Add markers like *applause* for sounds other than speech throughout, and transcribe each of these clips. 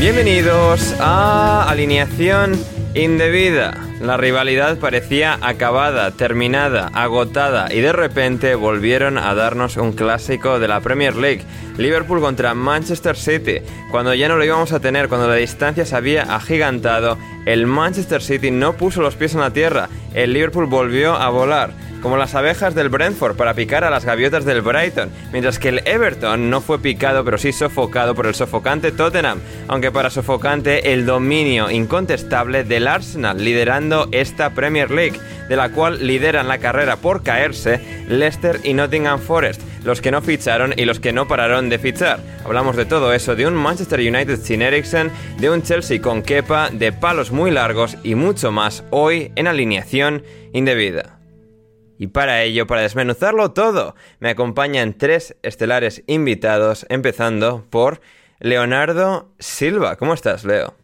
Bienvenidos a Alineación Indebida. La rivalidad parecía acabada, terminada, agotada y de repente volvieron a darnos un clásico de la Premier League. Liverpool contra Manchester City. Cuando ya no lo íbamos a tener, cuando la distancia se había agigantado, el Manchester City no puso los pies en la tierra. El Liverpool volvió a volar como las abejas del Brentford para picar a las gaviotas del Brighton, mientras que el Everton no fue picado pero sí sofocado por el sofocante Tottenham, aunque para sofocante el dominio incontestable del Arsenal liderando esta Premier League, de la cual lideran la carrera por caerse Leicester y Nottingham Forest, los que no ficharon y los que no pararon de fichar. Hablamos de todo eso, de un Manchester United sin Eriksen, de un Chelsea con Kepa, de palos muy largos y mucho más hoy en alineación indebida. Y para ello, para desmenuzarlo todo, me acompañan tres estelares invitados, empezando por Leonardo Silva. ¿Cómo estás, Leo?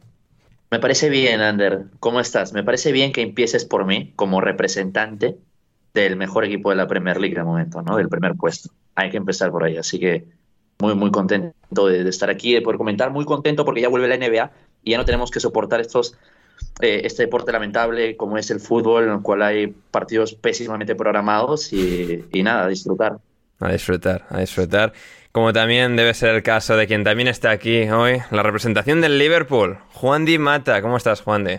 Me parece bien, Ander. ¿Cómo estás? Me parece bien que empieces por mí como representante del mejor equipo de la Premier League de momento, ¿no? Del primer puesto. Hay que empezar por ahí. Así que muy, muy contento de, de estar aquí, de poder comentar. Muy contento porque ya vuelve la NBA y ya no tenemos que soportar estos eh, este deporte lamentable como es el fútbol, en el cual hay partidos pésimamente programados y, y nada, a disfrutar. A disfrutar, a disfrutar. Como también debe ser el caso de quien también está aquí hoy, la representación del Liverpool, Juan Di Mata. ¿Cómo estás, Juan Di?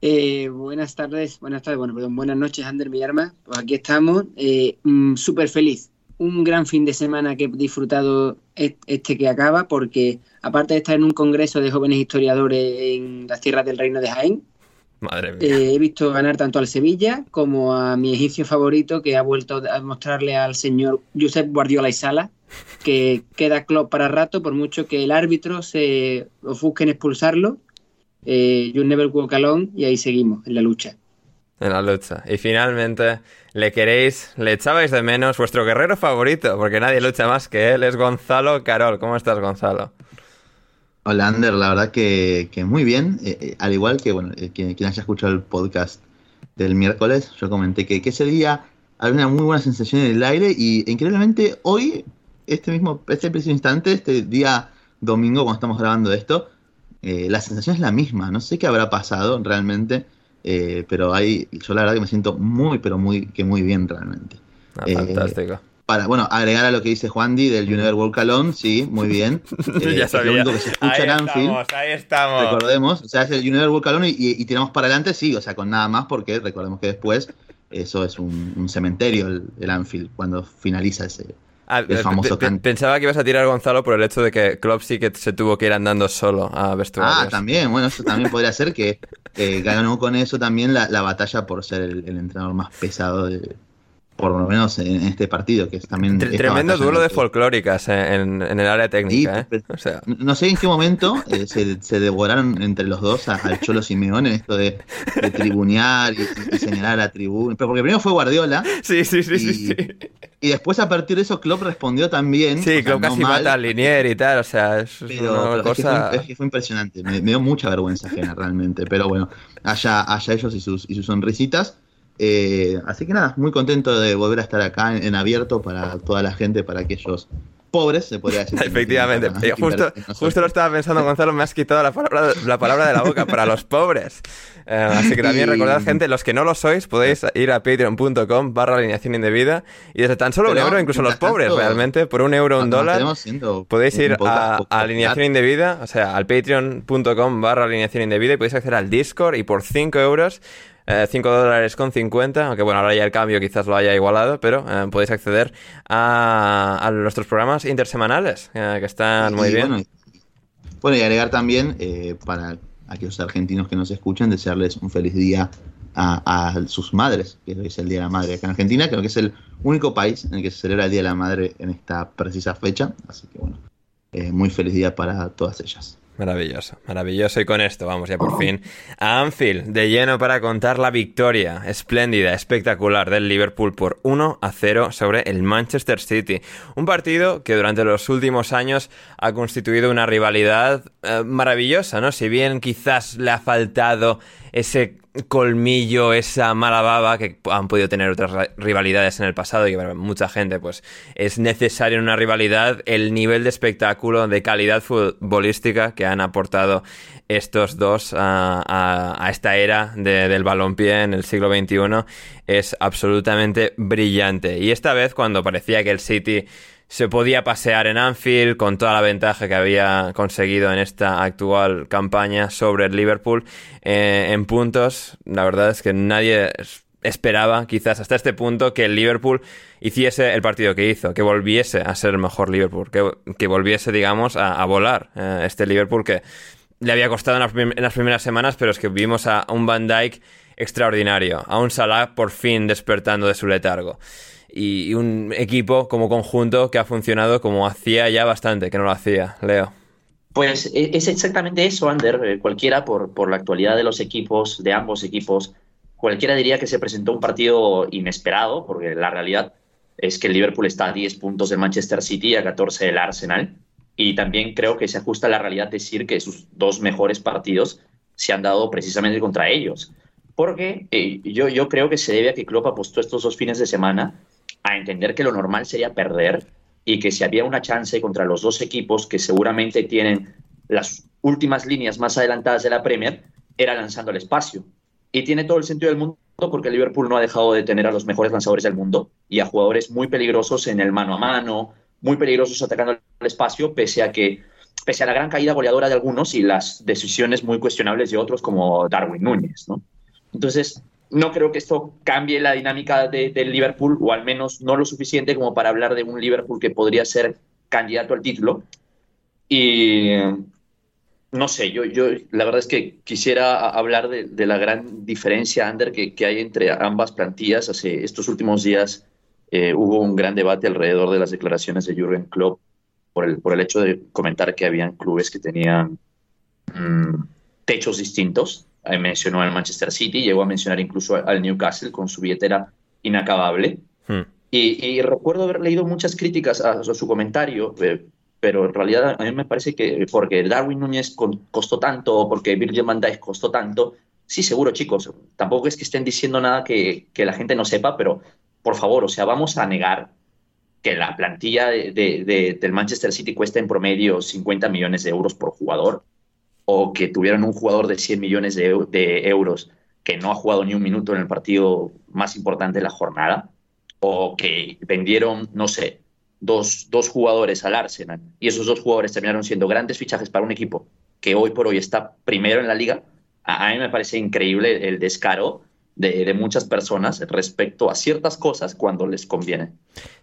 Eh, buenas tardes, buenas tardes, bueno, perdón, buenas noches, Ander Villarma. Pues aquí estamos, eh, mm, súper feliz. Un gran fin de semana que he disfrutado este que acaba, porque aparte de estar en un congreso de jóvenes historiadores en las tierras del Reino de Jaén, Madre mía. eh, he visto ganar tanto al Sevilla como a mi egipcio favorito, que ha vuelto a mostrarle al señor Josep Guardiola y Sala, que queda club para rato, por mucho que el árbitro se ofusque en expulsarlo. Eh, you never walk alone, y ahí seguimos en la lucha. En la lucha. Y finalmente, le queréis, le echabais de menos vuestro guerrero favorito, porque nadie lucha más que él, es Gonzalo Carol. ¿Cómo estás, Gonzalo? Hola, Ander, la verdad que, que muy bien. Eh, eh, al igual que, bueno, eh, quien, quien haya escuchado el podcast del miércoles, yo comenté que, que ese día había una muy buena sensación en el aire y increíblemente hoy, este mismo, este preciso instante, este día domingo, cuando estamos grabando esto, eh, la sensación es la misma. No sé qué habrá pasado realmente, eh, pero ahí, yo la verdad que me siento muy, pero muy, que muy bien realmente. Ah, Eh, fantástico. Para, bueno, agregar a lo que dice Juan Di del You Never Walk Alone, sí, muy bien. *laughs* Eh, ya es lo sabía. único que se escucha ahí en Anfield. estamos, ahí estamos. Recordemos, o sea, es el You Never Walk Alone y, y tiramos para adelante, sí, o sea, con nada más, porque recordemos que después eso es un, un cementerio, el, el Anfield, cuando finaliza ese, Ah, el famoso pe- pe- Pensaba que ibas a tirar Gonzalo por el hecho de que Klopp sí que se tuvo que ir andando solo a vestuarios. Ah, también, bueno, eso también podría ser que eh, ganó con eso también la, la batalla por ser el, el entrenador más pesado, de, por lo menos en, en este partido, que es también... Tremendo duelo en de folclóricas eh, en, en el área técnica, Sí, ¿eh? O sea, No sé en qué momento eh, se, se devoraron entre los dos a- al Cholo Simeone esto de, de tribunear y, y señalar a la tribuna. Pero porque primero fue Guardiola sí, sí, sí, y, sí. y después a partir de eso Klopp respondió también. Sí, sea, Klopp no casi mal, mata a Linier y tal, o sea, es Pero, una pero es, que cosa... fue, es que fue impresionante, me, me dio mucha vergüenza ajena realmente, pero bueno, allá, allá ellos y sus, y sus sonrisitas. Eh, así que nada, muy contento de volver a estar acá en, en abierto para toda la gente, para aquellos pobres, se podría decir. Efectivamente, Eh, justo, justo lo estaba pensando Gonzalo, me has quitado la palabra, la palabra de la boca para los pobres. Eh, así que también Y- recordad, gente, los que no lo sois, podéis ir a patreon.com barra alineación indebida y desde tan solo un euro, incluso los pobres, tanto, realmente, por un euro, un dólar, podéis ir a, alineación indebida, o sea, al patreon.com barra alineación indebida y podéis acceder al Discord y por 5 euros... eh, 5 dólares con 50, aunque bueno, ahora ya el cambio quizás lo haya igualado, pero eh, podéis acceder a, a nuestros programas intersemanales, eh, que están muy Y bien. Bueno, y, bueno, y agregar también, eh, para aquellos argentinos que nos escuchan, desearles un feliz día a, a sus madres, que es el Día de la Madre acá en Argentina, creo que es el único país en el que se celebra el Día de la Madre en esta precisa fecha, así que bueno, eh, muy feliz día para todas ellas. Maravilloso, maravilloso. Y con esto vamos ya por fin a Anfield, de lleno para contar la victoria espléndida, espectacular del Liverpool por 1 a 0 sobre el Manchester City. Un partido que durante los últimos años ha constituido una rivalidad eh, maravillosa, ¿no? Si bien quizás le ha faltado ese colmillo, esa mala baba que han podido tener otras ra- rivalidades en el pasado y para mucha gente pues es necesario en una rivalidad el nivel de espectáculo, de calidad futbolística que han aportado estos dos a, esta era de- del balompié en el siglo XXI es absolutamente brillante. Y esta vez cuando parecía que el City se podía pasear en Anfield con toda la ventaja que había conseguido en esta actual campaña sobre el Liverpool eh, en puntos. La verdad es que nadie es- esperaba, quizás hasta este punto, que el Liverpool hiciese el partido que hizo, que volviese a ser el mejor Liverpool, que, volviese, digamos, a, volar eh, este Liverpool que le había costado en las, en las primeras semanas, pero es que vimos a un Van Dijk extraordinario, a un Salah por fin despertando de su letargo y un equipo como conjunto que ha funcionado como hacía ya bastante, que no lo hacía, Leo. Pues e- es exactamente eso, Ander. Eh, Cualquiera, por, por la actualidad de los equipos, de ambos equipos, cualquiera diría que se presentó un partido inesperado, porque la realidad es que el Liverpool está a 10 puntos del Manchester City y a 14 del Arsenal. Y también creo que se ajusta a la realidad decir que sus dos mejores partidos se han dado precisamente contra ellos. Porque eh, yo, yo creo que se debe a que Klopp apostó estos dos fines de semana a entender que lo normal sería perder y que si había una chance contra los dos equipos que seguramente tienen las últimas líneas más adelantadas de la Premier, era lanzando el espacio. Y tiene todo el sentido del mundo porque Liverpool no ha dejado de tener a los mejores lanzadores del mundo y a jugadores muy peligrosos en el mano a mano, muy peligrosos atacando el espacio, pese a que pese a la gran caída goleadora de algunos y las decisiones muy cuestionables de otros como Darwin Núñez, ¿no? Entonces, no creo que esto cambie la dinámica de- del Liverpool, o al menos no lo suficiente como para hablar de un Liverpool que podría ser candidato al título. Y no sé, yo, la verdad es que quisiera hablar de, de la gran diferencia, Ander, que, que hay entre ambas plantillas. Hace estos últimos días eh, hubo un gran debate alrededor de las declaraciones de Jürgen Klopp por el, por el hecho de comentar que habían clubes que tenían mm, techos distintos. Ahí mencionó al Manchester City, llegó a mencionar incluso al Newcastle con su billetera inacabable. Hmm. Y, y recuerdo haber leído muchas críticas a, a su comentario, eh, pero en realidad a mí me parece que porque Darwin Núñez con- costó tanto o porque Virgil van Dijk costó tanto, sí, seguro, chicos, tampoco es que estén diciendo nada que, que la gente no sepa, pero por favor, o sea, vamos a negar que la plantilla de- de- de- del Manchester City cuesta en promedio 50 millones de euros por jugador, o que tuvieran un jugador de 100 millones de, eu- de euros que no ha jugado ni un minuto en el partido más importante de la jornada, o que vendieron, no sé, dos, dos jugadores al Arsenal y esos dos jugadores terminaron siendo grandes fichajes para un equipo que hoy por hoy está primero en la liga, a, mí me parece increíble el descaro de, muchas personas respecto a ciertas cosas cuando les conviene.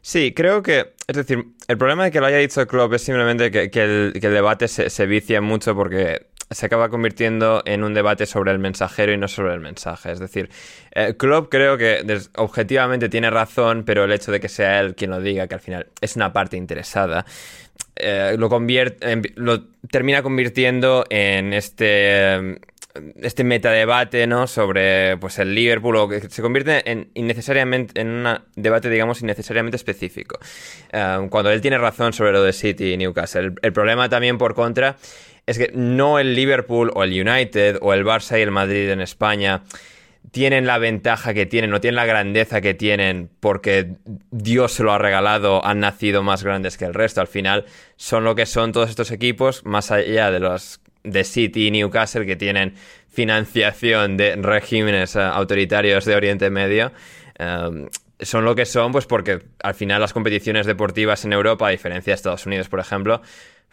Sí, creo que, es decir, el problema de que lo haya dicho Klopp es simplemente que, el, debate se, vicia mucho porque se acaba convirtiendo en un debate sobre el mensajero y no sobre el mensaje. Es decir, eh, Klopp creo que objetivamente tiene razón, pero el hecho de que sea él quien lo diga, que al final es una parte interesada, eh, lo, convierte, lo termina convirtiendo en este este metadebate, ¿no? Sobre pues el Liverpool, o que se convierte en innecesariamente en un debate, digamos, innecesariamente específico. Eh, cuando él tiene razón sobre lo de City y Newcastle. El, problema también por contra es que no el Liverpool o el United o el Barça y el Madrid en España tienen la ventaja que tienen, no tienen la grandeza que tienen porque Dios se lo ha regalado, han nacido más grandes que el resto. Al final son lo que son todos estos equipos, más allá de los de City y Newcastle que tienen financiación de regímenes eh, autoritarios de Oriente Medio. Eh, son lo que son, pues porque al final las competiciones deportivas en Europa, a diferencia de Estados Unidos, por ejemplo,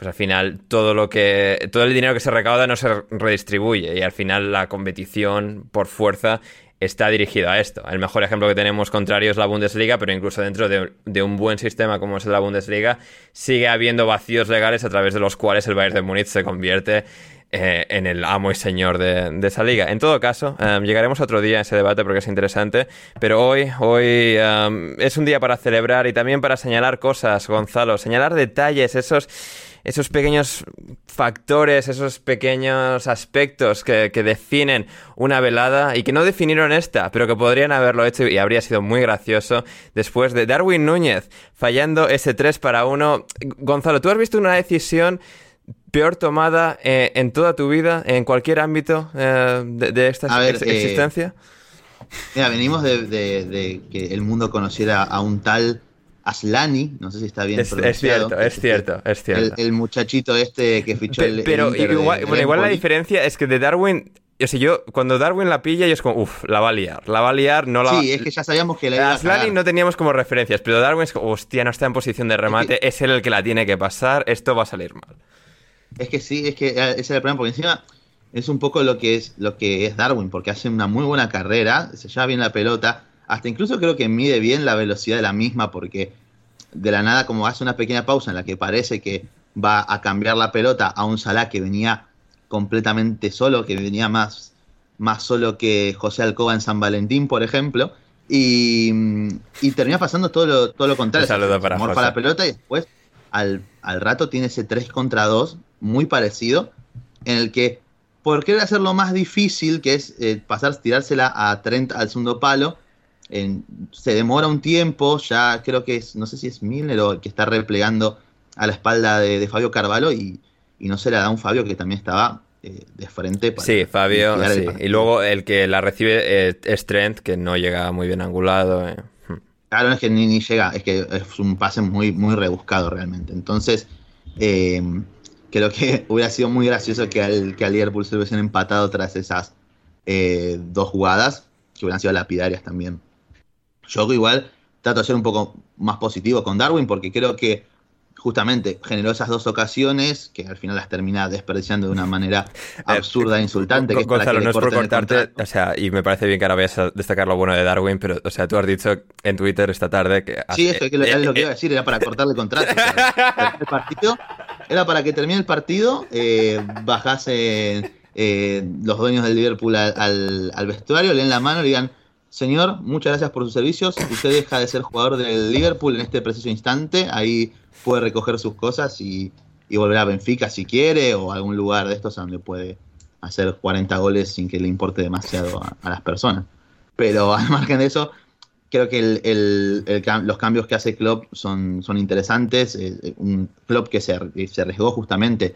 pues al final todo lo que. todo el dinero que se recauda no se redistribuye. Y al final la competición por fuerza está dirigido a esto. El mejor ejemplo que tenemos contrario es la Bundesliga, pero incluso dentro de, un buen sistema como es la Bundesliga, sigue habiendo vacíos legales a través de los cuales el Bayern de Múnich se convierte eh, en el amo y señor de, esa liga. En todo caso, em, llegaremos otro día a ese debate porque es interesante, pero hoy, hoy em, es un día para celebrar y también para señalar cosas, Gonzalo, señalar detalles, esos esos pequeños factores, esos pequeños aspectos que, definen una velada y que no definieron esta, pero que podrían haberlo hecho y habría sido muy gracioso después de Darwin Núñez fallando ese 3 para 1. Gonzalo, ¿tú has visto una decisión peor tomada eh, en toda tu vida, en cualquier ámbito eh, de, esta eh, existencia? mira, venimos de, que el mundo conociera a un tal Aslani, no sé si está bien es, Es cierto, es cierto, es cierto. El, muchachito este que fichó el. Pero igual, bueno, igual la diferencia es que de Darwin. Yo sé, yo cuando Darwin la pilla, yo es como, uff, la va a liar, la va a liar, no la Sí, es que ya sabíamos que la iba Aslani no teníamos como referencias, pero Darwin es como, hostia, no está en posición de remate, es, él el que la tiene que pasar, esto va a salir mal. Es que sí, es que ese es el problema, porque encima es un poco lo que es, lo que es Darwin, porque hace una muy buena carrera, se lleva bien la pelota, hasta incluso creo que mide bien la velocidad de la misma, porque de la nada, como hace una pequeña pausa en la que parece que va a cambiar la pelota a un Salah que venía completamente solo, que venía más, más solo que José Alcoba en San Valentín, por ejemplo, y, termina pasando todo lo, todo lo contrario. saludo para morfa la pelota y después al, rato tiene ese 3 contra 2 muy parecido, en el que por querer hacerlo más difícil, que es eh, pasar, tirársela a Trent al segundo palo, se demora un tiempo, ya creo que es, no sé si es Milner o el que está replegando a la espalda de, Fabio Carvalho y, no se la da un Fabio que también estaba eh, de frente. Para sí, Fabio, sí. Y luego el que la recibe eh, es Trent, que no llega muy bien angulado. Eh. Hmm. Claro, es que ni, llega, es que es un pase muy, muy rebuscado realmente. Entonces, creo que *laughs* hubiera sido muy gracioso que al, que al Liverpool se hubiesen empatado tras esas dos jugadas, que hubieran sido lapidarias también. Yo igual trato de ser un poco más positivo con Darwin porque creo que justamente generó esas dos ocasiones que al final las termina desperdiciando de una manera *laughs* eh, absurda e insultante. Que Gonzalo, no es por cortarte, o sea, y me parece bien que ahora vayas a destacar lo bueno de Darwin, pero, o sea, tú has dicho en Twitter esta tarde que... Sí, eso es, lo, es lo que iba a decir, era para cortarle el contrato. *laughs* el partido, era para que termine el partido, eh, bajase eh, los dueños del Liverpool al, vestuario, le den la mano y digan Señor, muchas gracias por sus servicios. Usted deja de ser jugador del Liverpool en este preciso instante. Ahí puede recoger sus cosas y, volver a Benfica si quiere o a algún lugar de estos donde puede hacer 40 goles sin que le importe demasiado a, las personas. Pero *laughs* al margen de eso, creo que los cambios que hace Klopp son, son interesantes. Eh, eh, un Klopp que se, se arriesgó justamente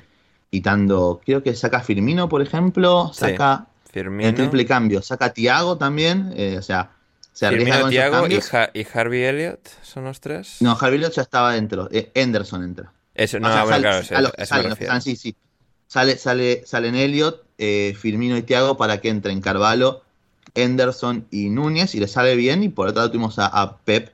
quitando, creo que saca Firmino, por ejemplo, saca el triple cambio. Saca Tiago también. Eh, o sea, se arriesga con Tiago y, y, Harvey Elliott son los tres. No, Harvey Elliott ya estaba dentro. Eh, Henderson entra. Eso, no, claro, sale, sí, sí. Sale, sale, salen Elliott, eh, Firmino y Tiago para que entren Carvalho, Henderson y Núñez y le sale bien. Y por otro lado tuvimos a, Pep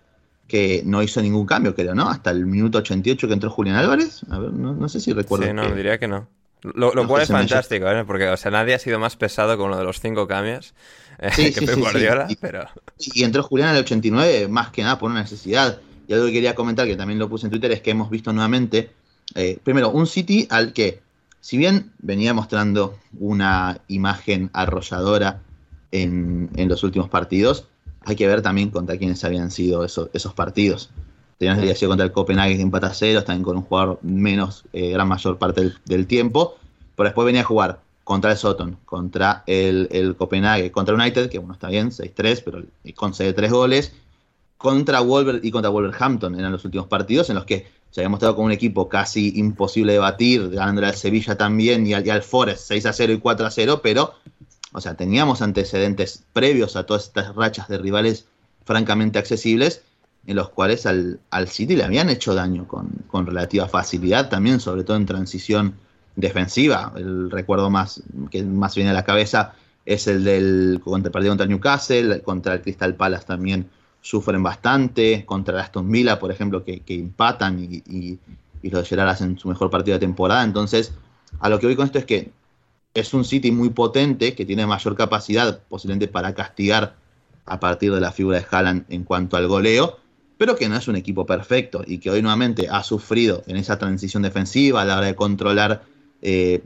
que no hizo ningún cambio, creo, ¿no? Hasta el minuto 88 que entró Julián Álvarez. A ver, no, sé si recuerdo. Sí, no, diría que no. Lo, cual es fantástico, ¿eh? porque o sea, nadie ha sido más pesado con uno de los cinco cambios eh, que Pep Guardiola. Y, pero... y entró Julián en el 89 más que nada por una necesidad. Y algo que quería comentar, que también lo puse en Twitter, es que hemos visto nuevamente, eh, primero, un City al que, si bien venía mostrando una imagen arrolladora en, en los últimos partidos, hay que ver también contra quiénes habían sido esos, esos partidos. Tenían había sido contra el Copenhague que empata cero, también con un jugador menos, eh, gran mayor parte del, tiempo. Pero después venía a jugar contra el Soton, contra el, el Copenhague, contra United, que bueno, está bien, 6-3, pero concede tres goles. Contra Wolver y contra Wolverhampton eran los últimos partidos en los que se había mostrado con un equipo casi imposible de batir, ganándole al Sevilla también y al, y al Forest 6 0 y 4 0, pero o sea, teníamos antecedentes previos a todas estas rachas de rivales francamente accesibles, en los cuales al, City le habían hecho daño con, relativa facilidad, también, sobre todo en transición defensiva. El recuerdo más que más viene a la cabeza es el del contra el partido contra Newcastle, contra el Crystal Palace también sufren bastante, contra el Aston Villa, por ejemplo, que, empatan y, y, y los Gerard hacen su mejor partido de temporada. Entonces, a lo que voy con esto es que es un City muy potente, que tiene mayor capacidad posiblemente para castigar a partir de la figura de Haaland en cuanto al goleo, pero que no es un equipo perfecto y que hoy nuevamente ha sufrido en esa transición defensiva a la hora de controlar eh,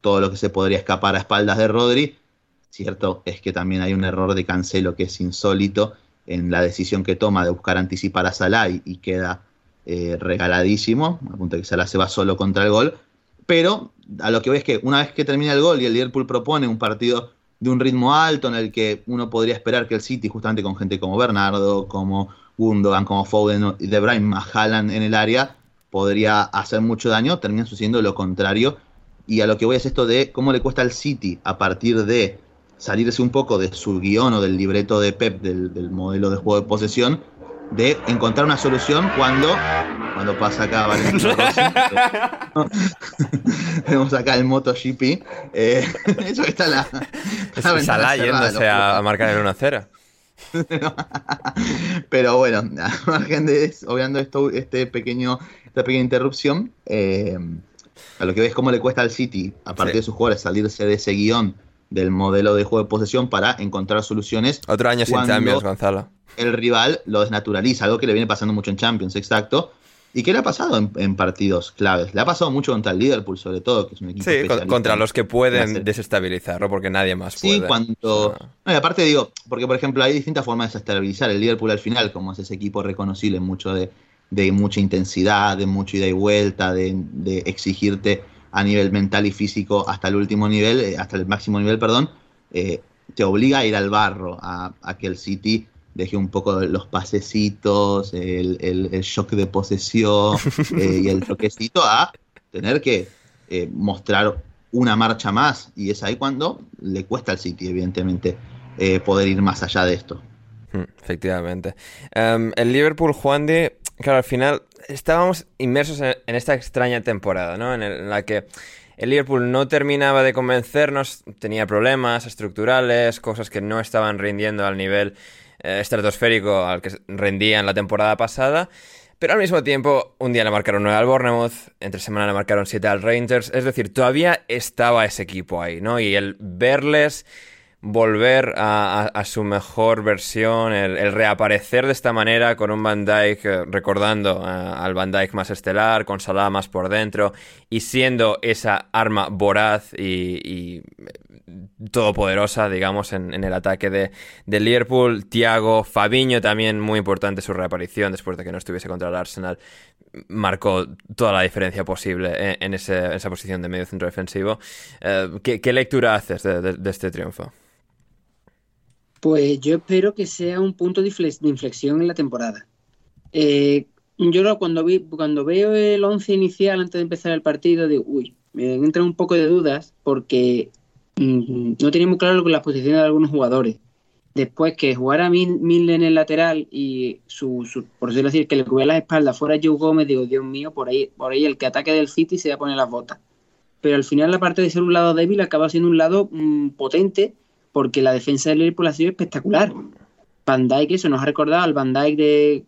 todo lo que se podría escapar a espaldas de Rodri. Cierto es que también hay un error de Cancelo que es insólito en la decisión que toma de buscar anticipar a Salah y, queda eh, regaladísimo, a punto de que Salah se va solo contra el gol, pero a lo que voy es que una vez que termina el gol y el Liverpool propone un partido de un ritmo alto en el que uno podría esperar que el City, justamente con gente como Bernardo, como Gundogan, como Foden y De Bruyne, más en el área, podría hacer mucho daño, termina sucediendo lo contrario. Y a lo que voy es esto de cómo le cuesta al City a partir de salirse un poco de su guion o del libreto de Pep, del modelo de juego de posesión, de encontrar una solución cuando, cuando pasa acá Valentino *laughs* *laughs* Vemos acá el MotoGP. Eh, *laughs* eso está la. la Salah yéndose a, marcar el 1-0. Pero bueno, a margen de obviando esto, este pequeño, esta pequeña interrupción, eh, a lo que ves cómo le cuesta al City, a partir de sus jugadores, salirse de ese guion del modelo de juego de posesión para encontrar soluciones. Otro año sin Champions, Gonzalo. El rival lo desnaturaliza, algo que le viene pasando mucho en Champions, exacto. ¿Y qué le ha pasado en, partidos claves? Le ha pasado mucho contra el Liverpool, sobre todo, que es un equipo. Sí, contra los que pueden desestabilizarlo, porque nadie más puede. Sí, cuando. Ah. aparte digo, porque por ejemplo hay distintas formas de desestabilizar. El Liverpool al final, como es ese equipo reconocible, mucho de, mucha intensidad, de mucha ida y vuelta, de, de exigirte a nivel mental y físico hasta el último nivel, eh, hasta el máximo nivel, perdón, eh, te obliga a ir al barro, a, que el City deje un poco los pasecitos, el, el, shock de posesión *laughs* eh, y el toquecito a tener que mostrar una marcha más. Y es ahí cuando le cuesta al City, evidentemente, poder ir más allá de esto. Hmm, efectivamente. Em, el Liverpool, Juan de, claro, al final estábamos inmersos en, esta extraña temporada, ¿no? En, la que el Liverpool no terminaba de convencernos, tenía problemas estructurales, cosas que no estaban rindiendo al nivel eh, estratosférico al que rendía en la temporada pasada. Pero al mismo tiempo, un día le marcaron 9 al Bournemouth, entre semana le marcaron 7 al Rangers. Es decir, todavía estaba ese equipo ahí, ¿no? Y el verles volver a, su mejor versión, el, reaparecer de esta manera con un Van Dyke, eh, recordando eh, al Van Dyke más estelar, con Salah más por dentro y siendo esa arma voraz y, eh, todopoderosa, digamos, en, el ataque de, Liverpool. Thiago, Fabiño también muy importante su reaparición después de que no estuviese contra el Arsenal. Marcó toda la diferencia posible en, esa posición de medio centro defensivo. ¿qué, lectura haces de este triunfo? Pues yo espero que sea un punto de inflexión en la temporada. Eh, yo cuando, vi, cuando veo el 11 inicial antes de empezar el partido, digo, uy, me entran un poco de dudas porque mm, no tenía muy claro las posiciones de algunos jugadores. Después que jugara Mil en el lateral y su, por decirlo así, que le cubriera las espaldas fuera Joe Gómez, digo, Dios mío, por ahí, por ahí el que ataque del City se va a poner las botas. Pero al final, la parte de ser un lado débil, acaba siendo un lado mm, potente porque la defensa del Liverpool ha sido espectacular. Van Dijk, eso nos ha recordado al Van Dijk de,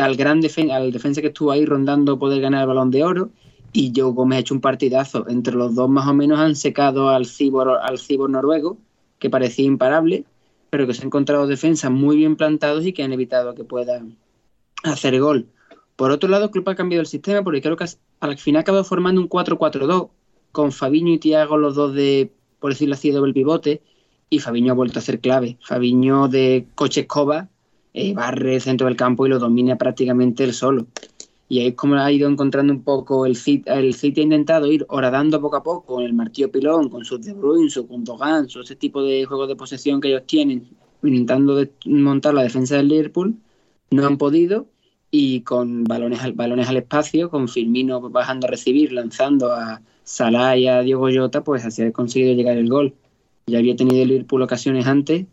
al gran al defensa que estuvo ahí rondando poder ganar el balón de oro. y Joe Gómez ha hecho un partidazo. Entre los dos más o menos han secado al cibor, al cibor noruego, que parecía imparable, pero que se han encontrado defensas muy bien plantados y que han evitado que puedan hacer gol. Por otro lado, el club ha cambiado el sistema porque creo que al final ha acabado formando un 4-4-2 con Fabiño y Tiago los dos de, por decirlo así, doble pivote y Fabiño ha vuelto a ser clave. Fabiño de coche escoba eh, barre el centro del campo y lo domina prácticamente él solo. Y ahí es como ha ido encontrando un poco el City. El ha intentado ir horadando poco a poco con el martillo pilón, con sus De Bruyne, su Gundogan, su ese tipo de juegos de posesión que ellos tienen, intentando montar la defensa del Liverpool. No han podido y con balones al, balones al espacio, con Firmino bajando a recibir, lanzando a Salah y a Diego Jota, pues así ha conseguido llegar el gol. Ya había tenido el Liverpool ocasiones antes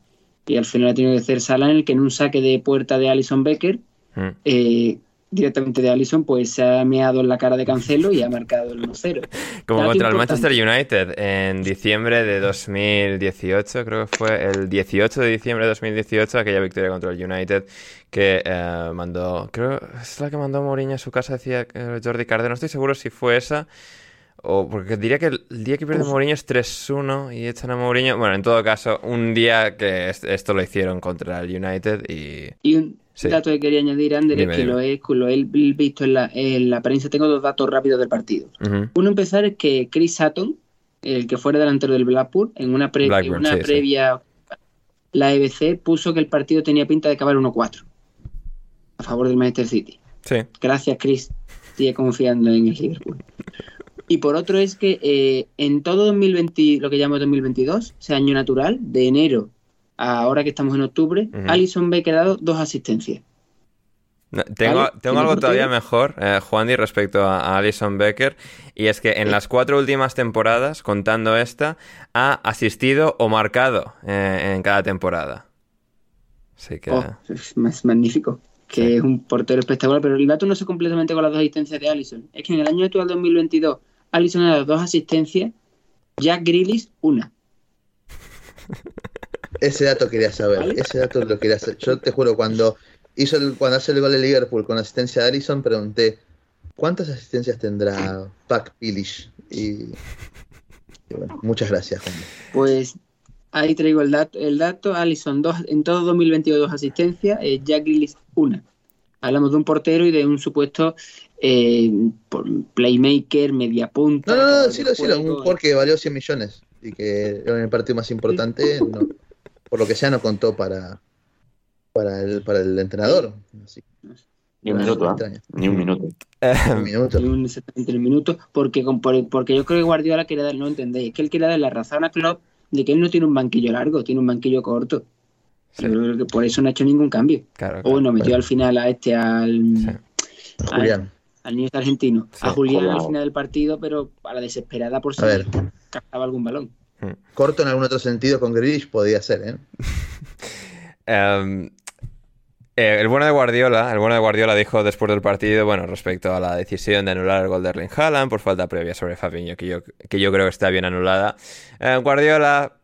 y al final ha tenido que hacer Salah en el que en un saque de puerta de Alison Becker mm. eh, directamente de Allison, pues se ha meado en la cara de Cancelo y ha marcado el 1-0. *laughs* Como contra el Manchester United en diciembre de 2018, creo que fue el 18 de diciembre de 2018, aquella victoria contra el United que eh, mandó, creo, es la que mandó Mourinho a su casa, decía eh, Jordi Cardeno, no estoy seguro si fue esa. O porque diría que el día que pierde Mourinho es 3-1 y echan a Mourinho. Bueno, en todo caso, un día que esto lo hicieron contra el United y. Y un, dato que quería añadir, Ander, es que lo he, lo he, visto en la, en la, prensa. Tengo dos datos rápidos del partido. Uno, empezar es que Chris Sutton, el que fuera delantero del Blackpool, en una, una previa, la EBC puso que el partido tenía pinta de acabar 1-4 a favor del Manchester City. Sí. Gracias, Chris. Sigue confiando en el Liverpool. Y por otro es que eh, en todo 2020, lo que llamamos 2022, ese año natural, de enero ahora que estamos en octubre, Alison Becker ha dado dos asistencias. tengo, tengo algo todavía mejor, eh, Juan, y respecto a, Alison Becker, y es que en las cuatro últimas temporadas, contando esta, ha asistido o marcado eh, en cada temporada. Así que... Oh, es magnífico, que es un portero espectacular, pero el dato no se completamente con las dos asistencias de Alison. Es que en el año actual 2022, Alison ha dado dos asistencias, Jack Grealish una. Ese dato quería saber, ese dato lo quería saber. Yo te juro, cuando hizo el, cuando hace el gol de Liverpool con asistencia de Allison, pregunté, ¿cuántas asistencias tendrá Pac Pilish? Y, bueno, muchas gracias, Juan. Pues ahí traigo el dato, el dato, Allison dos, en todo 2022 dos asistencias, eh, Jack Grealish una. Hablamos de un portero y de un supuesto eh, playmaker, media punta. No, no, no, sí, sí, un jugador que valió 100 millones y que era el partido más importante. *laughs* No por lo que sea no contó para, para, el, para el entrenador. Ni un minuto, ¿eh? Ni un minuto. un minuto. Ni un, un minuto, porque, porque yo creo que Guardiola quiere dar, no entendéis, es que él quiere dar la razón a Klopp de que él no tiene un banquillo largo, tiene un banquillo corto. Yo creo que por eso no ha hecho ningún cambio. o bueno, metió al final a este, al, Julián. Al, niño argentino. a Julián al final del partido, pero a la desesperada por si captaba algún balón. Corto en algún otro sentido con Grealish podía ser, ¿eh? *laughs* Em, eh, el bueno de Guardiola, el bueno de Guardiola dijo después del partido, bueno, respecto a la decisión de anular el gol de Erling Haaland por falta previa sobre Fabinho, que yo, que yo creo que está bien anulada. Eh, Guardiola,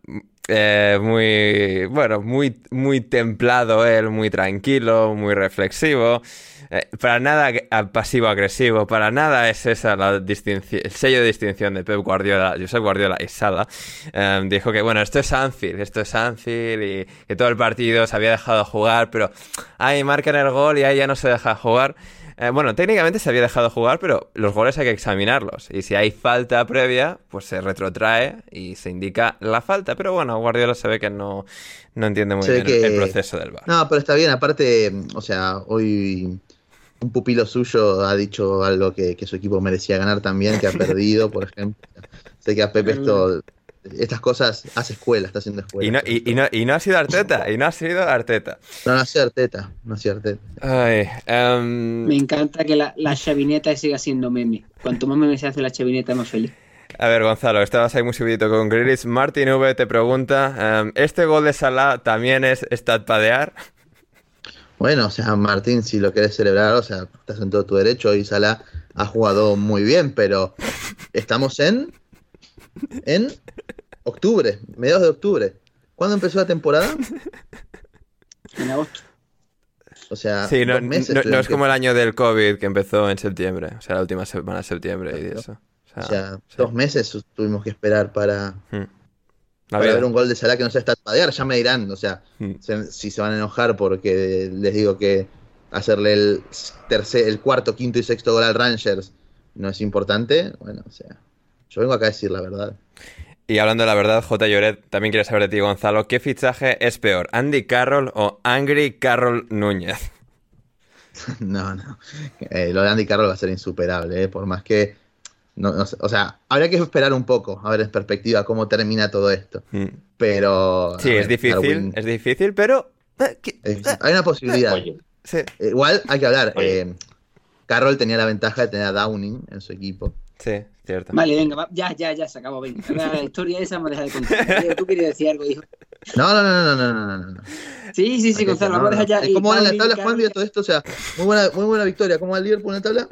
muy, bueno, muy, muy templado él, muy tranquilo, muy reflexivo. Eh, para nada pasivo-agresivo, para nada es esa la el sello de distinción de Pep Guardiola, Josep Guardiola y Sala. Em, dijo que, bueno, esto es Anfield, esto es Anfield y que todo el partido se había dejado jugar, pero ahí marcan el gol y ahí ya no se deja jugar. Eh, bueno, técnicamente se había dejado jugar, pero los goles hay que examinarlos. Y si hay falta previa, pues se retrotrae y se indica la falta. Pero bueno, Guardiola se ve que no, no entiende muy bien el proceso del VAR. No, pero está bien. Aparte, o sea, hoy un pupilo suyo ha dicho algo que, su equipo merecía ganar también, que ha *laughs* perdido, por ejemplo. Sé que a Pepe esto, estas cosas hace escuela, está haciendo escuela. Y no, y, no, y no ha sido Arteta, y no ha sido Arteta. No, no ha sido Arteta, no ha sido Arteta. Ay, em, Me encanta que la, la chavineta siga siendo meme. Cuanto más meme se hace la chavineta, más feliz. A ver, Gonzalo, estabas ahí muy subidito con Grilis. Martin V te pregunta, em, ¿este gol de Salah también es estapadear? Bueno, o sea, Martín, si lo querés celebrar, o sea, estás en todo tu derecho y Salah ha jugado muy bien, pero estamos en en octubre, mediados de octubre. ¿Cuándo empezó la temporada? *laughs* En agosto. O sea, Sí, no, meses no- no es que- como el año del COVID que empezó en septiembre, o sea, la última semana de septiembre y eso. O O sea, sea, sí. dos meses tuvimos que esperar para, Mm. La para ver un gol de Salah que no se está padear. Ya me dirán, o sea, Mm. se- si se van a enojar porque les digo que hacerle el tercer, el cuarto, quinto y sexto gol al Rangers no es importante. Bueno, o sea, yo vengo acá a decir la verdad. Y hablando de la verdad, J. Lloret, también quiere saber de ti, Gonzalo, ¿qué fichaje es peor, Andy Carroll o Angry Carroll Núñez? *laughs* No, no. Eh, lo de Andy Carroll va a ser insuperable, ¿eh? por más que. No, no sé, o sea, habría que esperar un poco, a ver en perspectiva cómo termina todo esto. Mm. Pero. Sí, es difícil, Darwin- es difícil, pero... eh. Hay una posibilidad. Oye, sí, Igual hay que hablar. Eh, Carroll tenía la ventaja de tener a Downing en su equipo. sí, cierto. Vale, venga, va- ya, ya, ya, se acabó. Venga, la *laughs* historia esa me deja de contar. Tú querías decir algo, hijo. No, no, no, no, no, no, no, no. Sí, sí, sí, Gonzalo, no, vamos a dejar ya. ¿Y ¿Cómo va en la tabla, Juan? Mira todo esto, o sea, muy buena, muy buena victoria. ¿Cómo va el Liverpool en la tabla?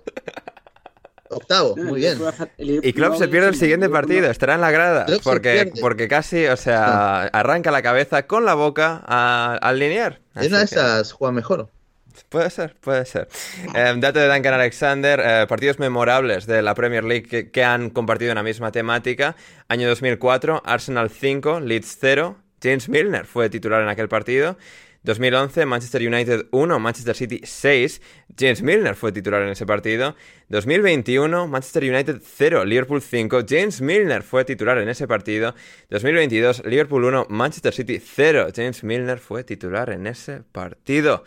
Octavo, No, muy bien. Y Klopp se pierde el siguiente partido, estará en la grada, porque, porque casi, o sea, arranca la cabeza con la boca a- al linear. En una de esas juega mejor. Puede ser, puede ser. Eh, dato de Duncan Alexander, eh, partidos memorables de la Premier League que, que han compartido una misma temática. Año 2004, Arsenal 5, Leeds 0. James Milner fue titular en aquel partido. 2011, Manchester United 1, Manchester City 6. James Milner fue titular en ese partido. 2021, Manchester United 0, Liverpool 5. James Milner fue titular en ese partido. 2022, Liverpool 1, Manchester City 0. James Milner fue titular en ese partido.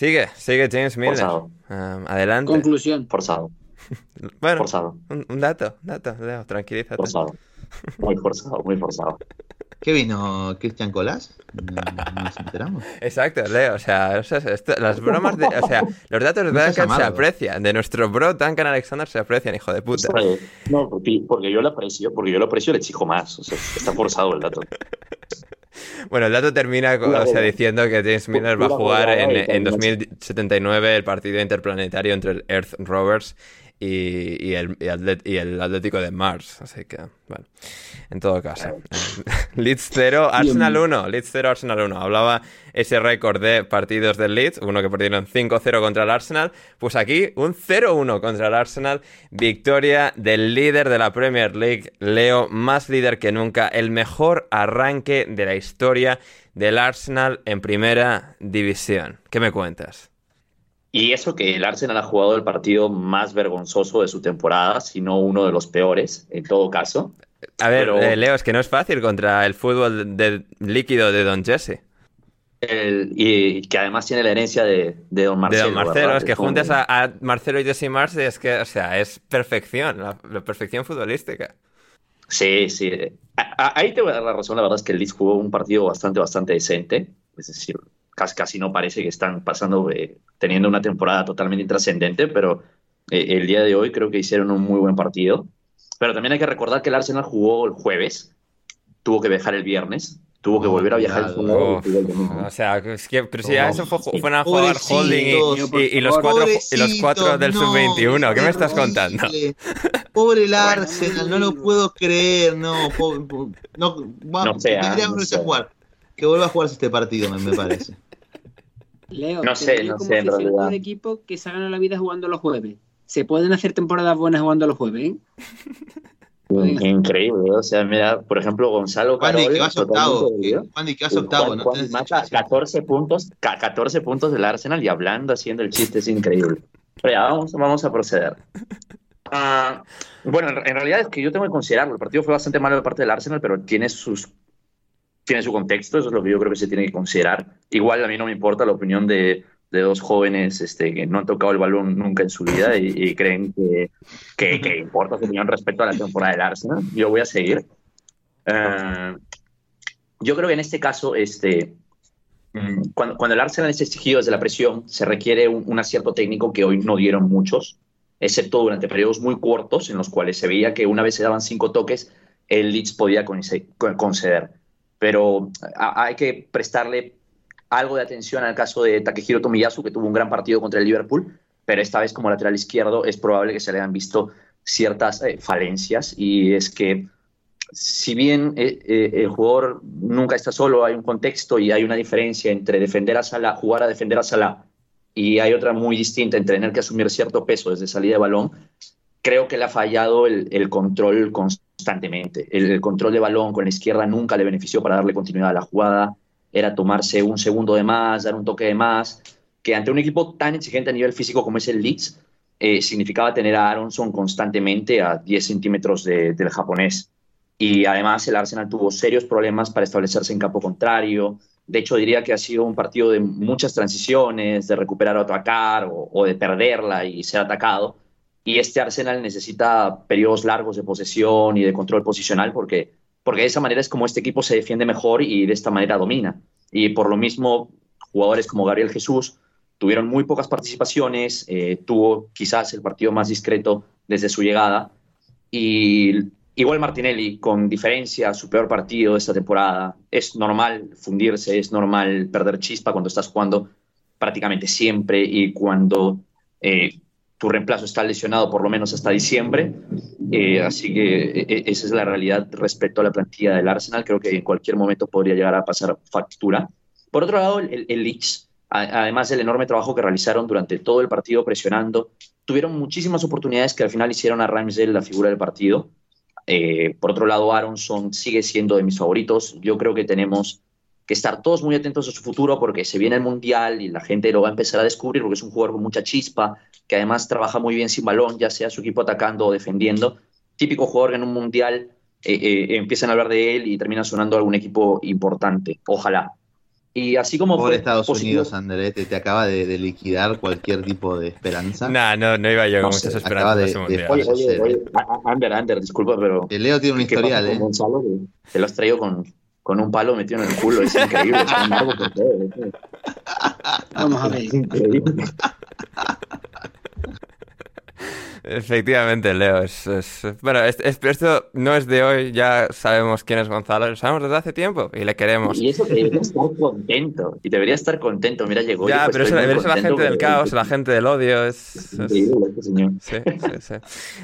Sigue, sigue James Milner. Forzado. Um, adelante. Conclusión. forzado, *laughs* Bueno, forzado, un, un dato, un dato, Leo, tranquilízate. forzado. *laughs* Muy forzado, muy forzado. ¿Qué vino Cristian Colás? No, no nos enteramos. Exacto, Leo, o sea, o sea, esto- las bromas de, o sea, los datos de Duncan se amargo. aprecian, de nuestro bro Duncan Alexander se aprecian, hijo de puta. No, porque, porque yo lo aprecio, porque yo lo aprecio le exijo más. O sea, está forzado el dato. *laughs* Bueno, el dato termina o sea, diciendo que James Milner va a jugar en, en también- 2079 el partido interplanetario entre el Earth Rovers y, y el, y Atlet- y el Atlético de Mars. Así que, bueno, en todo caso. *laughs* Leeds 0, Arsenal 1. Leeds 0, Arsenal 1. Hablaba ese récord de partidos del Leeds, uno que perdieron 5-0 contra el Arsenal. Pues aquí un 0-1 contra el Arsenal. Victoria del líder de la Premier League, Leo, más líder que nunca. El mejor arranque de la historia del Arsenal en primera división. ¿Qué me cuentas? Y eso que el Arsenal ha jugado el partido más vergonzoso de su temporada, si no uno de los peores, en todo caso. A ver, Pero- eh, Leo, es que no es fácil contra el fútbol de, líquido de Don Jesse. El- y que además tiene la herencia de, de Don Marcelo. de Don Marcelo, ¿verdad? es que juntas a, a Marcelo y Jesse Mars es que, o sea, es perfección, la, la perfección futbolística. Sí, sí. A- a- ahí te voy a dar la razón. La verdad es que el Leeds jugó un partido bastante, bastante decente. Es decir, casi, casi no parece que están pasando, eh, teniendo una temporada totalmente intrascendente, pero eh, el día de hoy creo que hicieron un muy buen partido. Pero también hay que recordar que el Arsenal jugó el jueves, tuvo que viajar el viernes, tuvo que Oh, volver a viajar el Oh, domingo. o sea, es que, pero si ya eso fue, sí. fueron a jugar Holding y, y- y los cuatro, y los cuatro del Pobrecitos, sub-21, ¿qué me estás contando? *laughs* Pobre el Arsenal, no lo puedo creer, no. po- po- no, va- No sea, debería no sea. jugar. Que vuelva a jugarse este partido, me, me parece. Leo, No sé, no como sé, en realidad. de equipo que se ha ganado la vida jugando los jueves. Se pueden hacer temporadas buenas jugando los jueves, ¿eh? Increíble, o sea, mira, por ejemplo, Gonzalo Juan, Carol, que vas octavo. que- Juan, que vas octavo. Juan- no Juan mata derecho a decir. 14 puntos, ca- 14 puntos del Arsenal y hablando, haciendo el chiste, es increíble. Pero ya, vamos, vamos a proceder. Ah, bueno, en, en realidad es que yo tengo que considerarlo. El partido fue bastante malo de parte del Arsenal, pero tiene sus tiene su contexto, eso es lo que yo creo que se tiene que considerar. Igual a mí no me importa la opinión de, de dos jóvenes este, que no han tocado el balón nunca en su vida y, y creen que, que, que importa su opinión respecto a la temporada del Arsenal. Yo voy a seguir. Eh, yo creo que en este caso, este, mm, cuando, cuando el Arsenal es exigido desde la presión, se requiere un, un acierto técnico que hoy no dieron muchos, excepto durante periodos muy cortos en los cuales se veía que una vez se daban cinco toques, el Leeds podía conce- con- conceder. Pero a- hay que prestarle algo de atención al caso de Takehiro Tomiyasu, que tuvo un gran partido contra el Liverpool, pero esta vez como lateral izquierdo es probable que se le hayan visto ciertas eh, falencias y es que si bien eh, eh, el jugador nunca está solo, hay un contexto y hay una diferencia entre defender a Salah, jugar a defender a Salah y hay otra muy distinta en tener que asumir cierto peso desde salida de balón. Creo que le ha fallado el, el control constantemente. El, el, control de balón con la izquierda nunca le benefició para darle continuidad a la jugada. Era tomarse un segundo de más, dar un toque de más, que ante un equipo tan exigente a nivel físico como es el Leeds, eh, significaba tener a Aronson constantemente a 10 centímetros de, del japonés. Y además el Arsenal tuvo serios problemas para establecerse en campo contrario. De hecho, diría que ha sido un partido de muchas transiciones, de recuperar o atacar o, o de perderla y ser atacado. Y este Arsenal necesita periodos largos de posesión y de control posicional porque, porque de esa manera es como este equipo se defiende mejor y de esta manera domina. Y por lo mismo, jugadores como Gabriel Jesús tuvieron muy pocas participaciones, eh, tuvo quizás el partido más discreto desde su llegada. Y igual Martinelli, con diferencia, su peor partido de esta temporada. Es normal fundirse, es normal perder chispa cuando estás jugando prácticamente siempre y cuando eh, tu reemplazo está lesionado por lo menos hasta diciembre. Eh, así que eh, esa es la realidad respecto a la plantilla del Arsenal. Creo que en cualquier momento podría llegar a pasar factura. Por otro lado, el, el Leeds, además del enorme trabajo que realizaron durante todo el partido presionando, tuvieron muchísimas oportunidades que al final hicieron a Ramsdale la figura del partido. Eh, por otro lado, Aronson sigue siendo de mis favoritos. Yo creo que tenemos que estar todos muy atentos a su futuro porque se viene el Mundial y la gente lo va a empezar a descubrir porque es un jugador con mucha chispa, que además trabaja muy bien sin balón, ya sea su equipo atacando o defendiendo. Típico jugador que en un Mundial eh, eh, empiezan a hablar de él y termina sonando algún equipo importante. Ojalá. Y así como Por fue Estados positivo- Unidos, Ander, te, te acaba de, de liquidar cualquier tipo de esperanza. Nah, no, no iba yo No con muchas esperanzas. Oye, oye, oye, ¿eh? Ander, Ander, disculpa, pero El Leo tiene una ¿qué pasa historial, ¿eh? Gonzalo? Te lo has traído con, con un palo metido en el culo, es increíble. es un largo por todo, ¿eh? Vamos a ver. Es increíble. *laughs* Efectivamente, Leo. Es, es- Bueno, es- es- esto no es de hoy, ya sabemos quién es Gonzalo, lo sabemos desde hace tiempo y le queremos. Y eso que debería estar contento. Y debería estar contento. Mira, llegó. Ya, pues pero eso, pero eso la gente del caos, la gente del odio, es... Este señor. Sí, sí, sí.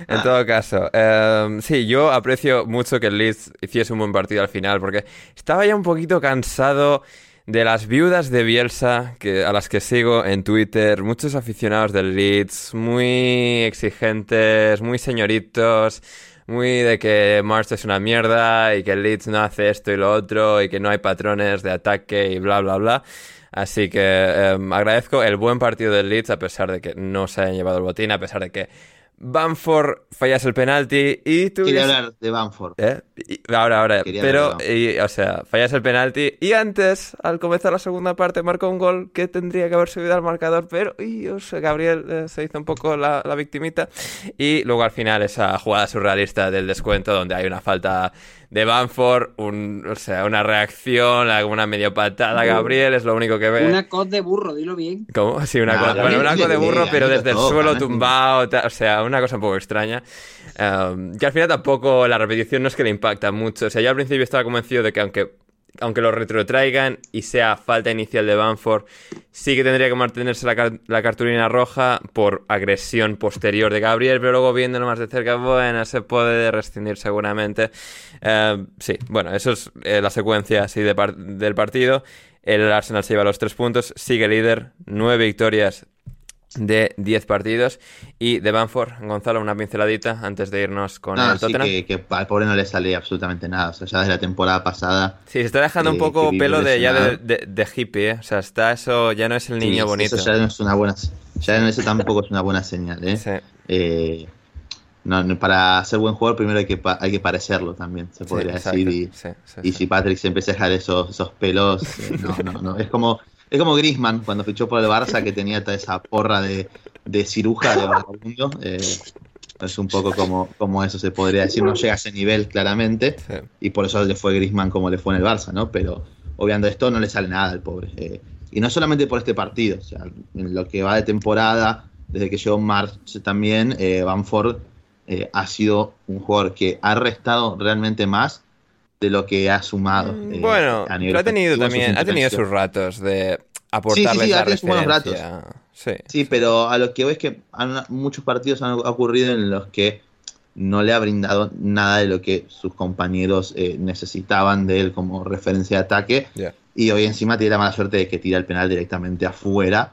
En todo caso, em, sí, yo aprecio mucho que el Leeds hiciese un buen partido al final, porque estaba ya un poquito cansado de las viudas de Bielsa, que, a las que sigo en Twitter, muchos aficionados del Leeds, muy exigentes, muy señoritos, muy de que March es una mierda y que el Leeds no hace esto y lo otro y que no hay patrones de ataque y bla, bla, bla. Así que em, agradezco el buen partido del Leeds a pesar de que no se hayan llevado el botín, a pesar de que Bamford fallase el penalti y tú... Quería hablar de Banford. ¿Eh? Ahora, ahora. Quería Pero, y, o sea, fallas el penalti y antes, al comenzar la segunda parte, marcó un gol que tendría que haber subido al marcador, pero y, o sea, Gabriel eh, se hizo un poco la, la victimita. Y luego al final esa jugada surrealista del descuento donde hay una falta de Banford, un, o sea, una reacción, una medio patada Gabriel, es lo único que ve. Una cos de burro, dilo bien. ¿Cómo? Sí, una Nah, la Bueno, una de burro, pero desde el tocan, suelo ¿eh? tumbado, o sea, una cosa un poco extraña. Um, que al final tampoco la repetición no es que le impacta mucho. O sea, yo al principio estaba convencido de que aunque, aunque lo retrotraigan y sea falta inicial de Banford, sí que tendría que mantenerse la, la cartulina roja por agresión posterior de Gabriel, pero luego viéndolo más de cerca, bueno, se puede rescindir seguramente. Eh, sí, bueno, eso es eh, la secuencia así de del partido. El Arsenal se lleva los tres puntos, sigue líder, nueve victorias de 10 partidos. Y de Banford, Gonzalo, una pinceladita antes de irnos con No, el sí Tottenham. que, que al pobre no le sale absolutamente nada. O sea, ya desde la temporada pasada. Sí, se está dejando un Eh, poco pelo de, ya de, lesionado. de- de hippie, ¿eh? O sea, está eso, ya no es el niño sí, bonito. Eso ya no es una buena. Ya no, eso tampoco es una buena señal, ¿eh? Sí, Eh, no, para ser buen jugador primero hay que, hay que parecerlo también, se sí, podría decir. Y, Sí, sí, y sí. si Patrick se empieza a dejar esos, esos pelos, eh, no, no, no. Es como, es como Griezmann cuando fichó por el Barça que tenía toda esa porra de, de ciruja de vagabundo. eh, es un poco como, como eso se podría decir. No llega a ese nivel claramente Sí. y por eso le fue Griezmann como le fue en el Barça, ¿no? Pero obviando esto no le sale nada al pobre. eh, y no solamente por este partido, o sea, en lo que va de temporada, desde que llegó March también, eh, Bamford eh, ha sido un jugador que ha restado realmente más de lo que ha sumado. eh, Mm, Bueno, a nivel pero ha tenido también, ha tenido sus ratos de aportarles sí, ha la tenido sus buenos ratos. Sí. Sí, pero a lo que veo es que han- muchos partidos han ocurrido en los que no le ha brindado nada de lo que sus compañeros eh, necesitaban de él como referencia de ataque. Y hoy encima tiene la mala suerte de que tira el penal directamente afuera.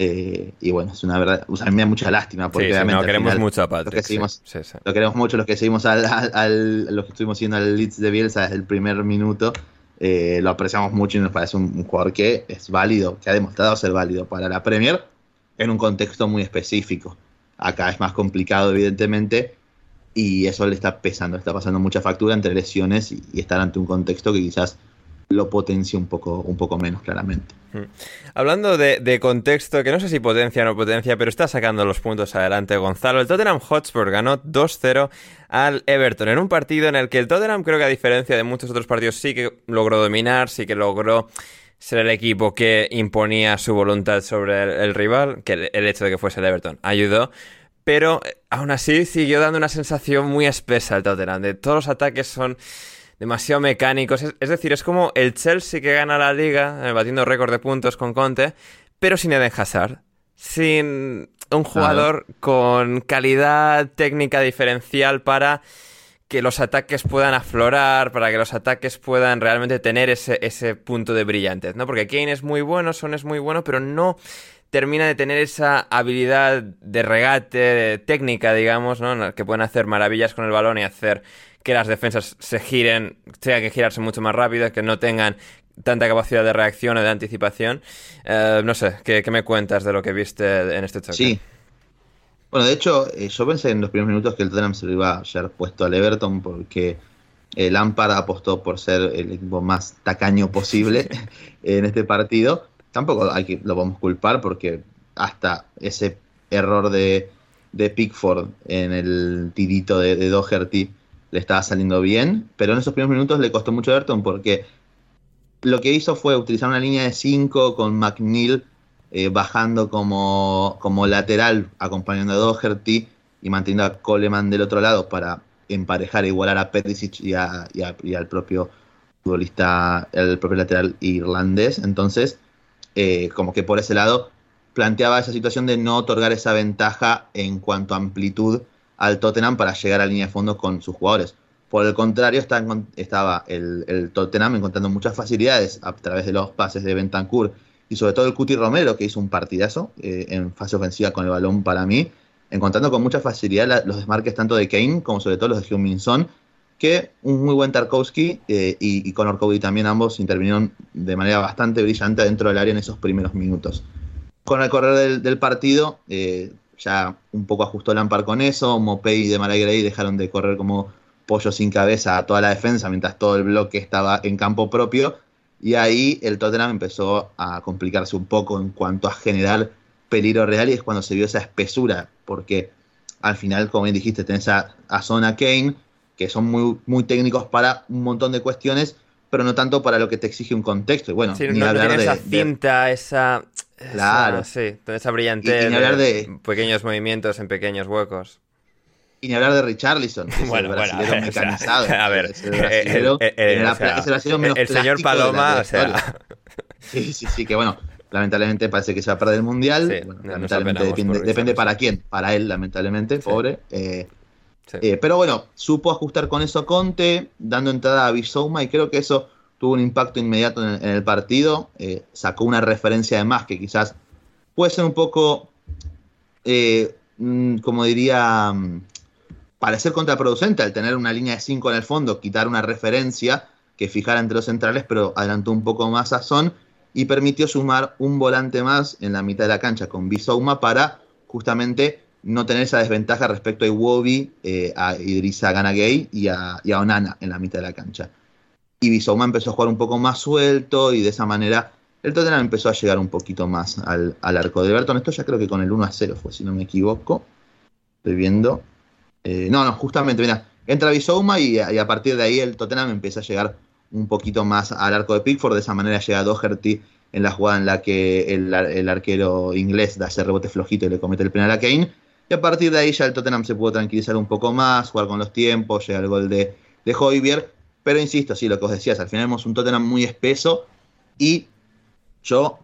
Eh, y bueno, es una verdad. O sea, me da mucha lástima porque Sí, no, queremos final, mucho a los que Patrick. sí, seguimos- sí, sí. Lo queremos mucho los que seguimos al, al- al- los que estuvimos siguiendo al Leeds de Bielsa desde el primer minuto. eh, lo apreciamos mucho y nos parece un, un jugador que es válido, que ha demostrado ser válido para la Premier en un contexto muy específico. Acá es más complicado, evidentemente, y eso le está pesando, le está pasando mucha factura entre lesiones y, y estar ante un contexto que quizás lo potencia un poco, un poco menos claramente. Hablando de, contexto, que no sé si potencia o no potencia, pero está sacando los puntos adelante Gonzalo. El Tottenham Hotspur ganó 2-0 al Everton en un partido en el que el Tottenham creo que a diferencia de muchos otros partidos sí que logró dominar, sí que logró ser el equipo que imponía su voluntad sobre el, rival, que el, hecho de que fuese el Everton ayudó. Pero eh, aún así siguió dando una sensación muy espesa el Tottenham. De todos los ataques son demasiado mecánicos. Es, es decir, es como el Chelsea que gana la liga, eh, batiendo récord de puntos con Conte, pero sin Eden Hazard. Sin un jugador con calidad técnica diferencial para que los ataques puedan aflorar, para que los ataques puedan realmente tener ese, ese punto de brillantez, ¿no? Porque Kane es muy bueno, Son es muy bueno, pero no termina de tener esa habilidad de regate, de técnica, digamos, ¿no? Que pueden hacer maravillas con el balón y hacer que las defensas se giren, tengan que girarse mucho más rápido, que no tengan tanta capacidad de reacción o de anticipación. Eh, no sé, ¿qué, qué me cuentas de lo que viste en este choque? Sí. Bueno, de hecho, eh, yo pensé en los primeros minutos que el Tottenham se lo iba a haber puesto al Everton porque eh, Lampard apostó por ser el equipo más tacaño posible *laughs* en este partido. Tampoco hay que, lo podemos culpar porque hasta ese error de, de Pickford en el tirito de, de Doherty le estaba saliendo bien, pero en esos primeros minutos le costó mucho a Everton porque lo que hizo fue utilizar una línea de 5 con McNeil eh, bajando como, como lateral, acompañando a Doherty y manteniendo a Coleman del otro lado para emparejar e igualar a Perisic y, al propio futbolista, el propio lateral irlandés. Entonces, eh, como que por ese lado planteaba esa situación de no otorgar esa ventaja en cuanto a amplitud al Tottenham para llegar a línea de fondo con sus jugadores. Por el contrario, estaba el, Tottenham encontrando muchas facilidades a través de los pases de Bentancur y sobre todo el Cuti Romero, que hizo un partidazo eh, en fase ofensiva con el balón para mí, encontrando con mucha facilidad los desmarques tanto de Kane como sobre todo los de Heung-Min que un muy buen Tarkovsky eh, y, y Conor Cody también ambos intervinieron de manera bastante brillante dentro del área en esos primeros minutos. Con el correr del, del partido, eh, ya un poco ajustó Lampard con eso, Mopey y Demarai Gray dejaron de correr como pollo sin cabeza a toda la defensa mientras todo el bloque estaba en campo propio y ahí el Tottenham empezó a complicarse un poco en cuanto a generar peligro real y es cuando se vio esa espesura porque al final, como bien dijiste, tenés a, a Son, a Kane, que son muy, muy técnicos para un montón de cuestiones, pero no tanto para lo que te exige un contexto. Y bueno, Sí, ni no, no hablar de- esa de- cinta, esa- Claro. sí, esa brillantez. Y- y ni hablar de- Pequeños movimientos en pequeños huecos. Y ni hablar de Richarlison, que es Bueno, el bueno, ver, *laughs* o sea, mecanizado. a ver, es el brasilero, eh, eh, o sea, es el menos el señor plástico de la- de Paloma, o sea. Sí, sí, sí, que bueno, lamentablemente parece que se va a perder el mundial. Sí, Bueno, lamentablemente depende, depende para quién, para él, lamentablemente, pobre. Eh, sí. eh, pero bueno, supo ajustar con eso Conte, dando entrada a Bisouma, y creo que eso tuvo un impacto inmediato en el, partido. Eh, sacó una referencia de más que quizás puede ser un poco, eh, mm, como diría, mm, parecer contraproducente al tener una línea de 5 en el fondo, quitar una referencia que fijara entre los centrales, pero adelantó un poco más a Son y permitió sumar un volante más en la mitad de la cancha con Bisouma para justamente no tener esa desventaja respecto a Iwobi, eh, a Idrissa Ganagay y a Onana en la mitad de la cancha. Y Bisouma empezó a jugar un poco más suelto y de esa manera el Tottenham empezó a llegar un poquito más al, al arco de Everton. Esto ya creo que con el 1 a 0 fue, si no me equivoco. Estoy viendo. Eh, no, no, justamente, mira, entra Bisouma y, y a partir de ahí el Tottenham empieza a llegar un poquito más al arco de Pickford. De esa manera llega Doherty en la jugada en la que el, el arquero inglés da ese rebote flojito y le comete el penal a Kane. Y a partir de ahí ya el Tottenham se pudo tranquilizar un poco más, jugar con los tiempos, llega el gol de, de Hoybier. Pero insisto, sí, lo que os decías, al final vemos un Tottenham muy espeso y yo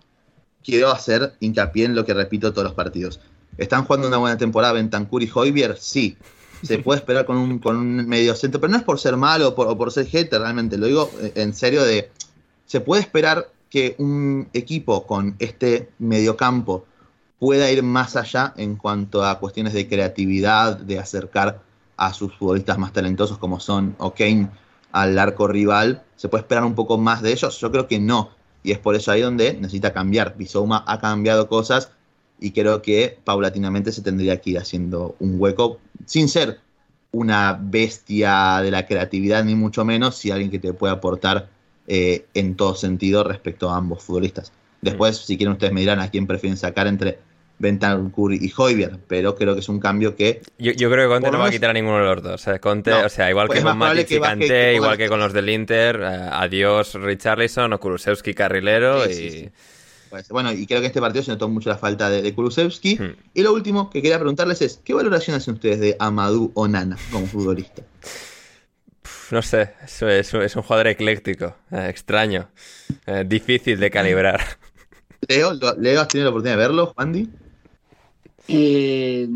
quiero hacer hincapié en lo que repito todos los partidos. ¿Están jugando una buena temporada Bentancur y Hoybier? Sí. Se puede esperar con un, con un medio centro, pero no es por ser malo o por, por ser hater, realmente lo digo eh, en serio de... Se puede esperar que un equipo con este mediocampo pueda ir más allá en cuanto a cuestiones de creatividad, de acercar a sus futbolistas más talentosos como son O'Kane al arco rival. ¿Se puede esperar un poco más de ellos? Yo creo que no. Y es por eso ahí donde necesita cambiar. Bisouma ha cambiado cosas y creo que paulatinamente se tendría que ir haciendo un hueco sin ser una bestia de la creatividad, ni mucho menos, si alguien que te puede aportar eh, en todo sentido respecto a ambos futbolistas. Después, si quieren, ustedes me dirán a quién prefieren sacar entre Bentancur y Hoybier, pero creo que es un cambio que... Yo, yo creo que Conte no va a quitar a ninguno de los dos. O sea, Conte, No. o sea igual Pues que con Matic que Kanté, que igual que con los del Inter, eh, adiós Richarlison o Kulusevski carrilero Sí, y... sí, sí. Pues, bueno, y creo que este partido se notó mucho la falta de, de Kulusevski. Hmm. Y lo último que quería preguntarles es, ¿qué valoración hacen ustedes de Amadou Onana como futbolista? No sé, es, es- es un jugador ecléctico, eh, extraño, eh, difícil de calibrar. *laughs* Leo, lo- Leo, ¿has tenido la oportunidad de verlo, Juandi? Eh,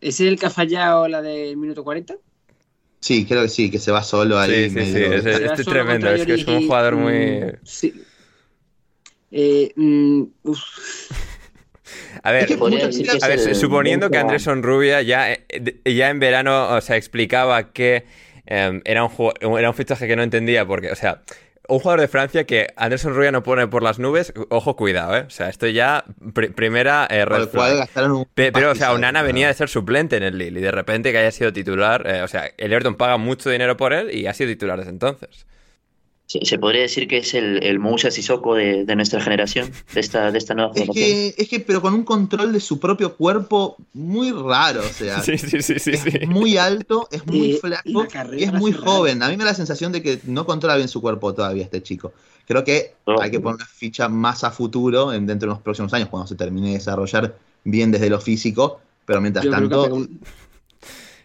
¿Ese es el que ha fallado la del minuto 40? Sí, creo que sí, que se va solo ahí. Sí, sí, sí, Será este es tremendo, es que es un jugador muy... mm, sí. Eh, mm, uf, A ver, Es que a es suponiendo que Andrés Sonrubia ya, eh, ya en verano, o sea, explicaba que eh, era, un, era un fichaje que no entendía porque, o sea, un jugador de Francia que Andrés Sonrubia no pone por las nubes, ojo, cuidado, ¿eh? O sea, esto ya, pri- primera eh, red flag. gastaron un Pe- Pero, o sea, Onana ¿no? venía de ser suplente en el Lille y de repente que haya sido titular, eh, o sea, el Everton paga mucho dinero por él y ha sido titular desde entonces. Se, se podría decir que es el, el Moussa Sissoko de, de nuestra generación, de esta, de esta nueva Es generación. que, es que, pero con un control de su propio cuerpo muy raro, o sea. Sí, sí, sí, sí, sí. Es muy alto, es muy Eh, flaco y es muy joven. A mí me da la sensación de que no controla bien su cuerpo todavía este chico. Creo que No. hay que poner una ficha más a futuro en, dentro de los próximos años, cuando se termine de desarrollar bien desde lo físico. Pero mientras yo tanto, un-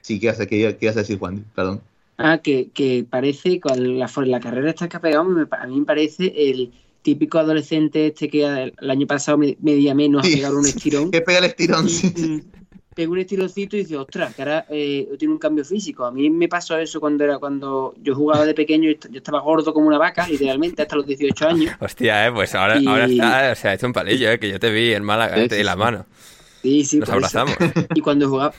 sí, ¿qué a, qué ibas a decir, Juan? Perdón. Ah, que, que parece, con la, carrera esta que ha pegado, me a mí me parece el típico adolescente este que el, año pasado me- media menos Sí, a pegar un estirón. Que pega el estirón, y, pega un estironcito y dice, ostras, que ahora eh, tiene un cambio físico. A mí me pasó eso cuando era cuando yo jugaba de pequeño yo estaba gordo como una vaca, literalmente, hasta los 18 años. Hostia, eh, pues ahora, Y- ahora está, o sea, ha hecho un palillo, eh, que yo te vi en Málaga, Sí, te di sí, la sí. mano. Sí, sí, Nos eso. abrazamos. Y cuando jugaba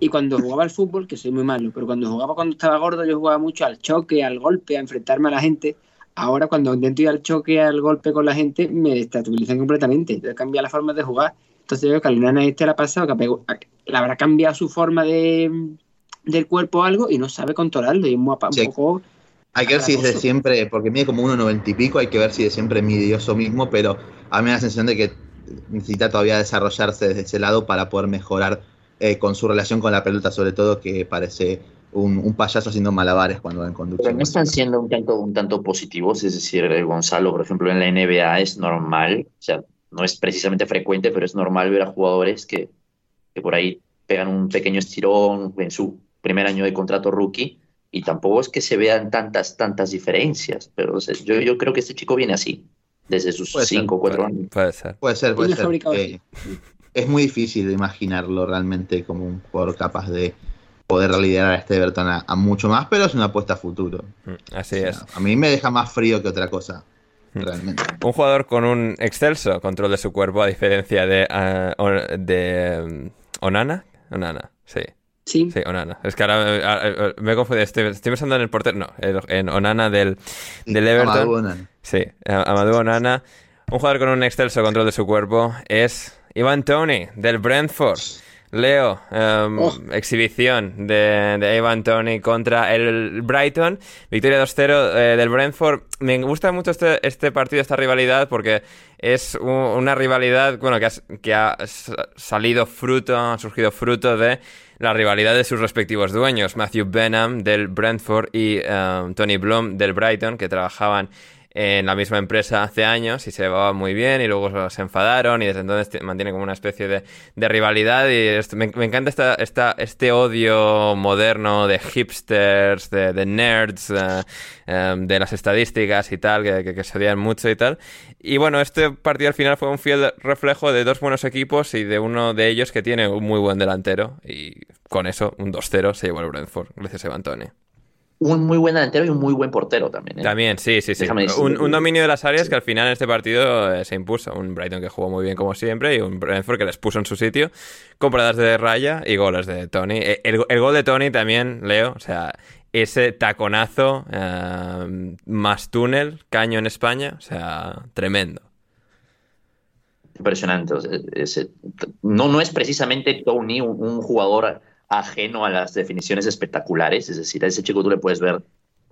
y cuando jugaba al fútbol, que soy muy malo, pero cuando jugaba cuando estaba gordo, yo jugaba mucho al choque, al golpe, a enfrentarme a la gente. Ahora cuando intento ir al choque, al golpe con la gente, me desestabilizan completamente. Entonces cambia la forma de jugar. Entonces yo creo que al Nana este le ha pasado que le habrá cambiado su forma de del cuerpo o algo y no sabe controlarlo. Y es un Sí. poco Hay que ver si desde Atracoso. siempre, porque mide como 1,90 y pico, hay que ver si de siempre mide eso mismo, pero a mí me da la sensación de que necesita todavía desarrollarse desde ese lado para poder mejorar eh, con su relación con la pelota, sobre todo, que parece un, un payaso haciendo malabares cuando va en Pero conducción. no están siendo un tanto, un tanto positivos, es decir, eh, Gonzalo, por ejemplo, en la NBA es normal, o sea, no es precisamente frecuente, pero es normal ver a jugadores que, que por ahí pegan un pequeño estirón en su primer año de contrato rookie y tampoco es que se vean tantas, tantas diferencias, pero o sea, yo, yo creo que este chico viene así, desde sus Puede ser, 5 o 4 Puede, años. puede ser. Puede ser, puede ser. Eh, es muy difícil de imaginarlo realmente como un jugador capaz de poder liderar a este Everton a, a mucho más, pero es una apuesta a futuro. Mm, Así O sea, es. A mí me deja más frío que otra cosa, Mm. realmente. Un jugador con un excelso control de su cuerpo, a diferencia de, ah, mm, Onana. Onana, sí. sí. Sí, Onana. Es que ahora ah, eh, me he confundido. Estoy, estoy pensando en el portero. No, el- en Onana del, del Everton. Amadou Onana. Sí, Amadou Onana. Un jugador con un excelso control de su cuerpo es Ivan Tony del Brentford. Leo, Oh. exhibición de, de Ivan Tony contra el Brighton. Victoria 2-0 eh, del Brentford. Me gusta mucho este, este partido, esta rivalidad, porque es u- una rivalidad bueno, que, que ha salido fruto, ha surgido fruto de la rivalidad de sus respectivos dueños, Matthew Benham del Brentford y em, Tony Bloom del Brighton, que trabajaban en la misma empresa hace años y se llevaban muy bien y luego se enfadaron y desde entonces te- mantiene como una especie de, de rivalidad y me, me encanta esta, esta, este odio moderno de hipsters, de, de nerds, eh, em, de las estadísticas y tal, que, que- que se odian mucho y tal. Y bueno, este partido al final fue un fiel reflejo de dos buenos equipos y de uno de ellos que tiene un muy buen delantero y con eso un 2-0 se llevó el Brentford. Gracias, Evan Tony. Un muy buen delantero y un muy buen portero también. ¿eh? También, sí, sí, sí. Un, dominio de las áreas que al final en este partido eh, se impuso. Un Brighton que jugó muy bien como siempre y un Brentford que les puso en su sitio con de raya y goles de Tony. Eh, el, gol de Tony también, Leo, o sea, ese taconazo más túnel, caño en España, o sea, tremendo. Impresionante. no, no es precisamente Tony un jugador ajeno a las definiciones espectaculares. Es decir, a ese chico tú le puedes ver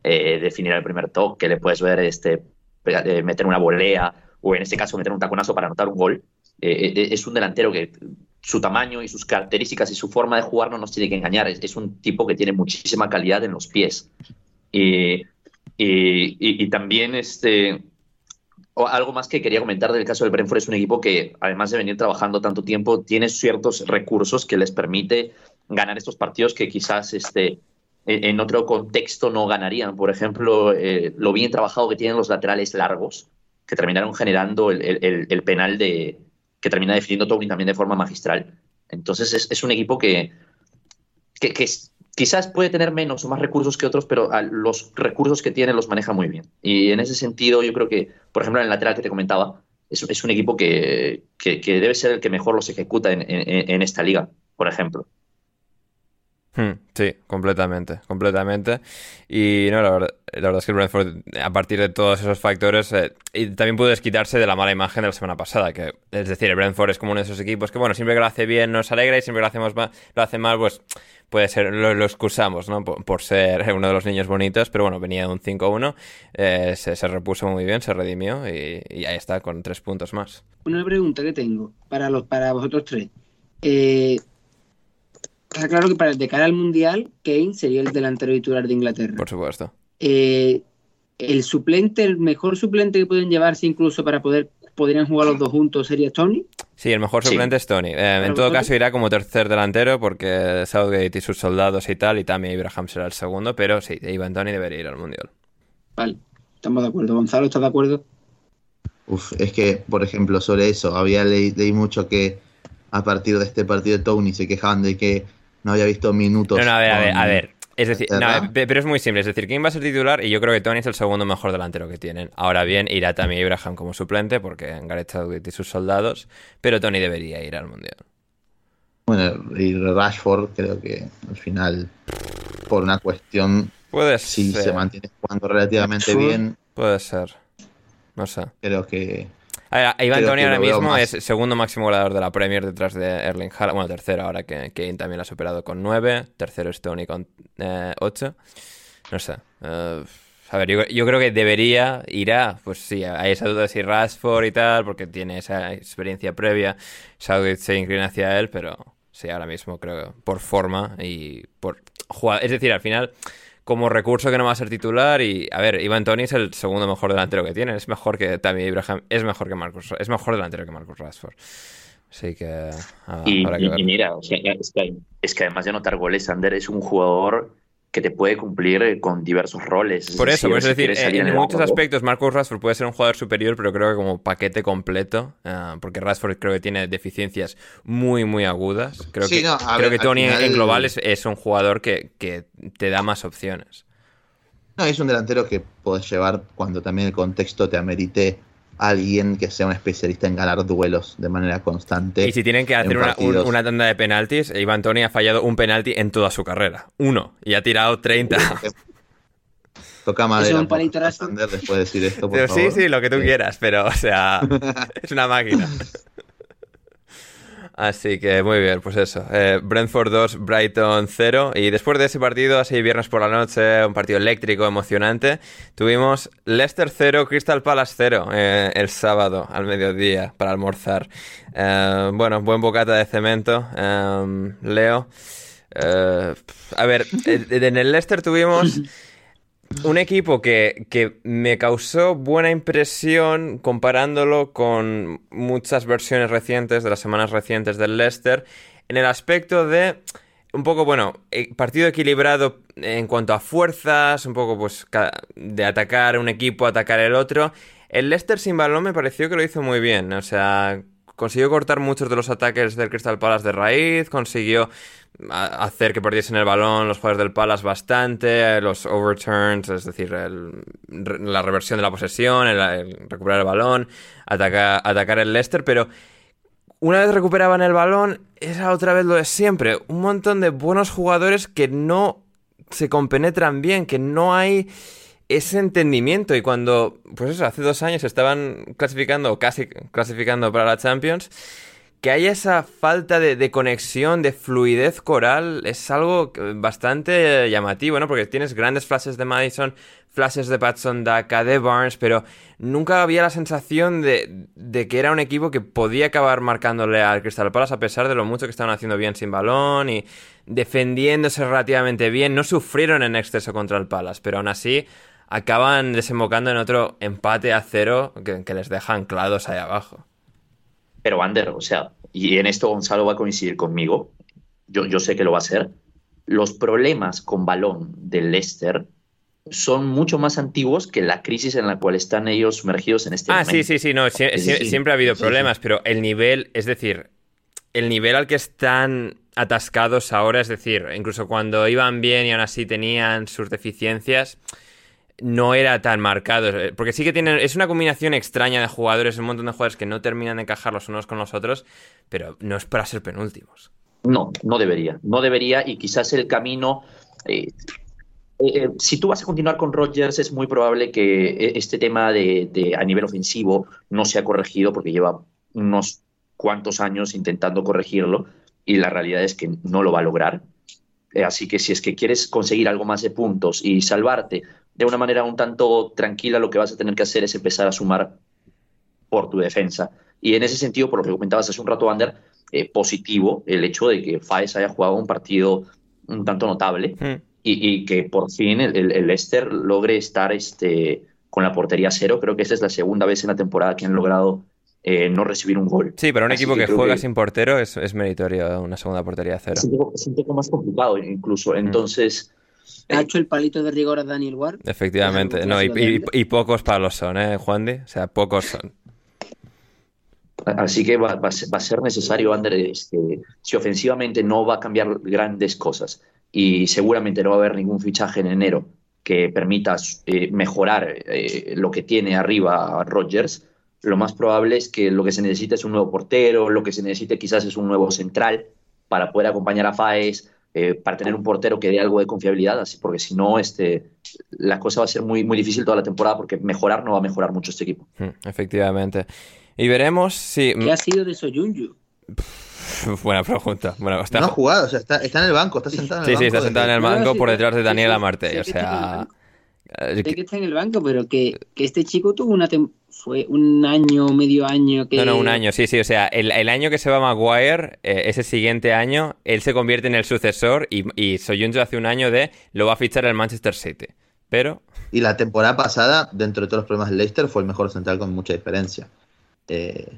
eh, definir el primer toque, le puedes ver este, eh, meter una volea o en este caso meter un taconazo para anotar un gol. Eh, es un delantero que su tamaño y sus características y su forma de jugar no nos tiene que engañar. Es, un tipo que tiene muchísima calidad en los pies. Y, y, también este, algo más que quería comentar del caso del Brentford es un equipo que, además de venir trabajando tanto tiempo, tiene ciertos recursos que les permite ganar estos partidos que quizás este, en otro contexto no ganarían. Por ejemplo, eh, lo bien trabajado que tienen los laterales largos, que terminaron generando el, penal de que termina definiendo Tony también de forma magistral. Entonces es, un equipo que, que, quizás puede tener menos o más recursos que otros, pero los recursos que tiene los maneja muy bien. Y en ese sentido yo creo que, por ejemplo, en el lateral que te comentaba, es, un equipo que, debe ser el que mejor los ejecuta en esta liga, por ejemplo. Hmm, sí, completamente, completamente. Y no, la verdad, la verdad, es que el Brentford, a partir de todos esos factores, eh, y también pudo desquitarse de la mala imagen de la semana pasada. Que, es decir, el Brentford es como uno de esos equipos que, bueno, siempre que lo hace bien nos alegra y siempre que lo, hacemos mal, lo hace mal, pues puede ser, lo, excusamos, ¿no? Por, ser *laughs* uno de los niños bonitos, pero bueno, venía de un 5-1, eh, se, repuso muy bien, se redimió y, y, ahí está, con tres puntos más. Una pregunta que tengo para, los, para vosotros tres. Eh está claro que para el de cara al Mundial, Kane sería el delantero titular de Inglaterra. Por supuesto. Eh, el suplente, el mejor suplente que pueden llevarse incluso para poder podrían jugar los dos juntos sería Tony. Sí, el mejor suplente es Tony. Eh, en todo caso irá como tercer delantero porque Southgate y sus soldados y tal, y también Abraham será el segundo, pero sí, Ivan Tony debería ir al Mundial. Vale, estamos de acuerdo. Gonzalo, ¿estás de acuerdo? Uf, es que, por ejemplo, sobre eso, había leído mucho que a partir de este partido de Tony se quejaban de que no había visto minutos. No, no, a ver, a ver, Es decir, pero es muy simple. Es decir, ¿quién va a ser titular? Y yo creo que Tony es el segundo mejor delantero que tienen. Ahora bien, irá también Ibrahim como suplente, porque Gareth Southgate y sus soldados. Pero Tony debería ir al mundial. Bueno, y Rashford, creo que al final, por una cuestión. Puede si se mantiene jugando relativamente bien. Puede ser. No sé. Creo que Iván Tony ahora mismo es segundo máximo goleador de la Premier detrás de Erling Haaland. Bueno, tercero ahora que Kane también lo ha superado con 9. Tercero es Tony con 8. Eh, no sé. Eh, a ver, yo, creo que debería, irá, pues sí, hay esa duda si Rashford y tal, porque tiene esa experiencia previa. Southgate se inclina hacia él, pero sí, ahora mismo creo por forma y por jugar. Es decir, al final como recurso que no va a ser titular. Y a ver, Iván Tony es el segundo mejor delantero que tiene. Es mejor que también Ibrahim. Es mejor que Marcus. Es mejor delantero que Marcus Rashford. Así que. Ah, y, mira, es, que, es que además de anotar goles, Sander es un jugador que te puede cumplir eh, con diversos roles. Por eso, es decir, en, muchos aspectos Marcus Rashford puede ser un jugador superior, pero creo que como paquete completo, ah, porque Rashford creo que tiene deficiencias muy, muy agudas. Creo que, creo que Tony en global es, un jugador que, que, te da más opciones. No, es un delantero que puedes llevar cuando también el contexto te amerite alguien que sea un especialista en ganar duelos de manera constante. Y si tienen que hacer una, tanda de penaltis, Iván Tony ha fallado un penalti en toda su carrera. Uno. Y ha tirado 30. *laughs* Toca madera después de decir esto, por Sí, sí, lo que tú quieras, pero, o sea, *laughs* es una máquina. *laughs* Así que muy bien, pues eso. Eh, Brentford 2, Brighton 0. Y después de ese partido, así viernes por la noche, un partido eléctrico, emocionante, tuvimos Leicester 0, Crystal Palace 0 eh, el sábado al mediodía para almorzar. Eh, bueno, buen bocata de cemento, Leo. a ver, *laughs* en el Leicester tuvimos *laughs* un equipo que, me causó buena impresión comparándolo con muchas versiones recientes de las semanas recientes del Leicester en el aspecto de un poco, bueno, eh, partido equilibrado en cuanto a fuerzas, un poco pues de atacar un equipo, atacar el otro. El Leicester sin balón me pareció que lo hizo muy bien, o sea, consiguió cortar muchos de los ataques del Crystal Palace de raíz, consiguió hacer que perdiesen el balón los jugadores del Palace bastante, los overturns, es decir, la reversión de la posesión, el, recuperar el balón, atacar, el Leicester, pero una vez recuperaban el balón, era otra vez lo de siempre. Un montón de buenos jugadores que no se compenetran bien, que no hay ese entendimiento. Y cuando, pues eso, hace dos años estaban clasificando, o casi clasificando para la Champions, que haya esa falta de, conexión, de fluidez coral, es algo bastante llamativo, ¿no? Porque tienes grandes frases de Madison, flashes de Patson Daka, de Barnes, pero nunca había la sensación de, de, que era un equipo que podía acabar marcándole al Crystal Palace a pesar de lo mucho que estaban haciendo bien sin balón y defendiéndose relativamente bien. No sufrieron en exceso contra el Palace, pero aún así acaban desembocando en otro empate a cero que, que les deja anclados ahí abajo. Pero Ander, o sea, y en esto Gonzalo va a coincidir conmigo, yo, yo sé que lo va a hacer, los problemas con balón del Leicester son mucho más antiguos que la crisis en la cual están ellos sumergidos en este ah, momento. Ah, sí, sí, sí, no, siempre ha habido problemas, pero el nivel, es decir, el nivel al que están atascados ahora, es decir, incluso cuando iban bien y aún así tenían sus deficiencias, no era tan marcado. Porque sí que tienen. Es una combinación extraña de jugadores, un montón de jugadores que no terminan de encajar los unos con los otros, pero no es para ser penúltimos. No, no debería. No debería, y quizás el camino. Eh, eh, eh, si tú vas a continuar con Rodgers, es muy probable que eh, este tema de, a nivel ofensivo no sea corregido porque lleva unos cuantos años intentando corregirlo y la realidad es que no lo va a lograr. así que si es que quieres conseguir algo más de puntos y salvarte de una manera un tanto tranquila, lo que vas a tener que hacer es empezar a sumar por tu defensa. Y en ese sentido, por lo que comentabas hace un rato, Ander, positivo el hecho de que Faes haya jugado un partido un tanto notable. Hmm y, que por fin el, el, Leicester logre estar este, con la portería cero. Creo que esta es la segunda vez en la temporada que han logrado eh, no recibir un gol. Sí, para un equipo que, juega sin portero es, es, meritorio una segunda portería cero. Es un, poco, más complicado incluso. Mm. Entonces... ¿Ha hecho el palito de rigor a Daniel Ward? Efectivamente, no, y, y, pocos palos son, ¿eh, Juan de? O sea, pocos son. Así que va, va, a ser necesario, Ander, este, si ofensivamente no va a cambiar grandes cosas, y seguramente no va a haber ningún fichaje en enero que permita eh, mejorar eh, lo que tiene arriba Rodgers, lo más probable es que lo que se necesita es un nuevo portero, lo que se necesite quizás es un nuevo central para poder acompañar a Faes, eh, para tener un portero que dé algo de confiabilidad, así, porque si no, este, la cosa va a ser muy, muy difícil toda la temporada porque mejorar no va a mejorar mucho este equipo. Hmm, efectivamente. Y veremos si... ¿Qué ha sido de Soyunju? *laughs* Buena pregunta. Bueno, está... No ha jugado, o sea, está, está, en el banco, está sentado en el sí, banco. Sí, está sentado en el banco por detrás de Daniela Marte. O sea. Sé que está en el banco, pero que, que este chico tuvo una fue un año, medio año que... No, no, un año, sí, sí. O sea, el, el año que se va Maguire, eh, ese siguiente año, él se convierte en el sucesor y, y Soyuncu hace un año de lo va a fichar el Manchester City. Pero... Y la temporada pasada, dentro de todos los problemas del Leicester, fue el mejor central con mucha diferencia. Eh,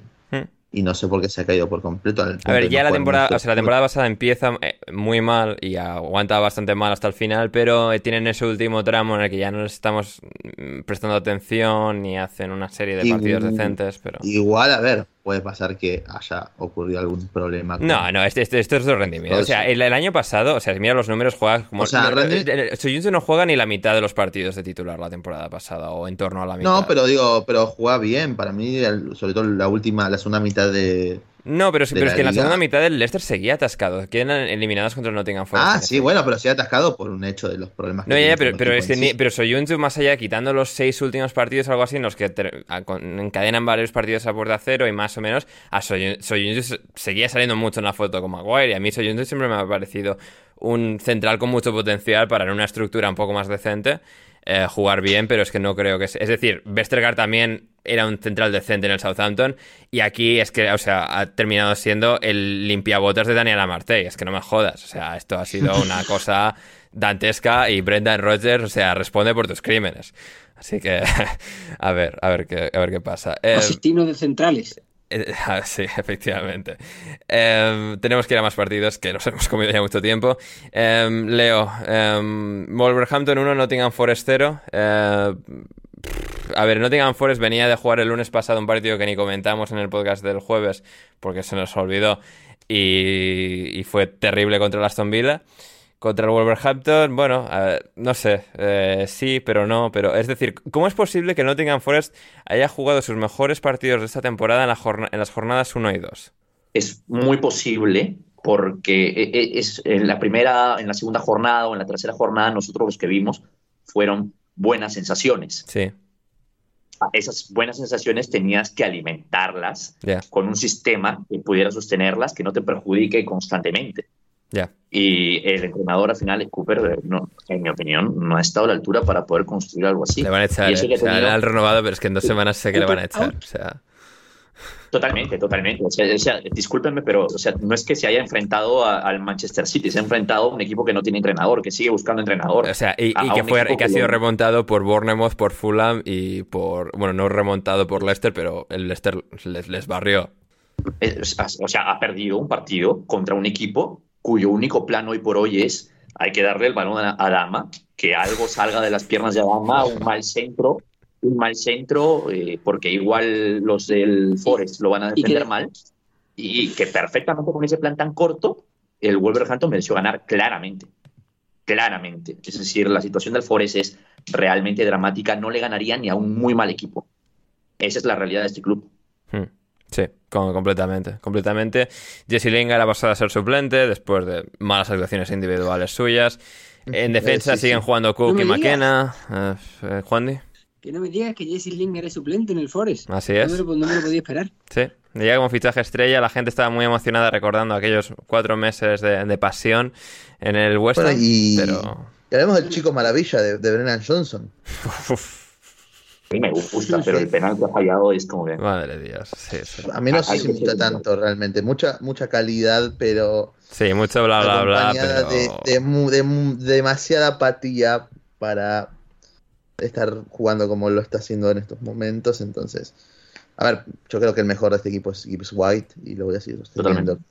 y no sé por qué se ha caído por completo. a ver, ya la temporada, o sea, la temporada pasada empieza eh, muy mal y aguanta bastante mal hasta el final, pero eh, tienen ese último tramo en el que ya no les estamos mm, prestando atención y hacen una serie de partidos decentes, pero... Igual, a ver, puede pasar que haya ocurrido algún problema. No, no, este, este, esto es de rendimiento. O sea, el, año pasado, o sea, mira los números, juega como. O sea, no, eh, no juega ni la mitad de los partidos de titular la temporada pasada, o en torno a la mitad. No, pero digo, pero juega bien. Para mí, sobre todo la última, la segunda mitad de, no, pero, pero es que en la segunda mitad del Leicester seguía atascado. Quedan eliminados contra el Nottingham Forest. Ah, sí, bueno, pero sí atascado por un hecho de los problemas no, ya, pero, pero, es que pero Soyuncu, más allá, quitando los seis últimos partidos o algo así, en los que encadenan varios partidos a puerta cero y más o menos, a Soyuncu seguía saliendo mucho en la foto con Maguire. Y a mí Soyuncu siempre me ha parecido un central con mucho potencial para en una estructura un poco más decente. Eh, jugar bien, pero es que no creo que... Es, es decir, Westergaard también era un central decente en el Southampton y aquí es que, o sea, ha terminado siendo el limpiabotas de Daniel Amartey, es que no me jodas, o sea, esto ha sido una *laughs* cosa dantesca y Brendan Rodgers, o sea, responde por tus crímenes. Así que, *laughs* a ver, a ver qué, a ver qué pasa. Eh, de centrales. *laughs* Ah, sí, efectivamente. Em, tenemos que ir a más partidos que nos *laughs* hemos comido ya mucho tiempo. Em, Leo, um, Wolverhampton 1, Nottingham Forest 0. Eh, a ver, Nottingham Forest venía de jugar el lunes pasado un partido que ni comentamos en el podcast del jueves porque se nos olvidó. y, y fue terrible contra el Aston Villa. Contra el Wolverhampton, bueno, eh, no sé, eh, sí, pero no, pero es decir, ¿cómo es posible que Nottingham Forest haya jugado sus mejores partidos de esta temporada en, la en las jornadas 1 y 2? Es muy posible porque e- e- es en la primera, en la segunda jornada o en la tercera jornada, nosotros los que vimos fueron buenas sensaciones. Sí, Esas buenas sensaciones tenías que alimentarlas con un sistema que pudiera sostenerlas, que no te perjudique constantemente. Ya. Y el entrenador al final, Cooper, no, en mi opinión, no ha estado a la altura para poder construir algo así. Le van a echar, Y eso eh. que o sea, tenido- le han renovado, pero es que en dos semanas sé que le van a echar. O sea, Totalmente, totalmente. O sea, o sea, discúlpenme, pero o sea, no es que se haya enfrentado a- al Manchester City, se ha enfrentado a un equipo que no tiene entrenador, que sigue buscando entrenador. o sea y, A- y a que, fue, y que ha sido remontado por Bournemouth, por Fulham y por. Bueno, no remontado por Leicester, pero el Leicester les, les barrió. Es- O sea, ha perdido un partido contra un equipo cuyo único plan hoy por hoy es hay que darle el balón a, Dama, que algo salga de las piernas de Dama, un mal centro, un mal centro, eh, porque igual los del Forest lo van a defender mal, y que perfectamente con ese plan tan corto, el Wolverhampton mereció ganar claramente. Claramente. Es decir, la situación del Forest es realmente dramática, no le ganaría ni a un muy mal equipo. Esa es la realidad de este club. Hmm. Sí, con- completamente, completamente. Jesse Lingard ha pasado a ser suplente después de malas actuaciones individuales suyas. En defensa Eh, sí, siguen sí. jugando Cook No y. McKenna. Eh, eh, Juandi, Que no me digas que Jesse Lingard es suplente en el Forest. Así No es. me lo, no me lo podía esperar. sí. Llega como fichaje estrella, la gente estaba muy emocionada recordando aquellos cuatro meses de, de pasión en el West Ham, Bueno, y, pero... y hablemos del chico maravilla de, de Brennan Johnson. *laughs* A mí me gusta, pero el penal que ha fallado es como que... Madre de Dios, sí, sí. A mí no me gusta tanto realmente. Mucha, mucha calidad, pero Sí, mucho bla bla bla, pero... de, de mu- de mu- demasiada apatía para estar jugando como lo está haciendo en estos momentos. Entonces, a ver, yo creo que el mejor de este equipo es Gibbs White y lo voy a seguir sosteniendo Totalmente.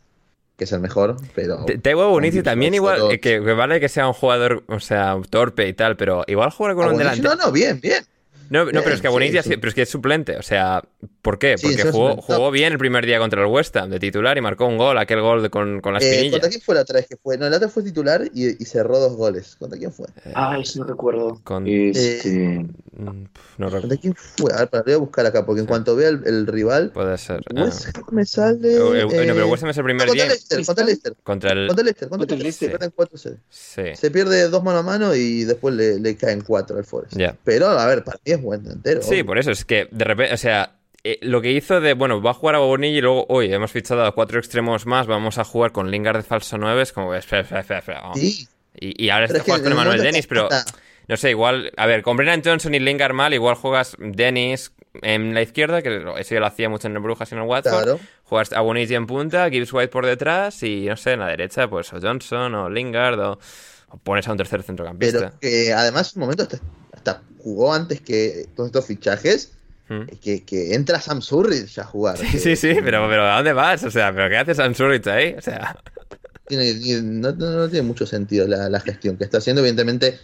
que es el mejor, pero Te- Taiwo Bonici Gibbs también igual, eh, que, que vale que sea un jugador, o sea, torpe y tal, pero igual jugar con Ah, un Bonici, delantero... No, no, bien, bien. No, no, pero es que a Sí, sí. pero es que es suplente, o sea, ¿por qué? Sí, Porque jugó, jugó bien el primer día contra el West Ham de titular y marcó un gol, aquel gol de- con, con la Eh, espinilla. ¿Contra quién fue la otra vez que fue? No, el otro fue titular y, y cerró dos goles. ¿Contra quién fue? Ah, eso no recuerdo. Con- Este, Mm, no. ¿Contra quién fue? A ver, para, lo voy a buscar acá, porque en cuanto vea el, el rival. Puede ser. ah. West Ham me sale. Eh, eh, no, pero eh, West Ham es el primer contra día Leicester, contra Leicester. contra el... Contra Leicester, contra Contra el Leicester. Leicester. Pierden 4-0. Sí, Se pierde dos mano a mano y después le, le caen cuatro al Forest. ya. Pero, a ver, para mí es entero. Sí, por eso, es que de repente, o sea, eh, lo que hizo de, bueno, va a jugar a Bonilla y luego, hoy hemos fichado a cuatro extremos más, vamos a jugar con Lingard de falso 9, es como, espera, espera, espera, espera, vamos. Sí, Y, y ahora pero está es que jugando con en el Manuel momento Dennis, pero no sé, igual, a ver, con Brennan Johnson y Lingard mal, igual juegas Dennis en la izquierda, que eso ya lo hacía mucho en el Brujas y en el Watford. Claro. Juegas a Bonilla en punta, Gibbs White por detrás y, no sé, en la derecha, pues o Johnson o Lingard o, o pones a un tercer centrocampista. Pero que además, un momento hasta, hasta jugó antes que todos estos fichajes. Hmm. Que, que entra Sam Surridge a jugar. Sí, sí, sí, pero, pero ¿a dónde vas? O sea, ¿pero qué haces Sam Surridge ahí? O sea, Tiene- no, tiene mucho sentido la, la gestión que está haciendo. Evidentemente,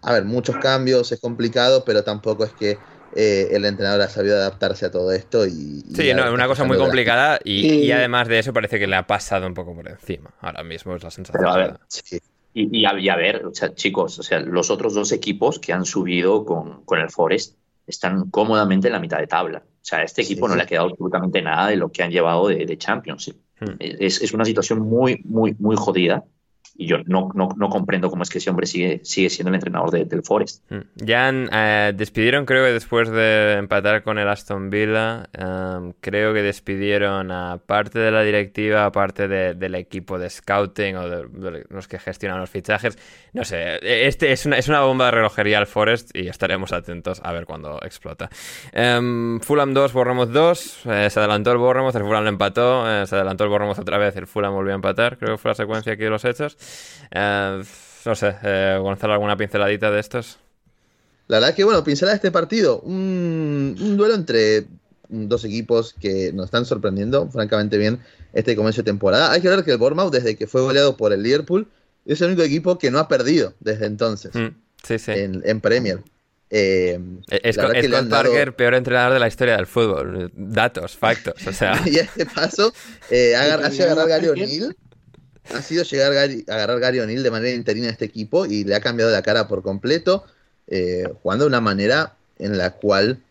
a ver, muchos cambios, es complicado, pero tampoco es que eh, el entrenador ha sabido adaptarse a todo esto. Y, y sí, no, está una cosa muy complicada y, además de eso parece que le ha pasado un poco por encima. Ahora mismo es la sensación. Pero a ver, Sí. Y, y a, y a ver, o sea, chicos, o sea, los otros dos equipos que han subido con, con el Forest están cómodamente en la mitad de tabla. O sea, a este equipo Sí, no sí. le ha quedado absolutamente nada de lo que han llevado de, de Championship. Hmm. Es, es una situación muy, muy, muy jodida. Y yo no, no, no comprendo cómo es que ese hombre sigue, sigue siendo el entrenador de- del Forest. Mm. Ya han, eh, despidieron, creo que después de empatar con el Aston Villa, em, creo que despidieron a parte de la directiva, a parte de- del equipo de scouting o de, de los que gestionan los fichajes. No sé, este es una, es una bomba de relojería al Forest y estaremos atentos a ver cuándo explota. Em, Fulham 2, Bournemouth 2, eh, se adelantó el Bournemouth, el Fulham lo empató, eh, se adelantó el Bournemouth otra vez, el Fulham volvió a empatar, creo que fue la secuencia aquí de los hechos. Eh, no sé, eh, Gonzalo, ¿alguna pinceladita de estos? La verdad que, bueno, pincelar este partido, un, un duelo entre dos equipos que nos están sorprendiendo francamente bien este comienzo de temporada. Hay que ver que el Bournemouth, desde que fue goleado por el Liverpool, es el único equipo que no ha perdido desde entonces Mm, sí, sí. en, en Premier. Eh, Es, dado- Parker, peor entrenador de la historia del fútbol. Datos, factos, o sea... *laughs* y a este paso eh, agar- ha sido agarrar Gary. O'Neill. Ha sido llegar Gary- agarrar Gary O'Neill de manera interina a este equipo y le ha cambiado la cara por completo, eh, jugando de una manera en la cual,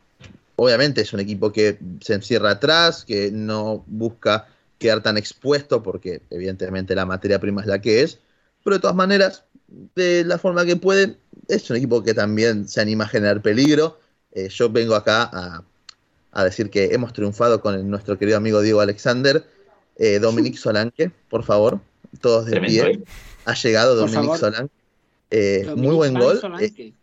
obviamente, es un equipo que se encierra atrás, que no busca quedar tan expuesto, porque evidentemente la materia prima es la que es, pero de todas maneras, de la forma que puede, es un equipo que también se anima a generar peligro. Eh, yo vengo acá a, a decir que hemos triunfado con el- nuestro querido amigo Diego Alexander. Eh, Dominic *laughs* Solanke, por favor, todos de Tremendo, pie. ¿eh? Ha llegado Por Dominic favor. Solanke. Eh, muy buen gol. eh,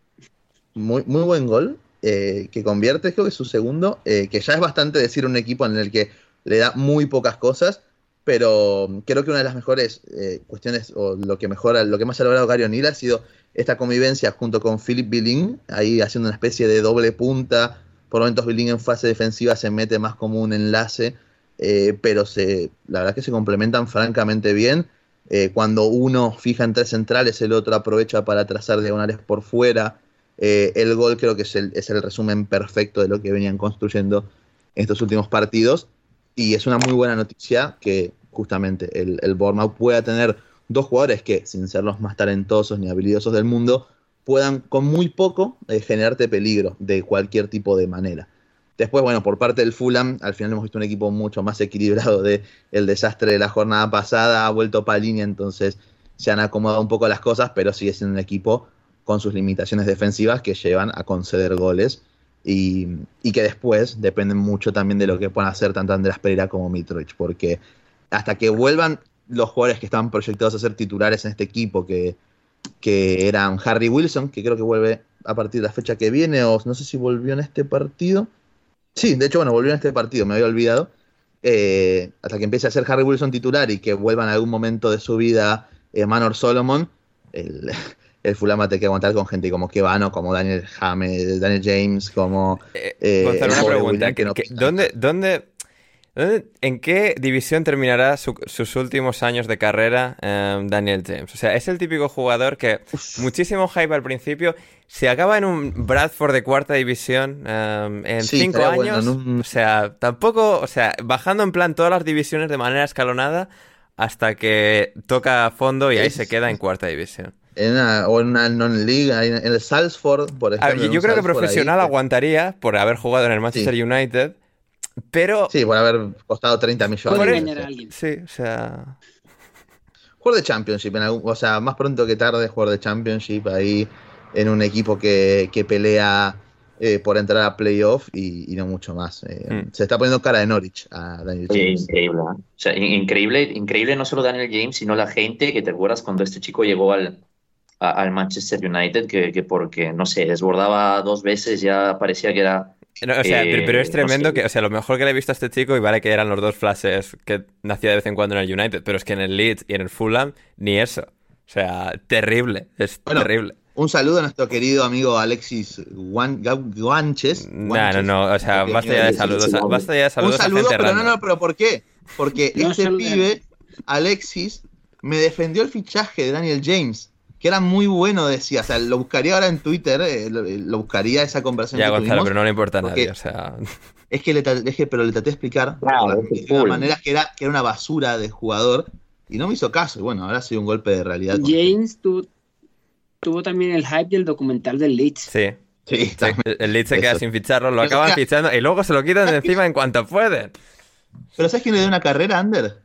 muy, muy buen gol. eh, que convierte, creo que es su segundo. eh, que ya es bastante decir un equipo en el que le da muy pocas cosas. Pero creo que una de las mejores eh, cuestiones, o lo que mejora, lo que más ha logrado Gary O'Neill ha sido esta convivencia junto con Philip Billing, ahí haciendo una especie de doble punta. Por momentos Billing en fase defensiva se mete más como un enlace, eh, pero se, la verdad que se complementan francamente bien. Eh, cuando uno fija en tres centrales, el otro aprovecha para trazar diagonales por fuera. Eh, el gol creo que es el, es el resumen perfecto de lo que venían construyendo en estos últimos partidos. Y es una muy buena noticia que justamente el, el Bournemouth pueda tener dos jugadores que, sin ser los más talentosos ni habilidosos del mundo, puedan con muy poco eh, generarte peligro de cualquier tipo de manera. Después, bueno, por parte del Fulham, al final hemos visto un equipo mucho más equilibrado de desastre de la jornada pasada, ha vuelto Palini, entonces se han acomodado un poco las cosas, pero sigue siendo un equipo con sus limitaciones defensivas que llevan a conceder goles y, y que después dependen mucho también de lo que puedan hacer tanto Andrés Pereira como Mitrovic, porque hasta que vuelvan los jugadores que estaban proyectados a ser titulares en este equipo, que, que eran Harry Wilson, que creo que vuelve a partir de la fecha que viene, o no sé si volvió en este partido. Sí, de hecho, bueno, volvió en este partido, me había olvidado. Eh, hasta que empiece a ser Harry Wilson titular y que vuelva en algún momento de su vida eh, Manor Solomon, el, *laughs* el Fulham te que aguantar con gente como Kevano, como Daniel James, Daniel James, como Eh, Eh, Gonzalo, una pregunta. William que no ¿qué- pasa ¿dónde, dónde, dónde- ¿En qué división terminará su- sus últimos años de carrera eh, Daniel James? O sea, es el típico jugador que muchísimo hype al principio, se acaba en un Bradford de cuarta división eh, en Sí, cinco bueno, años. O sea, tampoco, o sea, bajando en plan todas las divisiones de manera escalonada hasta que toca a fondo y ahí Es- se queda en cuarta división. en una, o en una non-league, ahí en el Salzburg, por ejemplo. yo creo que profesional ahí, aguantaría por haber jugado en el Manchester United, pero... Sí, por haber costado 30 millones. Puede Por engañar a alguien. Sí, o sea... Jugador de Championship, en algún- o sea, más pronto que tarde, jugador de Championship ahí en un equipo que, que pelea eh, por entrar a playoff y, y no mucho más. Eh, Mm. Se está poniendo cara de Norwich a Daniel Oye, James. increíble, ¿eh? O sea, in- increíble, increíble no solo Daniel James, sino la gente que te acuerdas cuando este chico llegó al, a- al Manchester United, que, que porque, no sé, desbordaba dos veces, ya parecía que era... No, o sea, Eh, pero- es no tremendo sé. que, o sea, lo mejor que le he visto a este chico, y vale que eran los dos flashes que nacía de vez en cuando en el United, pero es que en el Leeds y en el Fulham, ni eso. O sea, terrible, es Bueno, terrible. Un saludo a nuestro querido amigo Alexis Guan- Guanches. No, no, no, o sea, basta ya de saludos, a, basta ya de saludos Un a saludo, gente pero no, random. no, pero ¿por qué? Porque No este pibe, Alexis, me defendió el fichaje de Daniel James, que era muy bueno, decía. O sea, lo buscaría ahora en Twitter, eh, lo, lo buscaría esa conversación Ya, que Gonzalo, tuvimos. pero no le importa a nadie, o sea... *laughs* Es que le es que- pero le traté de explicar Claro, de full. manera que era, que era una basura de jugador y no me hizo caso. Y bueno, ahora ha sido un golpe de realidad. James tu- tuvo también el hype del documental del Leeds. Sí. Sí, Sí, el- el Leeds se queda Eso. sin ficharlo, lo Pero acaban fichando y luego se lo quitan de encima en cuanto pueden. Pero ¿sabes quién le dio una carrera, Ander?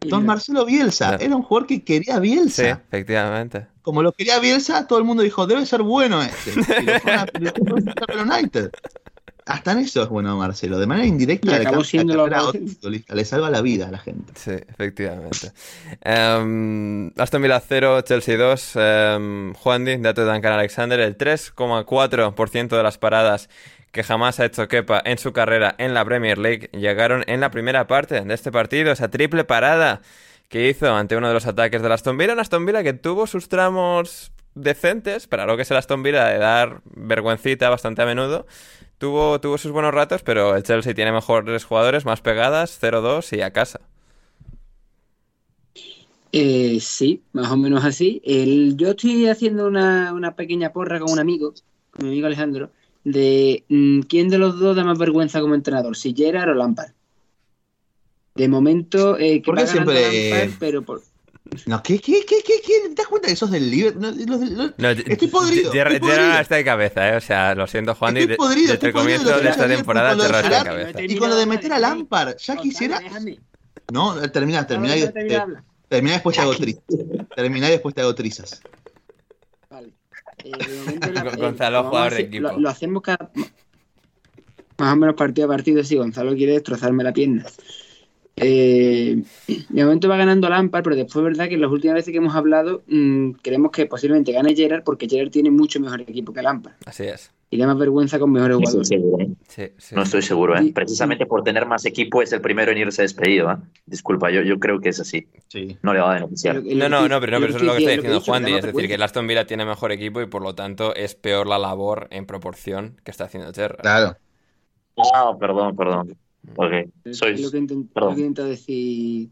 Don Marcelo Bielsa. No. Era un jugador que quería Sí, Bielsa. efectivamente. Como lo quería Bielsa, todo el mundo dijo, debe ser bueno este. Y lo fueron a- lo United. Hasta en eso es bueno Marcelo. De manera indirecta Y le acabó la siendo lo carrera a que- otro futbolista. Le salva la vida a la gente. Sí, efectivamente. Em, Aston Villa 0, Chelsea 2. Um, Juan Di, dato de Duncan Alexander, el 3,4% de las paradas que jamás ha hecho Kepa en su carrera en la Premier League llegaron en la primera parte de este partido, esa triple parada que hizo ante uno de los ataques del Aston Villa, un Aston Villa que tuvo sus tramos decentes, para lo que es el Aston Villa de dar vergüencita bastante a menudo. Tuvo, tuvo sus buenos ratos, pero el Chelsea tiene mejores jugadores, más pegadas, 0-2 y a casa. Eh, sí, más o menos así. Yo estoy haciendo una, una pequeña porra con un amigo, con mi amigo Alejandro, de mm, quién de los dos da más vergüenza como entrenador, si Gerard o Lampard. De momento, eh, que ¿Por qué siempre- Lampard, pero por- No, ¿qué, qué, qué, qué, qué? ¿Te das cuenta que sos del Liverpool? No, los- los- No, estoy podrido. Gerard estoy podrido. Gerard está de cabeza, ¿eh? O sea, lo siento, Juan, Estoy de, podrido, desde estoy el podrido comienzo de esta temporada te de cabeza. Y con lo de meter a. Lampard, ya quisiera. No, termina, termina termina de eh, después te hago trizas. Termina y después te hago trizas. Vale. Eh, de la- *laughs* eh, Gonzalo, a jugador de equipo. Lo, lo hacemos cada. Más o menos partido a partido, si Gonzalo quiere destrozarme la pierna. Eh, de momento va ganando Lampard, pero después es verdad que las últimas veces que hemos hablado mm, creemos que posiblemente gane Gerard porque Gerard tiene mucho mejor equipo que Lampard Así es. y da más vergüenza con mejores jugadores. seguro. Sí, sí. No estoy seguro, ¿eh? Sí. Precisamente por tener más equipo es el primero en irse despedido, ¿eh? Disculpa, yo, yo creo que es así. Sí. No le va a que- No, no, no, pero, no, pero eso es lo que he está diciendo Juan, es decir, que el. Aston Villa tiene mejor equipo y por lo tanto es peor la labor en proporción que está haciendo Gerrard. Claro. Ah, perdón, perdón. Sois... lo que lo intento decir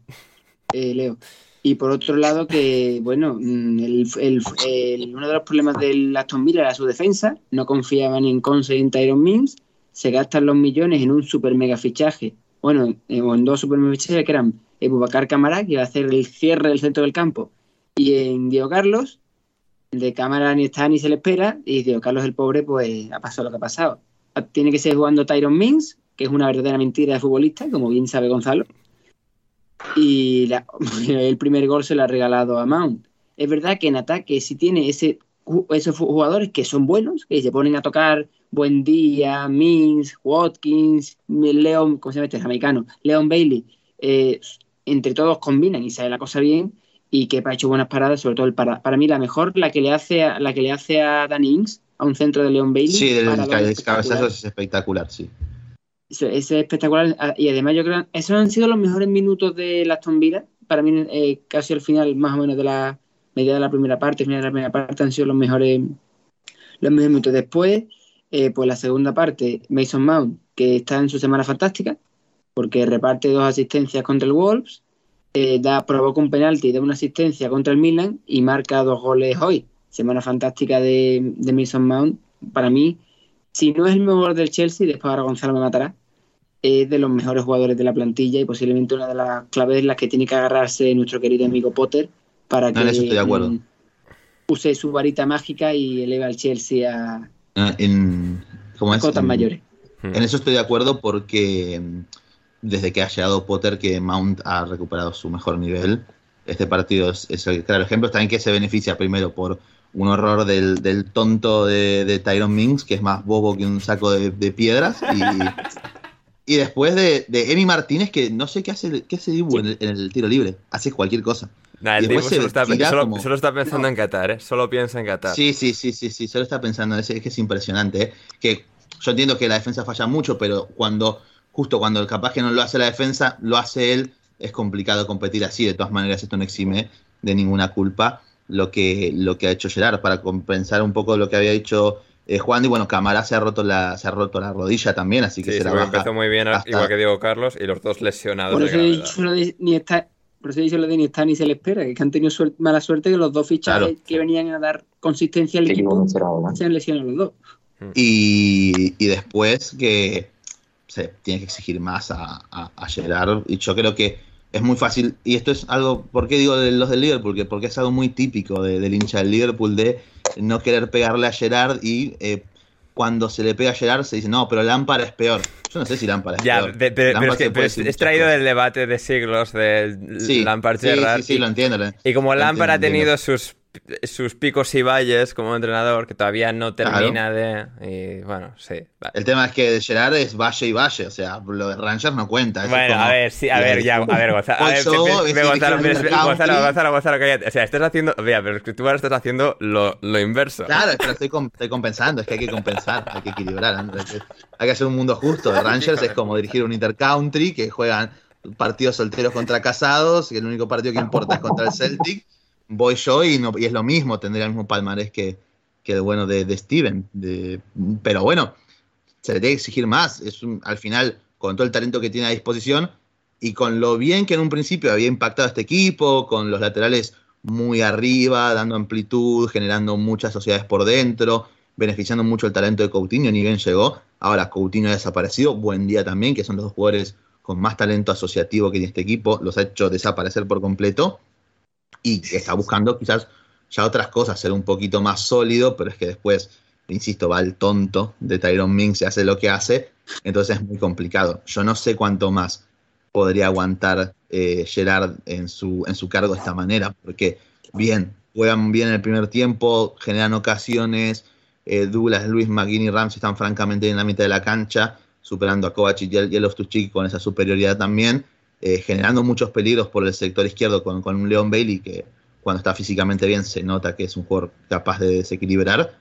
eh, Leo. Y por otro lado, que bueno, mm, el, el- el- uno de los problemas del Aston Villa era su defensa. No confiaban en Conce ni en Tyron Mings. Se gastan los millones en un super mega fichaje. Bueno, eh, o en dos super mega fichajes que eran Bubacar Camara, que iba a hacer el cierre del centro del campo, y en Diego Carlos. El de Cámara ni está ni se le espera. Y Diego Carlos, el pobre, pues ha pasado lo que ha pasado. Tiene que ser jugando Tyron Mings, que es una verdadera mentira de futbolista, como bien sabe Gonzalo. Y la- *laughs* el primer gol se lo ha regalado a Mount. Es verdad que en ataque, si tiene ese, esos jugadores que son buenos, que se ponen a tocar Buen Día, Mings, Watkins, Leon, ¿cómo se llama este jamaicano? Leon Bailey, eh, entre todos combinan y sale la cosa bien. Y que ha hecho buenas paradas, sobre todo el para, para mí la mejor, la que le hace a, la que le hace a Danny Ings, a un centro de Leon Bailey. Sí, cabezazo es espectacular, sí. Eso, eso es espectacular. Ah, Y además, yo creo esos han sido los mejores minutos de la Villa. Para mí, eh, casi al final, más o menos de la media de la primera parte, final de la primera parte, han sido los mejores, los mejores minutos. Después, eh, pues la segunda parte, Mason Mount, que está en su semana fantástica, porque reparte dos asistencias contra el Wolves, eh, da, provoca un penalti, da una asistencia contra el Milan y marca dos goles hoy. Semana fantástica de, de Mason Mount. Para mí, si no es el mejor del Chelsea, después ahora Gonzalo me matará, es de los mejores jugadores de la plantilla y posiblemente una de las claves en las que tiene que agarrarse nuestro querido amigo Potter para No, que en eso estoy de acuerdo. mm, use su varita mágica y eleve al Chelsea a Ah, En, ¿cómo es? cotas En- mayores. En eso estoy de acuerdo porque mm, desde que ha llegado Potter que Mount ha recuperado su mejor nivel. Este partido es, es el claro ejemplo. También que se beneficia primero por un horror del, del tonto de, de Tyron Mings, que es más bobo que un saco de, de piedras. Y, y después de, de Emi Martínez, que no sé qué hace, qué hace Dibu en, el, en el tiro libre. Hace cualquier cosa. Nah, el se solo está, solo- como- solo está pensando en Qatar, ¿eh? Solo piensa en Qatar. Sí, sí, sí, sí, sí, solo está pensando, es, es que es impresionante, ¿eh? que yo entiendo que la defensa falla mucho, pero cuando, justo cuando capaz que no lo hace la defensa, lo hace él, es complicado competir así, de todas maneras esto no exime de ninguna culpa lo que, lo que ha hecho Gerard, para compensar un poco lo que había dicho eh, Juan, y bueno, Camara se ha roto la, se ha roto la rodilla también, así que Sí, se la sí, baja. empezó muy bien, hasta- igual que Diego Carlos, y los dos lesionados Por eso, he dicho lo de, ni está, por eso he dicho lo de ni está ni se le espera, que han tenido suerte- mala suerte que los dos fichajes Claro. que venían a dar consistencia al Sí, equipo se han lesionado los dos. Y, y después que se tiene que exigir más a, a, a Gerard. Y yo creo que es muy fácil. Y esto es algo, ¿por qué digo de los del Liverpool? Porque, porque es algo muy típico de- del hincha del Liverpool de no querer pegarle a Gerard y eh, cuando se le pega a Gerard se dice, no, pero Lampard es peor. Yo no sé si Lampard es Ya, peor. de- pero, Lampard es que pero es, traído cosas. del debate de siglos del Sí, Lampard sí, sí, sí, y, lo entiendo. y como lo Lampard ha entiendo. tenido sus, sus picos y valles como entrenador, que todavía no termina de. Y bueno, sí. va. El tema es que Gerard es valle y valle, o sea, lo de Rangers no cuenta. Bueno, como- a ver, sí, a ver, ya, a ver, Gonzalo, a ver, Gonzalo, pero-. Gonzalo, Gonzalo, Gonzalo, cállate. O sea, estás haciendo, mira, pero tú ahora estás haciendo lo, lo inverso. Claro, lo estoy, com- estoy compensando, es que hay que compensar, hay que equilibrar. ¿no? Hay que, hacer un mundo justo. De *laughs* Rangers es como dirigir un intercountry que juegan partidos solteros contra casados, que el único partido que importa es contra el Celtic. Voy yo y, no, y es lo mismo, tendría el mismo palmarés que, que bueno de, Steven. pero bueno, se le tiene que exigir más. Es al final, con todo el talento que tiene a disposición y con lo bien que en un principio había impactado este equipo, con los laterales muy arriba, dando amplitud, generando muchas sociedades por dentro, beneficiando mucho el talento de Coutinho, ni bien llegó. Ahora Coutinho ha desaparecido, buen día también, que son los dos jugadores con más talento asociativo que tiene este equipo, los ha hecho desaparecer por completo y está buscando quizás ya otras cosas, ser un poquito más sólido, pero es que después, insisto, va el tonto de Tyron Mings y hace lo que hace, entonces es muy complicado. Yo no sé cuánto más podría aguantar eh, Gerard en su, en su cargo de esta manera, porque bien, juegan bien en el primer tiempo, generan ocasiones, eh, Douglas, Luis, McGinn y Rams están francamente en la mitad de la cancha, superando a Kovacic y a Loftus-Cheek con esa superioridad también, eh, generando muchos peligros por el sector izquierdo con, un Leon Bailey que cuando está físicamente bien se nota que es un jugador capaz de desequilibrar,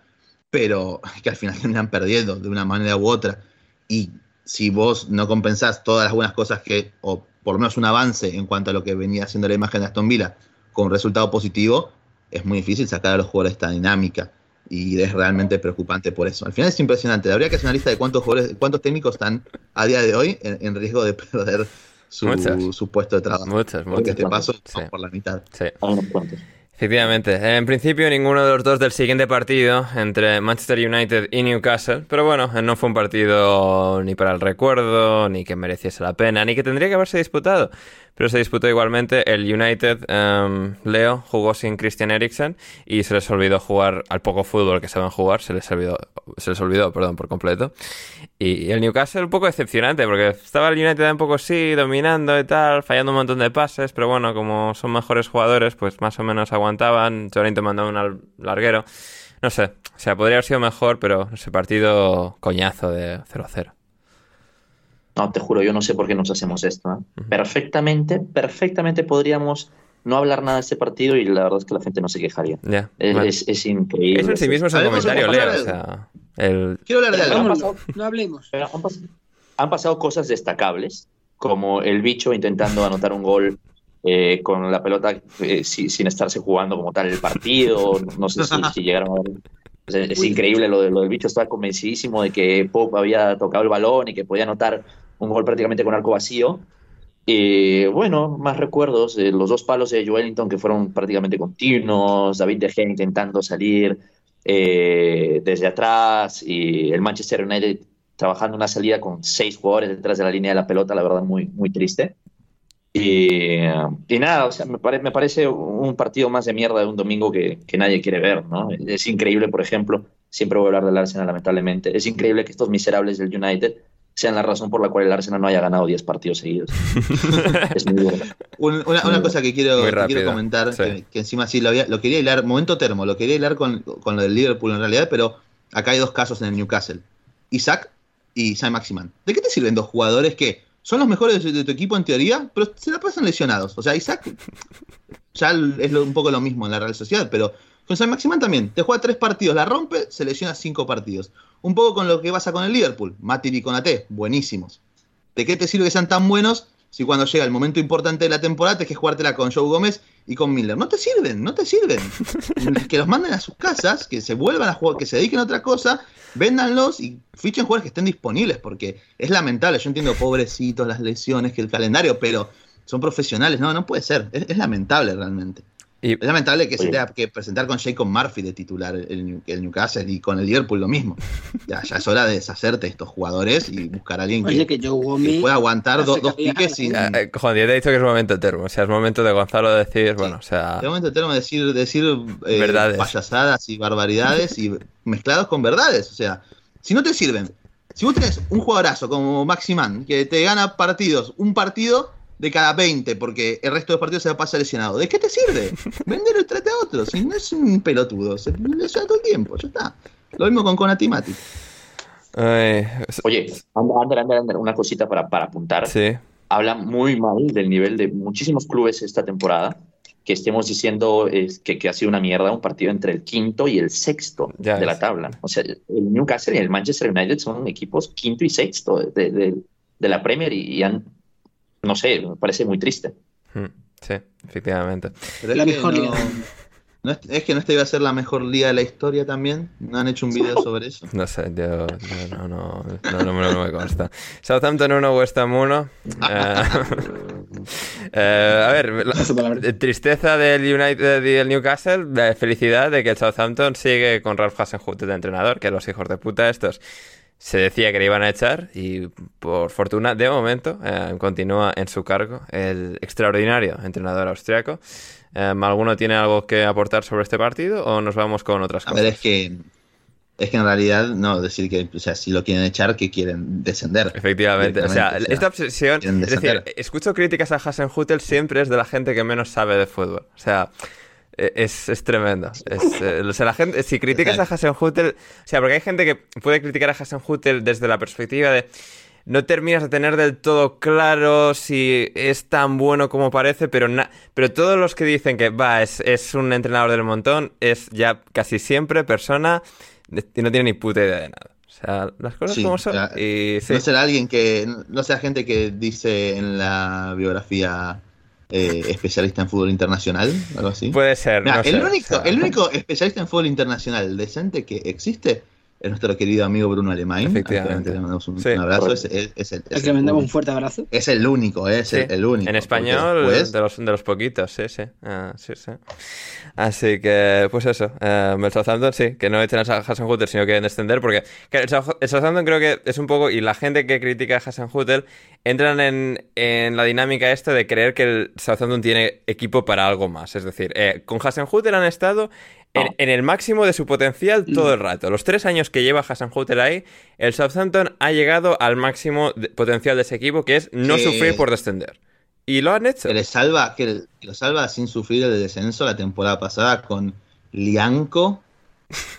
pero *laughs* que al final terminan perdiendo de una manera u otra. Y si vos no compensás todas las buenas cosas que, o por lo menos un avance en cuanto a lo que venía haciendo la imagen de Aston Villa con un resultado positivo, es muy difícil sacar a los jugadores esta dinámica y es realmente preocupante por eso. Al final es impresionante. Habría que hacer una lista de cuántos jugadores, cuántos técnicos están a día de hoy en, riesgo de *laughs* perder su, su, puesto de trabajo. Muchas, muchas. Porque este paso por la mitad. Sí. Efectivamente. En principio, ninguno de los dos del siguiente partido entre Manchester United y Newcastle. Pero bueno, no fue un partido ni para el recuerdo, ni que mereciese la pena, ni que tendría que haberse disputado pero se disputó igualmente el United. Um, Leo jugó sin Christian Eriksen y se les olvidó jugar al poco fútbol que saben jugar, se les olvidó, se les olvidó perdón, por completo. Y, el Newcastle un poco decepcionante, porque estaba el United un poco sí, dominando y tal, fallando un montón de pases, pero bueno, como son mejores jugadores, pues más o menos aguantaban. Jorinton mandó un larguero. No sé, o sea, podría haber sido mejor, pero ese partido coñazo de 0-0. No, te juro, yo no sé por qué nos hacemos esto. ¿eh? Perfectamente, perfectamente podríamos no hablar nada de este partido y la verdad es que la gente no se quejaría. es, increíble. Eso en sí mismo es un comentario, Leo. O sea, Quiero hablar de algo. No hablemos. Han, pasado cosas destacables, como el bicho intentando anotar un gol eh, con la pelota eh, sin estarse jugando como tal el partido. No sé si, llegaron a ver. Es, increíble lo, de, lo del bicho. Estaba convencidísimo de que Pop había tocado el balón y que podía anotar un gol prácticamente con arco vacío. y bueno, más recuerdos, de los dos palos de Joelinton que fueron prácticamente continuos, David De Gea intentando salir eh, desde atrás y el Manchester United trabajando una salida con seis jugadores detrás de la línea de la pelota, la verdad muy, muy triste. Y, y nada, o sea, me, me, parece un partido más de mierda de un domingo que, que nadie quiere ver, ¿no? Es increíble, por ejemplo, siempre voy a hablar del Arsenal lamentablemente, es increíble que estos miserables del United sean la razón por la cual el Arsenal no haya ganado 10 partidos seguidos. *laughs* es muy duro. una, cosa que quiero, quiero comentar, que, encima sí lo, lo, quería hilar, momento termo, lo quería hilar con, con, lo del Liverpool en realidad, pero acá hay dos casos en el Newcastle. Isaac y Sam Maximan. ¿De qué te sirven dos jugadores que son los mejores de, tu equipo en teoría, pero se la pasan lesionados? O sea, Isaac ya es un poco lo mismo en la Real Sociedad, pero con San Maximán también. Te juega tres partidos, la rompe, se lesiona cinco partidos. Un poco con lo que pasa con el Liverpool. Matip y Conate, buenísimos. ¿De qué te sirve que sean tan buenos si cuando llega el momento importante de la temporada te que jugártela con Joe Gómez y con Miller? No te sirven, no te sirven. *laughs* que los manden a sus casas, que se vuelvan a jugar, que se dediquen a otra cosa, véndanlos y fichen jugadores que estén disponibles, porque es lamentable. Yo entiendo, pobrecitos, las lesiones, que el calendario, pero son profesionales. No, no puede ser. es lamentable realmente es lamentable que se tenga que presentar con Jacob Murphy de titular el, Newcastle y con el Liverpool lo mismo. *laughs* Ya, ya es hora de deshacerte de estos jugadores y buscar a alguien que, pueda aguantar dos piques sin. Ya, eh, te he dicho que es momento termo. O sea, es momento de Gonzalo decir, bueno, o sea. Es momento termo decir, decir eh, payasadas y barbaridades y mezclados con verdades. O sea, si no te sirven, si vos tenés un jugadorazo como Maximan que te gana partidos, un partido de cada 20, porque el resto de los partidos se va a pasar lesionado. ¿De qué te sirve? *laughs* Vendelo y trate a otro. Si no es un pelotudo, se lesiona todo el tiempo, ya está. Lo mismo con Conatimati. Oye, Ander, Ander, Ander, una cosita para, para apuntar. Sí. Habla muy mal del nivel de muchísimos clubes esta temporada. Que estemos diciendo que, que, ha sido una mierda un partido entre el quinto y el sexto de la tabla. O sea, el Newcastle y el Manchester United son equipos quinto y sexto de, de, de la Premier y, y han no sé, me parece muy triste. Hmm, sí, efectivamente. Pero la mejor *laughs* ¿No es, es que no esta iba a ser la mejor liga de la historia también. ¿No han hecho un video *laughs* sobre eso? No sé, yo, yo no, no, no, no, me- no me consta. Southampton 1, West Ham 1. Eh, *laughs* eh, a ver, la- tristeza del United y el Newcastle, felicidad de que el Southampton sigue con Ralph Hasenhuttl de entrenador, que los hijos de puta estos se decía que le iban a echar y por fortuna, de momento, eh, continúa en su cargo el extraordinario entrenador austriaco. Eh, ¿Alguno tiene algo que aportar sobre este partido o nos vamos con otras A cosas? ver, es que. Es que en realidad, no, decir que, o sea, si lo quieren echar, que quieren descender. Efectivamente, o sea, esta obsesión, es decir, escucho críticas a Hasenhuttl siempre es de la gente que menos sabe de fútbol, o sea, es, es tremendo. Es, eh, o sea, la gente, si criticas a Hasenhuttl, o sea, porque hay gente que puede criticar a Hasenhuttl desde la perspectiva de no terminas de tener del todo claro si es tan bueno como parece, pero, na- pero todos los que dicen que va, es, es un entrenador del montón, es ya casi siempre persona y no tiene ni puta idea de nada. O sea, las cosas Sí, como son. ya, y sí. No será alguien que. No sea gente que dice en la biografía eh, especialista en fútbol internacional, algo así. Puede ser, no el, sé, único, o sea, el único especialista en fútbol internacional decente que existe es nuestro querido amigo Bruno Alemán. Efectivamente. Le mandamos un, Sí. un abrazo. Es, es- es el, es le mandamos un único. fuerte abrazo. Es el único, eh, es sí. el, el único. En español, después- de, los, de los poquitos, sí, sí. Ah, sí, sí. Así que, pues eso. eh, el Southampton, sí, que no echen a Hasenhuttl, sino que deben descender, porque que el, South- el Southampton creo que es un poco, y la gente que critica a Hasenhuttl, entran en, en la dinámica esta de creer que el Southampton tiene equipo para algo más. Es decir, eh, con Hasenhuttl han estado en, No. en el máximo de su potencial todo Mm. el rato. Los tres años que lleva Hasenhuttl ahí, el Southampton ha llegado al máximo de- potencial de ese equipo, que es no Que- sufrir por descender. Y lo han hecho. que le salva, que le- que lo salva sin sufrir el descenso la temporada pasada con Lianco,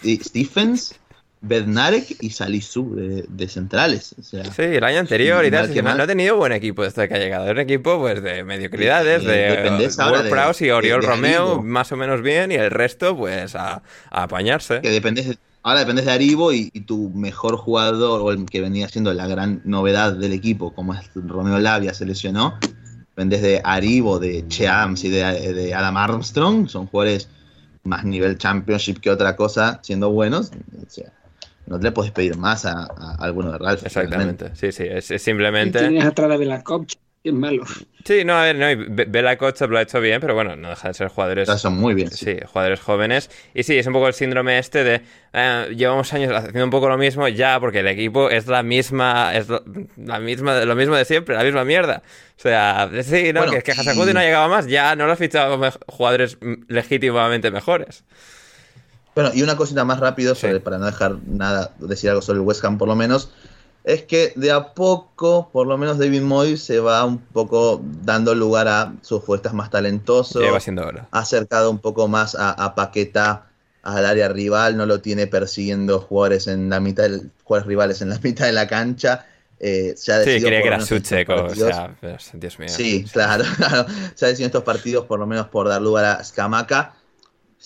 y Stephens, Bednarek y Salisu de, de centrales. O sea, Sí, el año anterior y tal. que no, ha tenido buen equipo desde que ha llegado. Es un equipo pues de mediocridades, de de- Prowse y Oriol Romeo, Aribo. más o menos bien, y el resto, pues a, a apañarse. que dependes de- ahora dependes de Aribo y, y tu mejor jugador, o el que venía siendo la gran novedad del equipo, como es Romeo Lavia, se lesionó. Dependes de Aribo, de Cheams y de, de Adam Armstrong, son jugadores más nivel championship que otra cosa, siendo buenos. O sea, no le puedes pedir más a, a alguno de Ralph. Exactamente. Sí, sí, es, es Y simplemente. Tienes atrás de Bela Kopch, que es malo. Sí, no, a ver, no, y Be- Bela Kotchap lo ha hecho bien, pero bueno, no deja de ser jugadores. realmente. Son muy bien. sí. Sí, jugadores jóvenes. Y sí, es un poco el síndrome este de eh, llevamos años haciendo un poco lo mismo ya, porque el equipo es la misma, es lo, la misma, lo mismo de siempre, la misma mierda. O sea, sí, ¿no? Bueno, que, que y- Hasenhuttl no ha llegado más, ya no lo has fichado jugadores legítimamente mejores. Bueno, y una cosita más rápido sobre, Sí. para no dejar nada, decir algo sobre el West Ham por lo menos, es que de a poco, por lo menos David Moyes se va un poco dando lugar a sus fuerzas más talentosos, va siendo hora. ha acercado un poco más a, a Paqueta al área rival, no lo tiene persiguiendo jugadores en la mitad del- jugadores rivales en la *laughs* mitad de la cancha. eh, se ha Sí, por que era o sea, Dios mío. Sí, claro, *laughs* claro. Se ha decidido estos partidos por lo menos por dar lugar a Scamaca.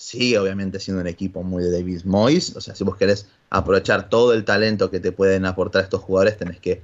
Sigue obviamente siendo un equipo muy de David Moyes. O sea, si vos querés aprovechar todo el talento que te pueden aportar estos jugadores, tenés que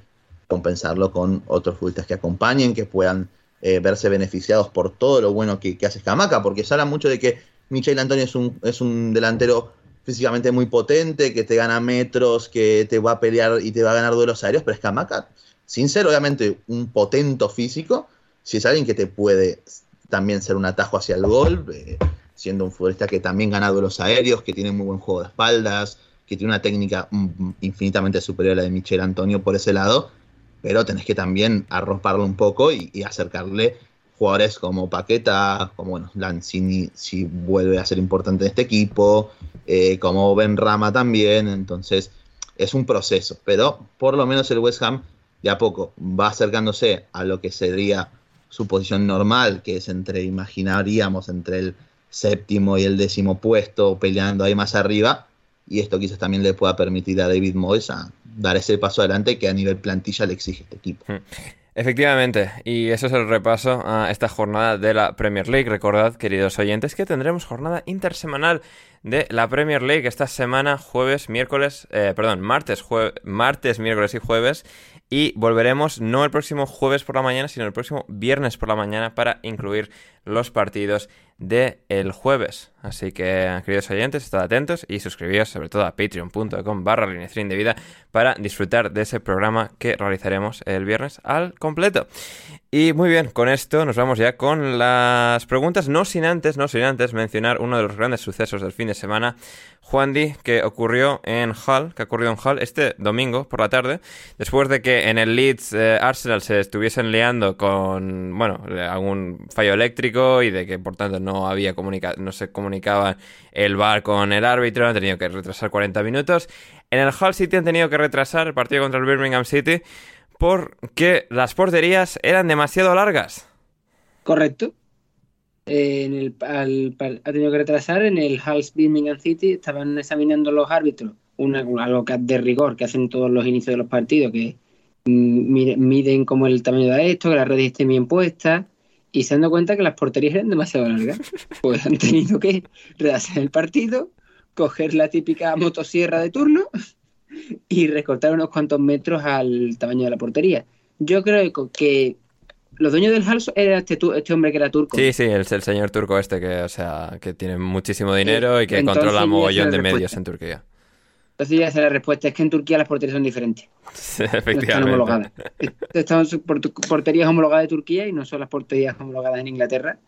compensarlo con otros futbolistas que acompañen, que puedan eh, verse beneficiados por todo lo bueno que, que hace Scamaca. Porque se habla mucho de que Michel Antonio es un, es un delantero físicamente muy potente, que te gana metros, que te va a pelear y te va a ganar duelos aéreos, pero Scamaca, sin ser obviamente un potento físico, si es alguien que te puede también ser un atajo hacia el gol, eh, siendo un futbolista que también gana duelos aéreos, que tiene muy buen juego de espaldas, que tiene una técnica mm, infinitamente superior a la de Michel Antonio por ese lado, pero tenés que también arroparlo un poco y, acercarle jugadores como Paqueta, como bueno, Lanzini si vuelve a ser importante en este equipo, eh, como Ben Rama también, entonces es un proceso, pero por lo menos el West Ham de a poco va acercándose a lo que sería su posición normal, que es entre, imaginaríamos, entre el séptimo y el décimo puesto, peleando ahí más arriba, y esto quizás también le pueda permitir a David Moyes a dar ese paso adelante que a nivel plantilla le exige este equipo. Efectivamente, y eso es el repaso a esta jornada de la Premier League. Recordad, queridos oyentes, que tendremos jornada intersemanal de la Premier League esta semana, jueves, miércoles, eh, perdón, martes, martes, miércoles y jueves. Y volveremos no el próximo jueves por la mañana, sino el próximo viernes por la mañana para incluir los partidos del el jueves. Así que, queridos oyentes, estad atentos y suscribíos sobre todo a patreon.com barra de vida para disfrutar de ese programa que realizaremos el viernes al completo. Y muy bien, con esto nos vamos ya con las preguntas, no sin antes, no sin antes mencionar uno de los grandes sucesos del fin de semana, Juan Di, que ocurrió en Hull, que ha ocurrido en Hull este domingo por la tarde, después de que en el Leeds eh, Arsenal se estuviesen liando con, bueno, algún fallo eléctrico y de que por tanto no había comunica no se comunicaba el VAR con el árbitro, han tenido que retrasar 40 minutos. En el Hull City han tenido que retrasar el partido contra el Birmingham City porque las porterías eran demasiado largas. Correcto. en el, ha tenido que retrasar en el Hull Birmingham City, estaban examinando los árbitros, una, algo de rigor que hacen todos los inicios de los partidos, que mm, miden como el tamaño de esto, que las redes estén bien puestas, y se han dado cuenta que las porterías eran demasiado largas. *laughs* Pues han tenido que retrasar el partido, coger la típica motosierra de turno y recortar unos cuantos metros al tamaño de la portería. Yo creo que los dueños del Hals era este, este, hombre que era turco. Sí, sí, el, el, señor turco este que, o sea, que tiene muchísimo dinero y que controla un mogollón de medios en Turquía. Entonces ya sé la respuesta, es que en Turquía las porterías son diferentes. *laughs* efectivamente. están homologadas. Están porterías homologadas de Turquía y no son las porterías homologadas en Inglaterra.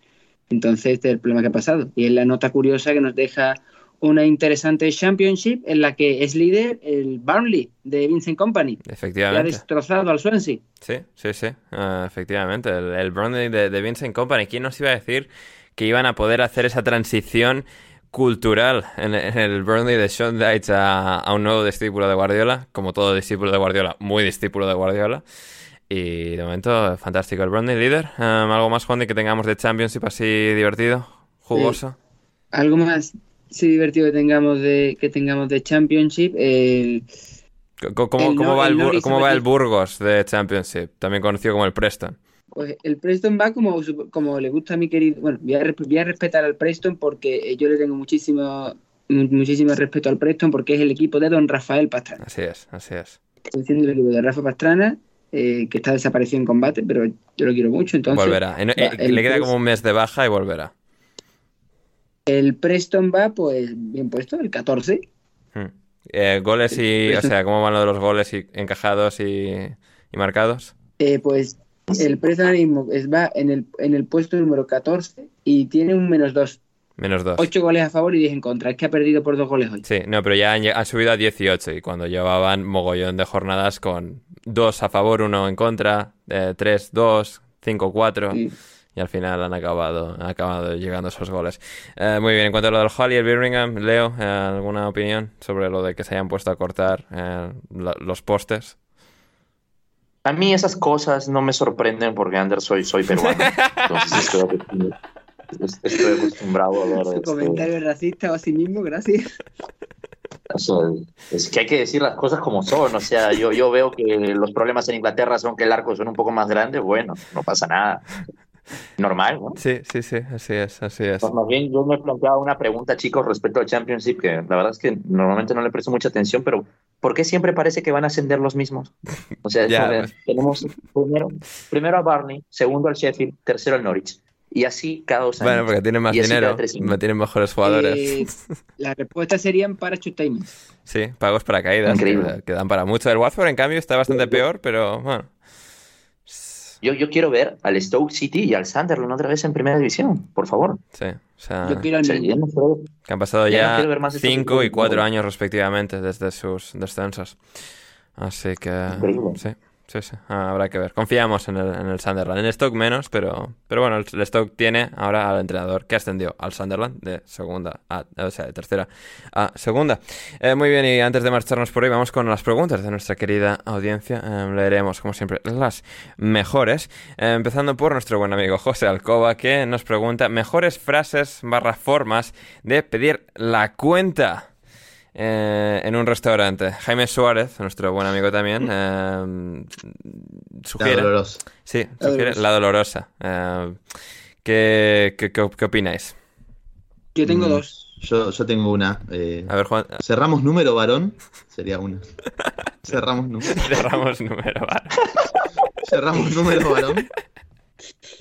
Entonces este es el problema que ha pasado. Y es la nota curiosa que nos deja una interesante Championship en la que es líder el Burnley de Vincent Company. Efectivamente. ha destrozado al Swansea. Sí, sí, sí. Ah, efectivamente. El, Burnley de, Vincent Company. ¿Quién nos iba a decir que iban a poder hacer esa transición cultural en, el Burnley de Sean Dyche a, un nuevo discípulo de Guardiola? Como todo discípulo de Guardiola, muy discípulo de Guardiola. Y de momento, fantástico el Burnley líder. Ah, ¿Algo más, Juan, de que tengamos de Championship así divertido, jugoso? Algo más sí divertido que tengamos de que tengamos de Championship. ¿Cómo, va, el, ¿cómo va el Burgos de Championship? También conocido como el Preston. Pues el Preston va como, como le gusta a mi querido. Bueno, voy a, respetar al Preston porque yo le tengo muchísimo, muchísimo respeto al Preston porque es el equipo de don Rafael Pastrana. Así es, así es. Estoy diciendo el equipo de Rafa Pastrana, eh, que está desaparecido en combate, pero yo lo quiero mucho. Entonces, volverá. Eh, le queda como un mes de baja y volverá. El Preston va, pues, bien puesto, el 14. Hmm. Eh, goles y, o sea, ¿cómo van lo de los goles y encajados y, marcados? Eh, pues el Preston mismo va en el, en el puesto número 14 y tiene un menos 2. Menos 2. 8 goles a favor y 10 en contra. Es que ha perdido por dos goles hoy. Sí, no, pero ya han, subido a 18 y cuando llevaban mogollón de jornadas con 2 a favor, 1 en contra, 3, 2, 5, 4 y al final han acabado, acabado llegando esos goles. Eh, muy bien, en cuanto a lo del Hall y el Birmingham, Leo, eh, ¿alguna opinión sobre lo de que se hayan puesto a cortar eh, los postes? A mí esas cosas no me sorprenden porque, Ander, soy, soy peruano. Entonces *laughs* estoy, acostumbrado a ver... Su este comentario racista o a sí mismo, gracias. es que hay que decir las cosas como son. O sea, yo, yo veo que los problemas en Inglaterra son que el arco son un poco más grande. Bueno, no pasa nada normal, ¿no? Sí, sí, sí, así es, así es. Pues más bien yo me he planteado una pregunta, chicos, respecto al Championship, que la verdad es que normalmente no le presto mucha atención, pero ¿por qué siempre parece que van a ascender los mismos? O sea, *laughs* pues. tenemos primero, primero a Barney, segundo al Sheffield, tercero al Norwich. Y así cada dos años. Bueno, porque tienen más dinero, tienen mejores jugadores. Eh, la respuesta serían para timings. Sí, pagos para caídas, que, que, dan para mucho. El Watford, en cambio, está bastante peor, pero bueno. Yo, yo quiero ver al Stoke City y al Sunderland otra vez en primera división, por favor. Sí, o sea, yo quiero que han pasado ya 5 y 4 años respectivamente desde sus descensos. Así que... Sí. Sí, sí, ah, habrá que ver. Confiamos en el, en el Sunderland. En el Stoke menos, pero, pero bueno, el, Stoke tiene ahora al entrenador que ascendió al Sunderland de segunda a, o sea, de tercera a segunda. Eh, muy bien, y antes de marcharnos por hoy, vamos con las preguntas de nuestra querida audiencia. Eh, leeremos, como siempre, las mejores. Eh, empezando por nuestro buen amigo José Alcoba, que nos pregunta mejores frases barra formas de pedir la cuenta. Eh, en un restaurante. Jaime Suárez, nuestro buen amigo también, eh, sugiere... La dolorosa. Sí, sugiere la dolorosa. Eh, ¿qué, qué, qué, opináis? Yo tengo mm. dos. Yo, yo tengo una. eh, A ver, Juan, cerramos número varón, sería una. *laughs* Cerramos número. cerramos número, vale. *laughs* Cerramos número varón.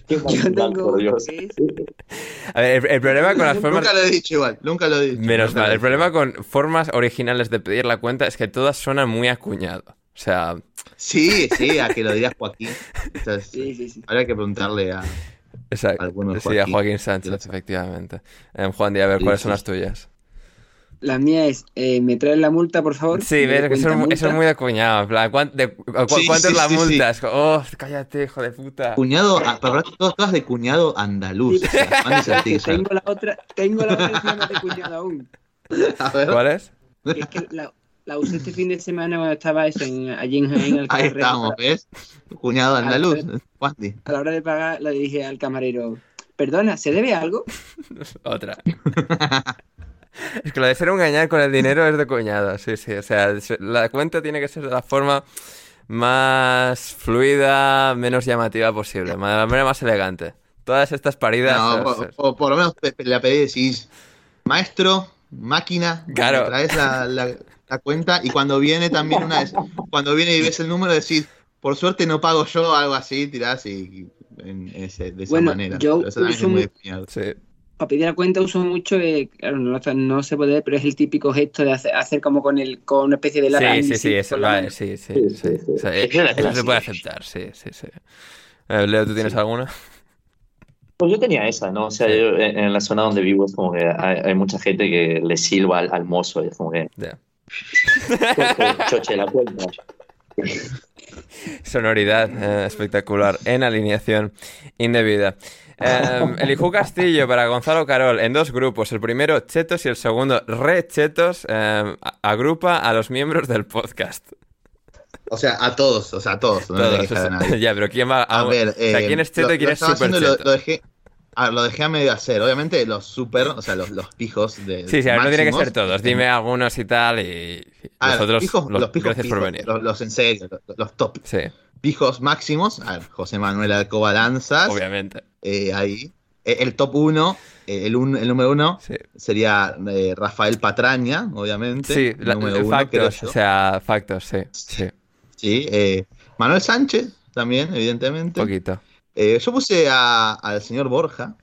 Qué Yo tengo por Dios. *laughs* A ver, el, el problema con las formas... Nunca lo he dicho igual, nunca lo he dicho. Menos mal, el problema con formas originales de pedir la cuenta es que todas suenan muy acuñado. O sea, Sí, sí, a que lo digas Joaquín. Entonces, Sí, sí, sí. Habría que preguntarle a. exacto. Alguno de Sí, a Joaquín. Sánchez, efectivamente. Em, Juan Díaz, a ver, Sí, ¿cuáles sí, son las tuyas? La mía es, eh, ¿me traes la multa, por favor? Sí, que eso, es- eso es multa. muy acuñado. En plan, ¿cuán- de- cu- Sí, ¿Cuánto sí, es la sí, multa? Oh, cállate, hijo de puta. Cuñado, ah, pero todas, todas de cuñado andaluz. o sea, *laughs* a tengo la otra, tengo la otra encima de cuñado aún. *laughs* A ver, ¿Cuál es? Que es que la, la usé este fin de semana cuando estaba eso, en, allí en Jaén. al ahí estamos, ¿ves? Cuñado andaluz. Alfred. Juandi. A la hora de pagar, le dije al camarero, perdona, ¿se debe algo? *laughs* Otra. Es que lo de ser un gañar con el dinero es de cuñado, sí, sí. O sea, la cuenta tiene que ser de la forma más fluida, menos llamativa posible, de la manera más elegante. Todas estas paridas. No, o por, lo menos le pedí decís, maestro, máquina, Claro. traes la, la- la cuenta y cuando viene también una vez, cuando viene y ves el número decís, por suerte no pago yo, algo así, tirás y, y en ese- de esa Bueno, manera. yo también es uso muy sí. Para pedir la cuenta uso mucho, eh, claro, no, se puede, pero es el típico gesto de hacer, hacer como con el con una especie de Sí, lara. sí, sí, eso, vale, mano. sí, sí, Sí, sí. sí, sí. O sea, Es que la eso se puede aceptar, sí, sí, sí. Eh, Leo, ¿tú tienes alguna? Pues yo tenía esa, ¿no? O sea, yo en, en la zona donde vivo es como que hay, hay mucha gente que le silba al, al mozo y es como que, Ya. choche, *laughs* choche la cuenta. Sonoridad eh, espectacular en alineación indebida. Eh, Elijú Castillo para Gonzalo Carol en dos grupos. El primero, Chetos, y el segundo, Re Chetos. eh, a- agrupa a los miembros del podcast. O sea, a todos, o sea, a todos. No Todos, o a sea, *laughs* ya, pero ¿quién va A ver, o sea, eh, ¿quién es Cheto lo- y quién es estaba super haciendo, lo, lo dejé, a, lo dejé a medio hacer. Obviamente los super, o sea, los, los pijos de Sí, sí, no tiene que ser todos. Dime algunos y tal y A ver, los otros, pijos- los- los pijos gracias por pijos, venir. Los, los en serio, los, top. Sí, Pijos máximos. A ver, José Manuel Alcoba Lanzas. obviamente. eh, ahí. Eh, El top uno, eh, el, un- el número uno, Sí, sería eh, Rafael Patraña, obviamente. sí el la- número uno, factos, o sea, factos, sí, sí, Sí, eh, Manuel Sánchez también, un evidentemente. poquito. Eh, yo puse al señor Borja.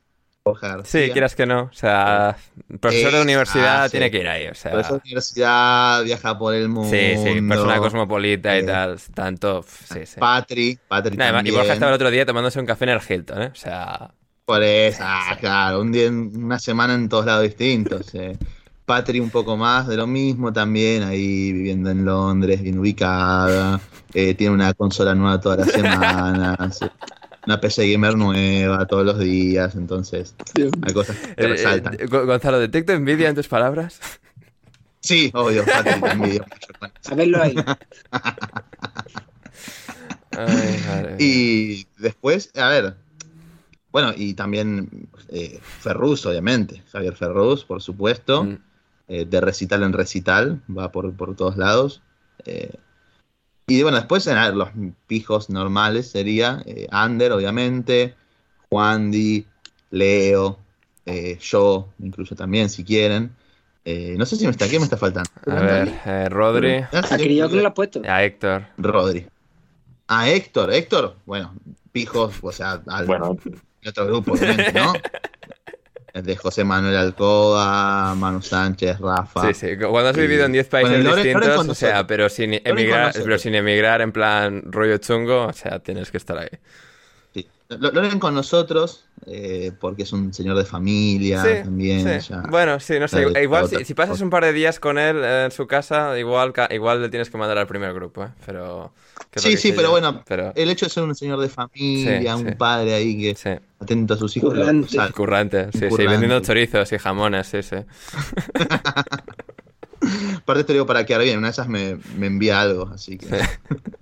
Borja García. Sí, quieras que no, o sea, profesor de Eh, universidad ah, sí. tiene que ir ahí, o sea, Profesor de universidad, viaja por el mundo. sí, sí, persona cosmopolita y Eh, tal, tanto, sí, sí. Patri, Patri y. Borja estaba el otro día tomándose un café en el Hilton, ¿eh? O sea, Por eso, ah, claro, un día, una semana en todos lados distintos. eh. Patri un poco más de lo mismo también, ahí viviendo en Londres, bien ubicada. eh, tiene una consola nueva todas las *laughs* semanas. Una PC gamer nueva todos los días, entonces hay cosas que eh, resaltan. eh, Go- Gonzalo, ¿detecto envidia en tus palabras? Sí, obvio, Patri *laughs* te envidio mucho con eso. A verlo ahí. *laughs* Ay, madre. Y después, a ver, bueno, y también eh, Ferrus, obviamente, Javier Ferrus, por supuesto, Mm. eh, de recital en recital, va por, por todos lados. eh, y bueno, después, a ver, los pijos normales sería eh, Ander, obviamente, Juan Di, Leo, eh, yo, incluso también, si quieren. Eh, no sé si me está, ¿quién me está faltando? A ver, eh, Rodri, Ah, sí, A que yo que lo has puesto. a Héctor. Rodri. A Héctor, Héctor, bueno, pijos, o sea, al, Bueno, en otro grupo, obviamente, ¿no? *laughs* De José Manuel Alcoba, Manu Sánchez, Rafa. Sí, sí. Cuando has Y- vivido en 10 Bueno, países distintos, o sea, pero sin emigrar, pero sin emigrar en plan rollo chungo, o sea, tienes que estar ahí. Lo, lo ven con nosotros eh, porque es un señor de familia Sí, también. sí. ya. Bueno, sí, no sé. Claro, Igual otra- si, si pasas un par de días con él eh, en su casa, igual, ca- igual le tienes que mandar al primer grupo, ¿eh? Pero. lo Sí, sí, pero yo. bueno, Pero, el hecho de ser un señor de familia, Sí, un sí. padre ahí que sí. atento a sus hijos. lo- Currante. o sea, Currante, sí, sí, vendiendo chorizos y jamones, sí, sí. *laughs* aparte te digo para quedar bien, una de esas me, me envía algo, así que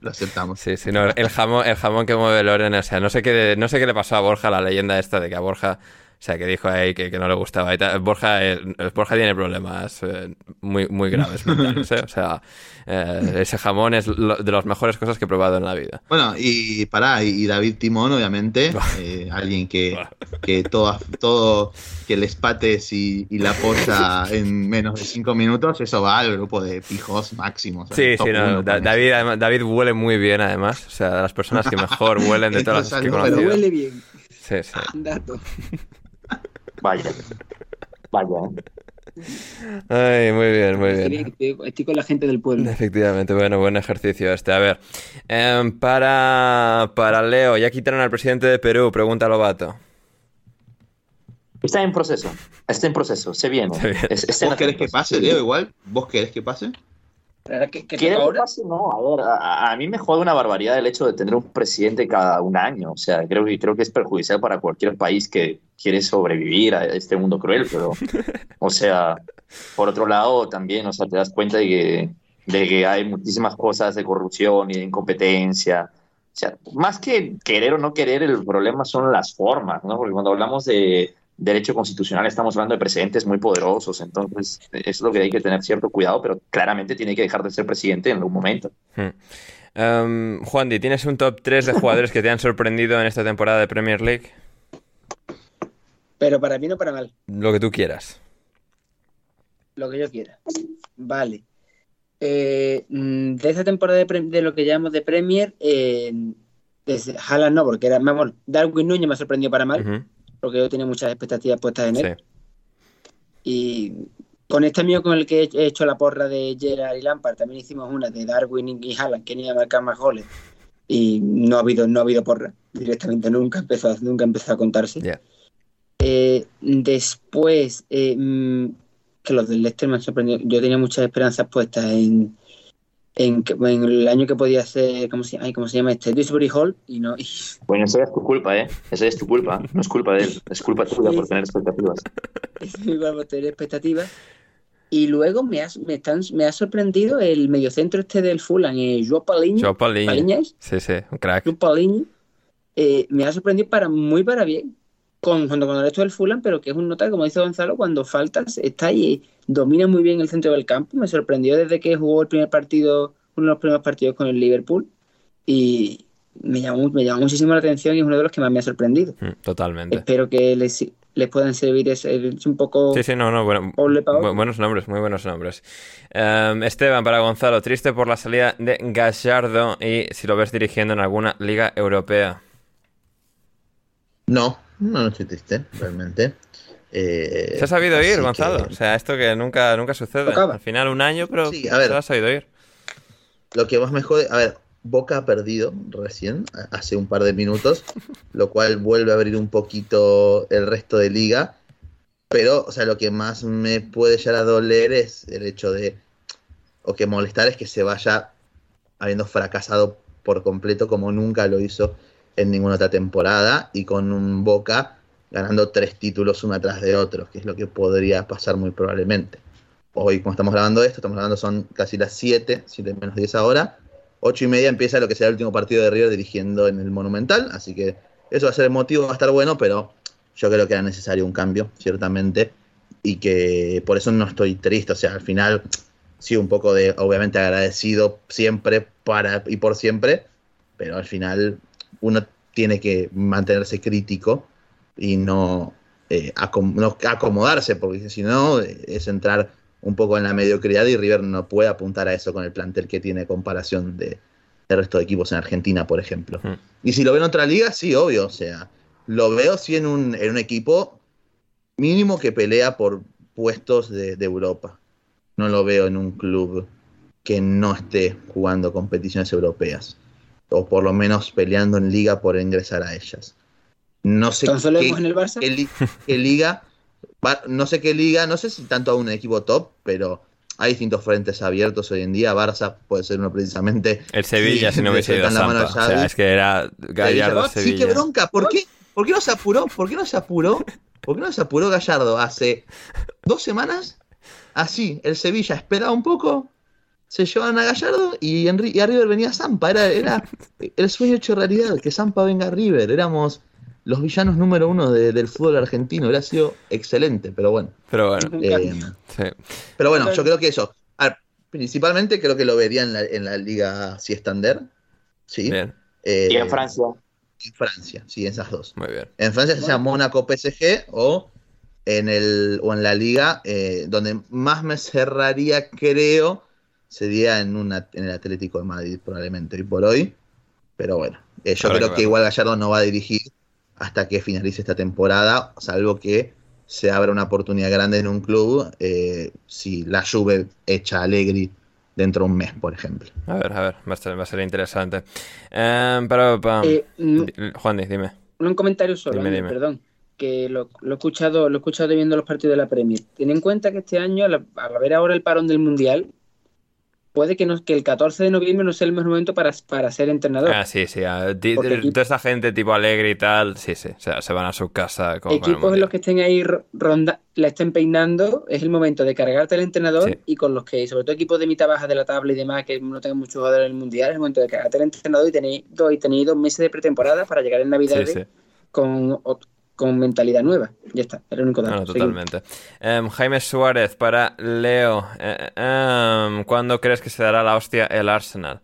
lo aceptamos. Sí, sí, no, el jamón, el jamón que mueve Loren, o sea, no sé qué, no sé qué le pasó a Borja, la leyenda esta de que a Borja sea, que dijo ahí que, que no le gustaba. Y tal. Borja, eh, Borja tiene problemas eh, muy, muy graves mentales, ¿eh? O sea, eh, ese jamón es lo- de las mejores cosas que he probado en la vida. Bueno, y pará, y, David Timón, obviamente, eh, alguien que, que todo, todo, que les pates y, y la posa en menos de cinco minutos, eso va al grupo de pijos máximos. Sí, sí, no, Da- David, además, David huele muy bien, además. O sea, de las personas que mejor huelen de *laughs* todas las que Pero huele bien. Sí, sí. Dato. *laughs* Vaya. Vaya. Ay, muy bien, muy Estoy, bien. estoy- estoy con la gente del pueblo. Efectivamente, bueno, buen ejercicio este. A ver, em, para, para Leo, ya quitaron al presidente de Perú, pregunta Lobato. Está en proceso. Está en proceso. Se viene. Se viene. Es- ¿Vos querés que pase, Leo, igual? ¿Vos querés que pase? ¿Ahora qué- qué ¿Quiere toca que ahora? pase? No, a ver, a, a mí me jode una barbaridad el hecho de tener un presidente cada un año. O sea, creo que, creo que es perjudicial para cualquier país que quiere sobrevivir a este mundo cruel, pero, o sea, por otro lado, también, o sea, te das cuenta de que, de que hay muchísimas cosas de corrupción y de incompetencia. O sea, más que querer o no querer, el problema son las formas, ¿no? Porque cuando hablamos de derecho constitucional estamos hablando de precedentes muy poderosos, entonces eso es lo que hay que tener cierto cuidado, pero claramente tiene que dejar de ser presidente en algún momento. Hmm. Em, Juan Di, ¿tienes un top 3 de jugadores que te han sorprendido en esta temporada de Premier League? Pero para bien o para mal, Lo que tú quieras. lo que yo quiera. Vale. Eh, mm, de esta temporada de, lo que llamamos de Premier, eh, desde Haaland no, porque era, vamos, Darwin Núñez me sorprendió para mal, porque yo tenía muchas expectativas puestas en él. Sí. Y con este amigo con el que he hecho la porra de Gerard y Lampard, también hicimos una de Darwin y Haaland, que ni a marcar más goles. Y no ha habido, no ha habido porra. Directamente nunca empezó, nunca empezó a contarse. Eh, después, eh, mm, que los del Leicester me han sorprendido. Yo tenía muchas esperanzas puestas en, en, en el año que podía ser, ¿cómo se, ay, ¿cómo se llama este? Dewsbury Hall, y no, y *laughs* Bueno, esa es tu culpa, ¿eh? Esa es tu culpa, no es culpa de él, es culpa tuya por tener expectativas. igual por tener expectativas. Y luego me ha, me están, me ha sorprendido el mediocentro este del Fulham, eh, Joao Paulinho. Joao. Paulinho, Sí, sí, un crack. Joao Paulinho, eh, me ha sorprendido para muy para bien, con, junto con el resto del Fulham, pero que es un nota, como dice Gonzalo, cuando faltas, está ahí, domina muy bien el centro del campo. Me sorprendió desde que jugó el primer partido, uno de los primeros partidos con el Liverpool, y me llamó, me llamó muchísimo la atención y es uno de los que más me ha sorprendido. Mm, Totalmente. Espero que les, les puedan servir, es, es un poco... Sí, sí, no, no, bueno, bu- buenos nombres, muy buenos nombres. Em, Esteban, para Gonzalo, triste por la salida de Gallardo y si lo ves dirigiendo en alguna liga europea. No, no, no estoy triste, realmente. Eh, Se ha sabido ir, que- Gonzalo. O sea, esto que nunca, nunca sucede. Tocaba. Al final un año, pero Sí, a ver. se lo ha sabido ir. Lo que más me jode, a ver, Boca ha perdido recién, hace un par de minutos, *laughs* lo cual vuelve a abrir un poquito el resto de liga. Pero, o sea, lo que más me puede llegar a doler es el hecho de, o que molestar es que se vaya habiendo fracasado por completo como nunca lo hizo en ninguna otra temporada y con un Boca ganando tres títulos uno atrás de otro, que es lo que podría pasar muy probablemente. Hoy, como estamos grabando esto, estamos grabando son casi las 7, 7 menos 10 ahora. 8 y media empieza lo que será el último partido de River dirigiendo en el Monumental, así que eso va a ser emotivo, va a estar bueno, pero yo creo que era necesario un cambio, ciertamente, y que por eso no estoy triste, o sea, al final sí un poco de, obviamente agradecido siempre para y por siempre, pero al final uno tiene que mantenerse crítico y no, eh, acom- no acomodarse, porque si no eh, es entrar un poco en la mediocridad y River no puede apuntar a eso con el plantel que tiene comparación de, resto de equipos en Argentina, por ejemplo. Hmm. Y si lo veo en otra liga, sí, obvio, o sea, lo veo sí en un, en un equipo mínimo que pelea por puestos de, de Europa. No lo veo en un club que no esté jugando competiciones europeas. O por lo menos peleando en liga por ingresar a ellas. No sé qué- en el Barça. qué, li- qué liga, no sé qué liga, no sé si tanto a un equipo top, pero hay distintos frentes abiertos hoy en día. Barça puede ser uno precisamente. El Sevilla, Sí, si no hubiese ido a sueltan la mano Sampa. O sea, es que era Gallardo, Sí, Sevilla. qué bronca. ¿Por qué, ¿Por qué no se apuró? ¿Por qué no se apuró? ¿Por qué no se apuró Gallardo hace dos semanas? Así, el Sevilla esperaba un poco, se llevaban a Gallardo y, en a River venía Zampa. Era, era *laughs* el sueño hecho realidad, que Zampa venga a River. Éramos los villanos número uno de- del fútbol argentino. Hubiera sido excelente, pero bueno. Pero bueno, Eh, sí. pero bueno, yo creo que eso. Ver, principalmente creo que lo vería en la, en la liga Siestander. Sí. Bien, Eh, Y en Francia. en Francia, sí, esas dos. muy bien. En Francia se llama Mónaco PSG o en el o en la liga eh, donde más me cerraría, creo, sería en una en el Atlético de Madrid probablemente hoy por hoy. Pero bueno, eh, yo Habrá creo que que, igual Gallardo no va a dirigir hasta que finalice esta temporada, salvo que se abra una oportunidad grande en un club eh, si la Juve echa a Allegri dentro de un mes, por ejemplo. A ver, a ver, va a ser, va a ser interesante. Em, pero. Eh, mm, Di- Juan, di- dime. un comentario solo, Dime, dime. perdón. Que lo, lo he escuchado, lo he escuchado viendo los partidos de la Premier. Ten en cuenta que este año, al, al haber ahora el parón del Mundial, puede que, no, que el 14 de noviembre no sea el mejor momento para, para ser entrenador. Ah, sí, sí. ah, di- Toda esta gente tipo alegre y tal, sí, sí. O sea, se van a su casa el Equipos en los que estén ahí ro- ronda, la estén peinando, es el momento de cargarte al entrenador Sí. y con los que, sobre todo equipos de mitad baja de la tabla y demás, que no tengan muchos jugadores en el mundial, es el momento de cargarte al entrenador y tenéis dos, y tenéis dos meses de pretemporada para llegar en Navidades Sí, sí. Con, con mentalidad nueva. Ya está, era el único dato. No, Seguimos. totalmente. Em, Jaime Suárez para Leo. Eh, em, ¿Cuándo crees que se dará la hostia el Arsenal?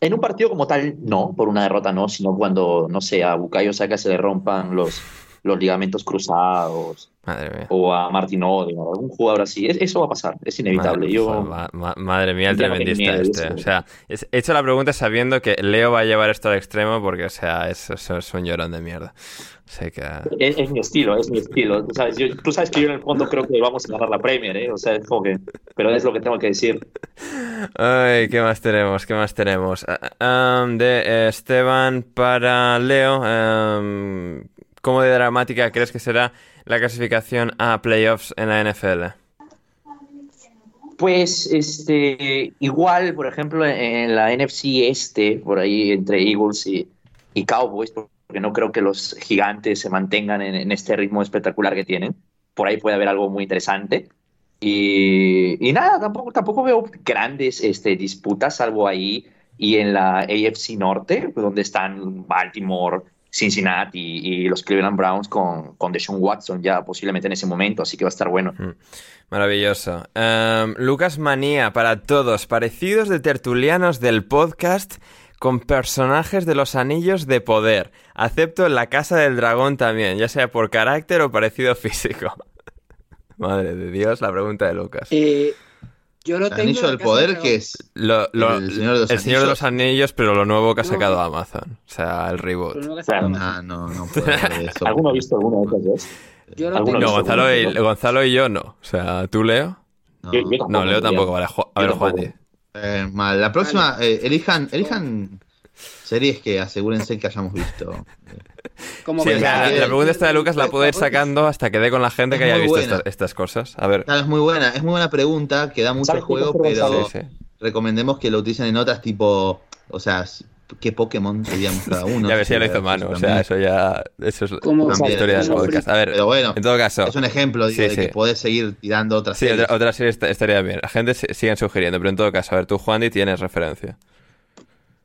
En un partido como tal, no, por una derrota no, sino cuando, no sé, a Bukayo Saka se le rompan los, los ligamentos cruzados Madre mía. o a Martin Odegaard, algún jugador así. Es- eso va a pasar, es inevitable. Madre, Yo, ma- ma- madre mía, el tremendista este. O sea, he hecho la pregunta sabiendo que Leo va a llevar esto al extremo porque, o sea, es, es- un llorón de mierda. Sé que... es, es mi estilo, es mi estilo. Tú sabes, yo- tú sabes que yo en el fondo creo que vamos a ganar la Premier, ¿eh? O sea, es como que... Pero es lo que tengo que decir. Ay, ¿qué más tenemos? ¿Qué más tenemos? Ah, de Esteban para Leo. ¿Cómo de dramática crees que será la clasificación a playoffs en la NFL? Pues, este, igual, por ejemplo, en la NFC este, por ahí entre Eagles y, y Cowboys, porque no creo que los gigantes se mantengan en, este ritmo espectacular que tienen. Por ahí puede haber algo muy interesante. Y, y nada, tampoco, tampoco veo grandes este, disputas, salvo ahí y en la AFC Norte, donde están Baltimore, Cincinnati y, y los Cleveland Browns con, con Deshaun Watson ya posiblemente en ese momento, así que va a estar bueno. Maravilloso. Em, Lucas Manía para todos, parecidos de tertulianos del podcast con personajes de los anillos de poder. Acepto la casa del dragón también, ya sea por carácter o parecido *laughs* físico. Madre de Dios, la pregunta de Lucas. Eh, yo lo El tengo anillo del poder, que es Lo- lo- El Señor de los el Señor de Anillos. los Anillos, pero lo nuevo que ha No. sacado Amazon. O sea, el Lo reboot. nuevo que ha Claro. sacado. No, no, no puedo *laughs* eso. ¿Alguno ha visto alguna de esas dos? Yo lo alguno tengo- No, Gonzalo y? Gonzalo y yo no. O sea, ¿tú, Leo? No. Yo- yo tampoco, No, Leo tampoco. Vale, a ver, Juan. Eh, mal. La próxima, eh, elijan, elijan series que asegúrense que hayamos visto. como Sí, la, pregunta esta de Lucas la puedo ir sacando hasta que dé con la gente Es que haya visto estas, cosas. A ver. Claro, es muy buena, es muy buena pregunta, que da mucho ¿Sabes qué juego, pero? Sí, sí. recomendemos que lo utilicen en otras tipo, o sea, qué Pokémon seríamos cada *laughs* uno. Ya ves, ya lo Sí, hizo mano. O sea, eso ya. Eso es la historia del podcast. A ver, Pero bueno, en todo caso. es un ejemplo digo, Sí, de sí. que podés seguir tirando otras Sí, series. otra, otra serie est- estaría bien. La gente sigue sugiriendo, pero en todo caso, a ver, tú, Juan, tienes referencia.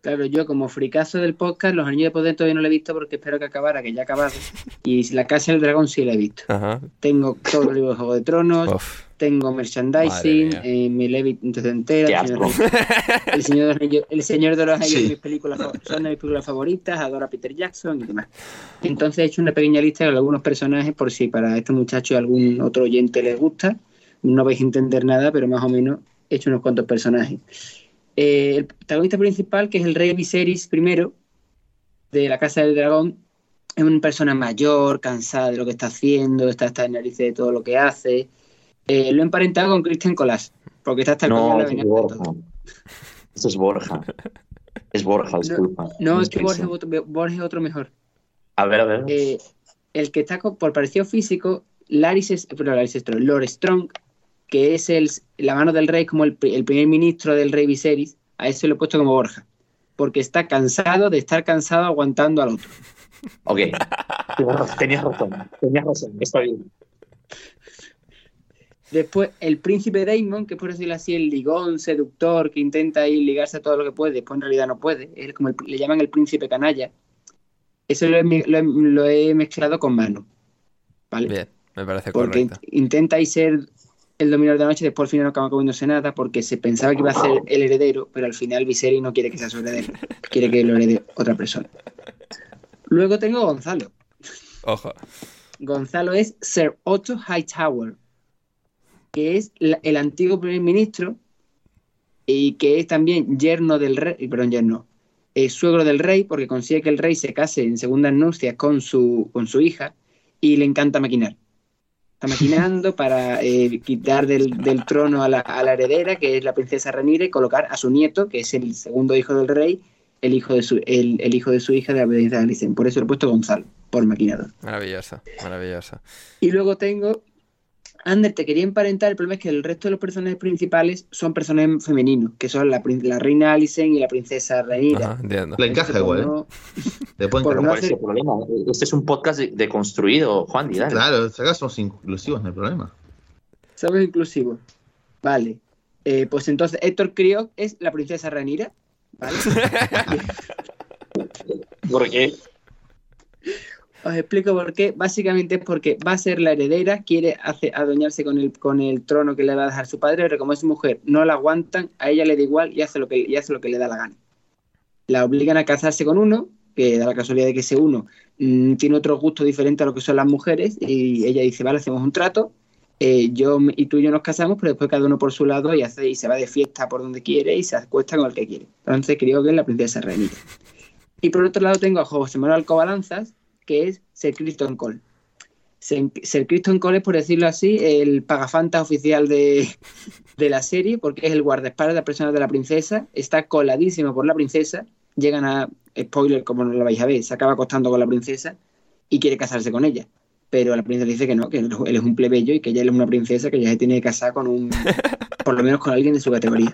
Claro, yo como fricazo del podcast, Los Anillos de Poder todavía no lo he visto porque espero que acabara, que ya ha acabado. Y La Casa del Dragón sí la he visto. Ajá. Tengo todos los libros de Juego de Tronos, Uf. tengo merchandising, eh, mi Levit entera, el Señor, el Señor de los Anillos, El Señor de los Anillos Sí. mis películas, son de mis películas favoritas, adoro a Peter Jackson y demás. Entonces he hecho una pequeña lista de algunos personajes por si para este muchacho algún otro oyente les gusta. No vais a entender nada, pero más o menos he hecho unos cuantos personajes. Eh, el protagonista principal, que es el rey Viserys I, de la Casa del Dragón, es una persona mayor, cansada de lo que está haciendo, está hasta en narices de todo lo que hace. Eh, lo he emparentado con Christian Colas, porque está hasta el No, es Borja. Eso es Borja. Es Borja, disculpa. No, es que Borges Christian. es otro, mejor. A ver, a ver. Eh, el que está por parecido físico, Laris, perdón, Laris Strong, Lord Strong, que es el, la mano del rey, como el, el primer ministro del rey Viserys, a ese lo he puesto como Borja, porque está cansado de estar cansado aguantando al otro. Ok. Tenías razón. Tenías razón. Está bien. Después, el príncipe Daemon, que por decirlo así, el ligón seductor que intenta ahí ligarse a todo lo que puede, después en realidad no puede, es como el- le llaman el príncipe canalla. Eso lo he, lo he- lo he mezclado con Manu. ¿Vale? Bien, me parece porque correcto. intenta ahí ser el dominador de la noche, después al final no acaba comiéndose nada porque se pensaba que iba a ser el heredero, pero al final Viserys no quiere que sea su heredero, quiere que lo herede otra persona. Luego tengo a Gonzalo. Ojo. Gonzalo es Sir Otto Hightower, que es la- el antiguo primer ministro y que es también yerno del rey, perdón, yerno, eh, suegro del rey, porque consigue que el rey se case en segundas nupcias con su, con su hija y le encanta maquinar. Está maquinando para eh, quitar del, del trono a la, a la heredera, que es la princesa Renira, y colocar a su nieto, que es el segundo hijo del rey, el hijo de su, el, el hijo de su hija de la princesa Alicent. Por eso lo he puesto Gonzalo, por maquinador. Maravilloso, maravilloso. Y luego tengo. Ander, te quería emparentar. El problema es que el resto de los personajes principales son personajes femeninos, que son la, la reina Alicent y la princesa Rhaenyra. Ajá. Le encaja Entonces, igual, ¿eh? no- *laughs* por encajar. no ¿Cuál es hacer- el problema? Este es un podcast de- deconstruido, Juan, y dale. Claro, acá somos inclusivos, no hay problema. Somos inclusivos. Vale. Eh, pues entonces Héctor Kriok es la princesa Rhaenyra. ¿Vale? *laughs* ¿Por qué? Os explico por qué. Básicamente es porque va a ser la heredera, quiere hace- adueñarse con el, con el trono que le va a dejar su padre, pero como es mujer, no la aguantan, a ella le da igual y hace lo que, y hace lo que le da la gana. La obligan a casarse con uno, que da la casualidad de que ese uno mm, tiene otro gusto diferente a lo que son las mujeres, y ella dice, vale, hacemos un trato, eh, yo y tú y yo nos casamos, pero después cada uno por su lado y, hace, y se va de fiesta por donde quiere y se acuesta con el que quiere. Entonces creo que es la princesa Rhaenyra. Y por otro lado tengo a José Manuel Alcobalanzas, que es Sir Criston Cole. Sir Criston Cole es, por decirlo así, el pagafanta oficial de, de la serie, porque es el guardaespaldas de las personas de la princesa, está coladísimo por la princesa, llegan a, spoiler, como no lo vais a ver, se acaba acostando con la princesa y quiere casarse con ella. Pero la princesa dice que no, que él es un plebeyo y que ella es una princesa que ya se tiene que casar con un, *laughs* por lo menos con alguien de su categoría.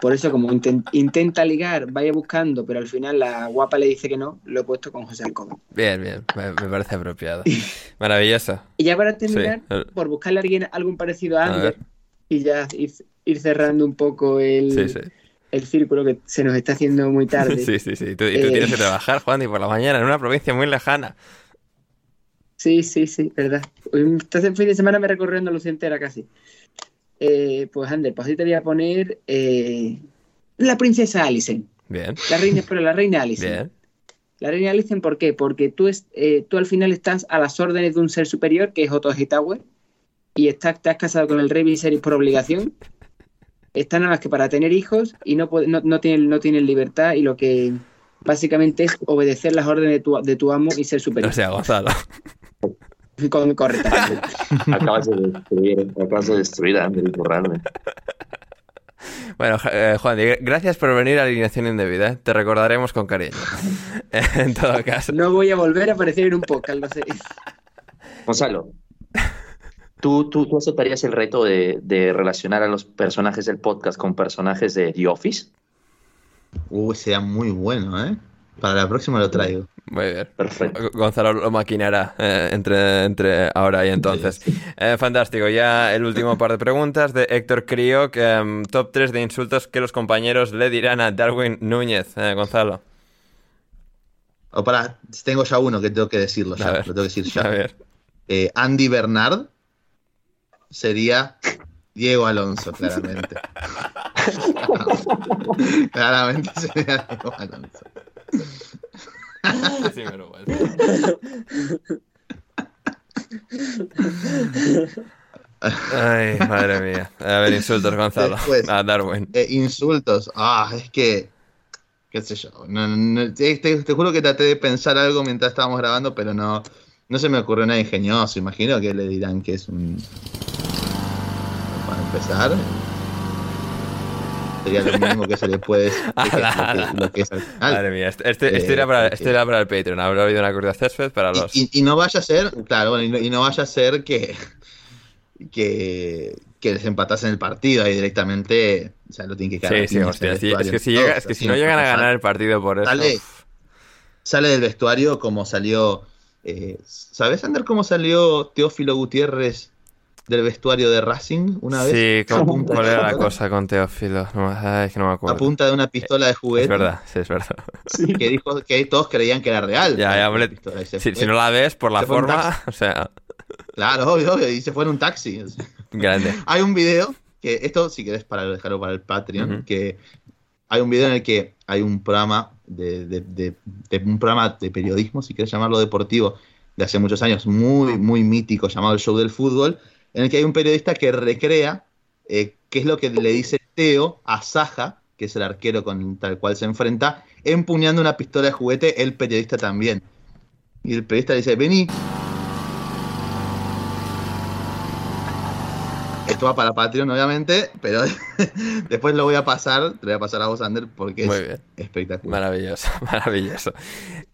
Por eso, como inten- intenta ligar, vaya buscando, pero al final la guapa le dice que no, lo he puesto con José Alcoba. Bien, bien, me, me parece apropiado. *laughs* Maravilloso. Y ya para terminar, Sí, el- por buscarle a alguien algún parecido a Ander y ya ir, ir cerrando un poco el, Sí, sí. el círculo que se nos está haciendo muy tarde. *laughs* Sí, sí, sí. Tú, y tú Eh. tienes que *laughs* trabajar, Juan, y por la mañana en una provincia muy lejana. Sí, sí, sí, verdad. Este fin de semana me recorrió Andalucía entera casi. Eh, pues Ander, pues ahí te voy a poner eh, la princesa Alicent. Bien, La reina, pero la reina Alicent. bien. La reina Alicent, ¿por qué? Porque tú, es, eh, tú al final estás a las órdenes de un ser superior, que es Otto Hightower, y estás, te has casado con el rey Viserys por obligación. Está nada más que para tener hijos y no, puede- no, no, tienen, no tienen libertad y lo que básicamente es obedecer las órdenes de tu, de tu amo y ser superior. O sea, Gonzalo. *laughs* *laughs* Con- correctamente. *laughs* Acabas de destruir, acabas de destruir a Ander y borrarme. Bueno, eh, Juan, gracias por venir a Alineación Indebida. ¿eh? Te recordaremos con cariño. *laughs* en todo caso. No voy a volver a aparecer en un podcast, lo sé. Gonzalo, ¿tú, tú, tú aceptarías el reto de, de relacionar a los personajes del podcast con personajes de The Office? Uy, sería muy bueno, ¿eh? Para la próxima lo traigo. Muy bien. Perfecto. Gonzalo lo maquinará eh, entre, entre ahora y entonces. Eh, fantástico. Ya el último par de preguntas de Héctor Crio. que, em, top 3 de insultos que los compañeros le dirán a Darwin Núñez. Eh, Gonzalo. O para, tengo ya uno que tengo que decirlo A ya. ver. Lo tengo que decir ya. A ver. Eh, Andy Bernard sería Diego Alonso, claramente. *laughs* *laughs* claramente sería Diego Alonso. *laughs* Sí. Ay, madre mía. A ver, insultos, Gonzalo. Después. A Darwin. Eh, insultos. Ah, es que. qué sé yo. No, no, te, te- te juro que traté de pensar algo mientras estábamos grabando, pero no, no se me ocurrió nada ingenioso. Imagino que le dirán que es un. Para empezar. Sería lo mismo que se le puede *laughs* lo, que, es al final. Madre mía. Este, este, este Eh, era, para, este era para el Patreon. Habrá habido una de césped para los. Y, y- y no vaya a ser, claro, bueno, y no, y no vaya a ser que, que, que les empatasen el partido ahí directamente. O sea, lo tienen que quedar Sí, sí, hostia. sí, es que si, llega, es que no llegan a ganar el partido por eso. Sale del vestuario como salió. eh, ¿Sabes, Ander, cómo salió Teófilo Gutiérrez del vestuario de Racing una vez. Sí, *laughs* con- Apunta- ¿cuál era la cosa con *laughs* Teófilo? No, ay, es que no me A acuerdo. punta de una pistola de juguete. Es verdad, sí, es verdad. *laughs* Que dijo que todos creían que era real. Ya, ya, hombre. Si, si no la ves por la Se forma, o sea, Claro, obvio, obvio. Y se fue en un taxi. grande. Hay un video que esto, si querés para dejarlo para el Patreon, Ujú. que hay un video en el que hay un programa de, de- de- de- un programa de periodismo, si querés llamarlo deportivo, de hace muchos años, muy, muy mítico, llamado el Show del Fútbol, en el que hay un periodista que recrea eh, qué es lo que le dice Teo a Saja, que es el arquero con tal cual se enfrenta, empuñando una pistola de juguete, el periodista también. Y el periodista le dice, vení. Esto va para Patreon, obviamente, pero *laughs* después lo voy a pasar, te lo voy a pasar a vos, Ander, porque Muy es bien. espectacular. Maravilloso, *laughs* maravilloso.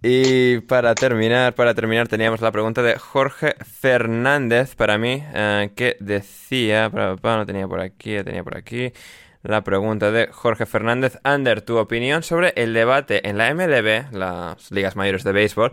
Y para terminar, para terminar teníamos la pregunta de Jorge Fernández para mí, eh, que decía, pa, pa, no tenía por aquí, tenía por aquí, la pregunta de Jorge Fernández. Ander, tu opinión sobre el debate en la MLB, las ligas mayores de béisbol,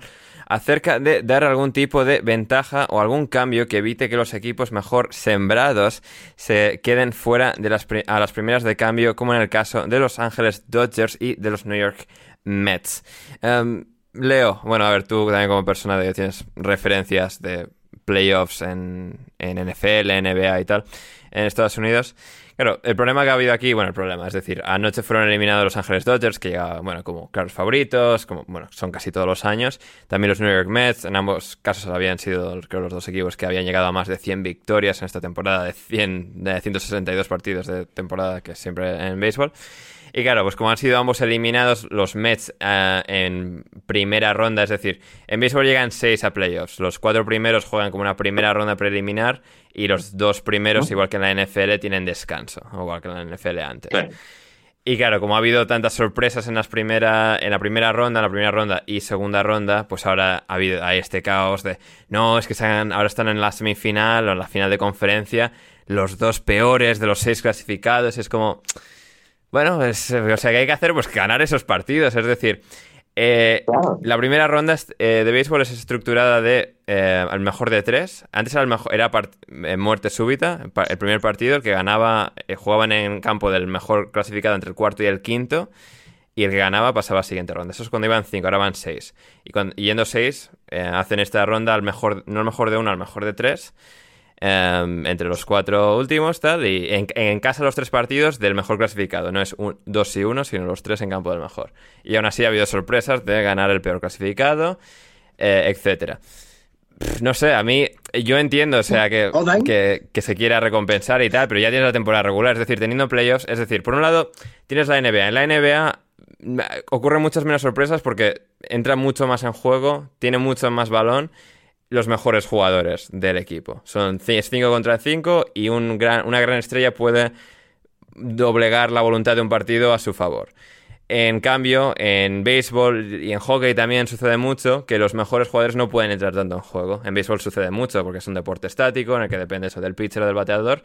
acerca de dar algún tipo de ventaja o algún cambio que evite que los equipos mejor sembrados se queden fuera de las a las primeras de cambio, como en el caso de Los Ángeles Dodgers y de los New York Mets. Em, Leo, bueno, a ver, tú también como persona de, tienes referencias de playoffs en, en NFL, NBA y tal, en Estados Unidos. Claro, el problema que ha habido aquí, bueno, el problema, es decir, anoche fueron eliminados los Ángeles Dodgers, que ya, bueno, como claros favoritos, como, bueno, son casi todos los años. También los New York Mets, en ambos casos habían sido, creo, los dos equipos que habían llegado a más de 100 victorias en esta temporada, de 100, de 162 partidos de temporada, que siempre en béisbol. Y claro, pues como han sido ambos eliminados, los Mets eh, en primera ronda, es decir, en béisbol llegan seis a playoffs. Los cuatro primeros juegan como una primera ronda preliminar y los dos primeros, igual que en la NFL, tienen descanso, igual que en la NFL antes. Y claro, como ha habido tantas sorpresas en, las primera, en la primera ronda, en la primera ronda y segunda ronda, pues ahora ha habido hay este caos de, no, es que han- ahora están en la semifinal o en la final de conferencia, los dos peores de los seis clasificados, es como... Bueno, es- o sea, que hay que hacer pues ganar esos partidos. Es decir, eh, Claro. la primera ronda eh, de béisbol es estructurada de eh, al mejor de tres. Antes era, el mejor, era eh, muerte súbita. El primer partido, el que ganaba, eh, jugaban en campo del mejor clasificado entre el cuarto y el quinto. Y el que ganaba pasaba a la siguiente ronda. Eso es cuando iban cinco, ahora van seis. Y cuando, yendo seis, hacen esta ronda al mejor, no al mejor de uno, al mejor de tres. Em, entre los cuatro últimos, tal, y en, en casa los tres partidos del mejor clasificado. No es un, dos y uno, sino los tres en campo del mejor. Y aún así ha habido sorpresas de ganar el peor clasificado, eh, etcétera. No sé, a mí, yo entiendo, o sea, que, que se quiera recompensar y tal, pero ya tienes la temporada regular, es decir, teniendo playoffs, es decir, por un lado, tienes la NBA. En la NBA mm, ocurren muchas menos sorpresas porque entra mucho más en juego, tiene mucho más balón los mejores jugadores del equipo. Son 5 contra 5 y una gran estrella puede doblegar la voluntad de un partido a su favor. En cambio, en béisbol y en hockey también sucede mucho que los mejores jugadores no pueden entrar tanto en juego. En béisbol sucede mucho porque es un deporte estático en el que depende eso del pitcher o del bateador.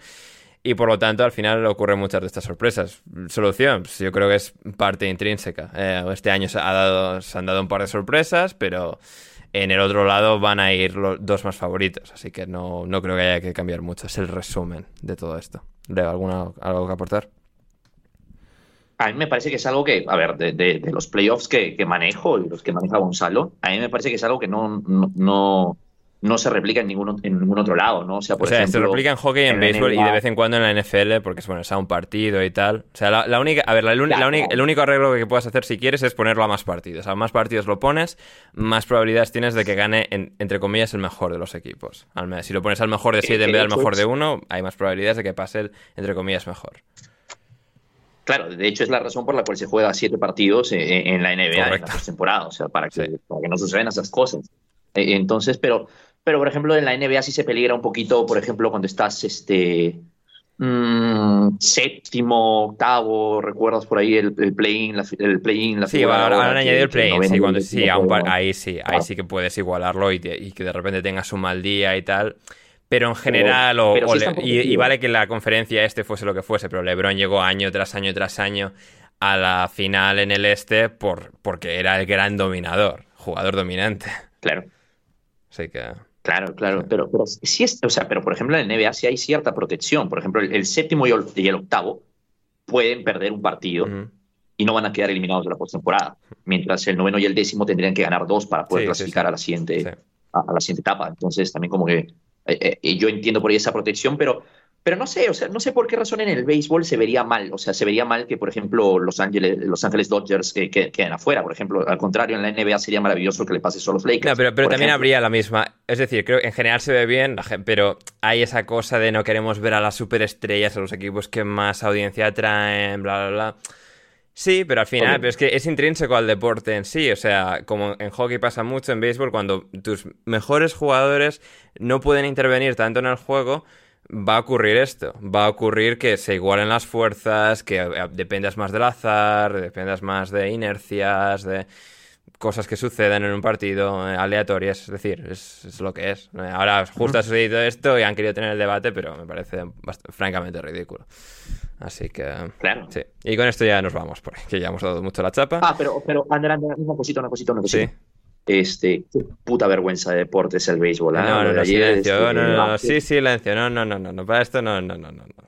Y por lo tanto, al final ocurren muchas de estas sorpresas. Solución, pues yo creo que es parte intrínseca. Eh, este año se, ha dado, se han dado un par de sorpresas, pero en el otro lado van a ir los dos más favoritos. Así que no, no creo que haya que cambiar mucho. Es el resumen de todo esto. Leo, ¿alguna, ¿algo que aportar? A mí me parece que es algo que, a ver, de, de- los playoffs que, que manejo y los que maneja Gonzalo, a mí me parece que es algo que no, no, no se replica en ningún, en ningún otro lado, ¿no? O sea, por o sea, ejemplo, se replica en hockey y en en béisbol y de vez en cuando en la NFL, porque es bueno, es a un partido y tal. O sea, la, la única, a ver, la, Claro. el único arreglo que puedas hacer si quieres es ponerlo a más partidos. A más partidos lo pones, más probabilidades tienes de que gane, en- entre comillas, el mejor de los equipos. Al menos, si lo pones al mejor de Que- 7 en que vez de del mejor de 1, hay más probabilidades de que pase el, entre comillas, mejor. Claro, de hecho es la razón por la cual se juega siete partidos eh, en la NBA en la postemporada, o sea, para que, Sí. para que no sucedan esas cosas. Eh, Entonces, pero, pero por ejemplo, en la NBA sí se peligra un poquito, por ejemplo, cuando estás este mm, séptimo, octavo, recuerdas por ahí el, el play-in, la, el play-in, la Sí, ahora han añadido el play-in, sí, cuando, sí, ahí sí, ahí sí que puedes igualarlo y, te- y que de repente tengas un mal día y tal. Pero en general, o- pero o sí le- está y, vale que la conferencia este fuese lo que fuese, pero LeBron llegó año tras año tras año a la final en el este por, porque era el gran dominador, jugador dominante. Claro. Así que, Claro, claro, pero, pero sí es, o sea, pero por ejemplo en la NBA sí hay cierta protección. Por ejemplo, el, séptimo y el, octavo pueden perder un partido y no van a quedar eliminados de la postemporada, mientras el noveno y el décimo tendrían que ganar dos para poder clasificar a la siguiente a, la siguiente etapa. Entonces también como que eh, eh, yo entiendo por ahí esa protección, pero pero no sé, o sea, no sé por qué razón en el béisbol se vería mal. O sea, se vería mal que, por ejemplo, Los Ángeles, Los Ángeles Dodgers eh, queden afuera. Por ejemplo, al contrario, en la NBA sería maravilloso que le pase solo a los Lakers. No, pero, pero también habría la misma. Es decir, creo que en general se ve bien, pero hay esa cosa de no queremos ver a las superestrellas, a los equipos que más audiencia traen, bla, bla, bla. Sí, pero al final, pero es que es intrínseco al deporte en sí. O sea, como en hockey pasa mucho, en béisbol, cuando tus mejores jugadores no pueden intervenir tanto en el juego va a ocurrir esto. Va a ocurrir que se igualen las fuerzas, que eh, dependas más del azar, dependas más de inercias, de cosas que suceden en un partido eh, aleatorias. Es decir, es, lo que es. Ahora justo ha sucedido esto y han querido tener el debate, pero me parece francamente ridículo. Así que. Claro. Sí. Y con esto ya nos vamos, porque ya hemos dado mucho la chapa. Ah, pero, pero Andrés, una cosita, una cosita, una cosita. Sí. Este, puta vergüenza de deportes el béisbol. ¿eh? No, no, no, silencio, no, no, no, sí, silencio, no, no, no, no, no, para esto no, no, no, no, no.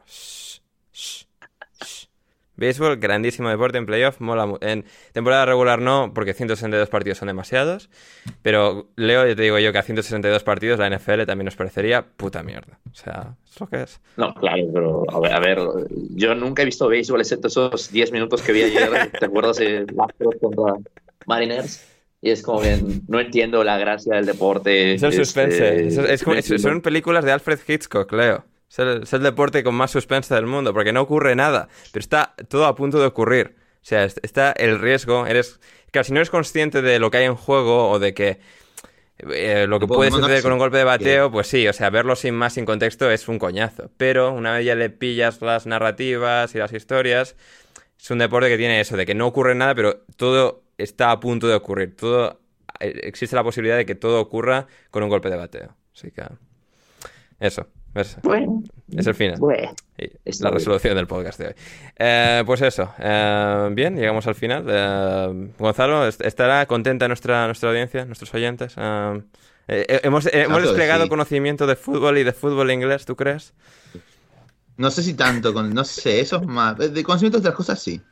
Béisbol, grandísimo deporte en playoff, mola En temporada regular no, porque 162 partidos son demasiados. Pero Leo, ya te digo yo que a 162 partidos la NFL también nos parecería puta mierda. O sea, es lo que es. No, claro, pero a ver, a ver yo nunca he visto béisbol excepto esos 10 minutos que vi ayer. ¿Te acuerdas de Astros contra Mariners? Y es como que no entiendo la gracia del deporte. Es el suspense. Son películas de Alfred Hitchcock, Leo. Es el, deporte con más suspense del mundo, porque no ocurre nada, pero está todo a punto de ocurrir. O sea, está el riesgo, eres... Claro, si no eres consciente de lo que hay en juego o de que eh, lo que puede suceder con un golpe de bateo, pues sí, o sea, verlo sin más, sin contexto, es un coñazo. Pero una vez ya le pillas las narrativas y las historias, es un deporte que tiene eso, de que no ocurre nada, pero todo está a punto de ocurrir. Todo, eh, existe la posibilidad de que todo ocurra con un golpe de bateo. Así que eso. Es, es el final. es la resolución del podcast de hoy. Eh, pues eso. Eh, bien, llegamos al final. Gonzalo, ¿estará contenta nuestra, nuestra audiencia, nuestros oyentes? hemos hemos desplegado conocimiento de fútbol y de fútbol inglés, ¿tú crees? No sé si tanto, con, no sé, eso es más. De conocimiento de otras cosas sí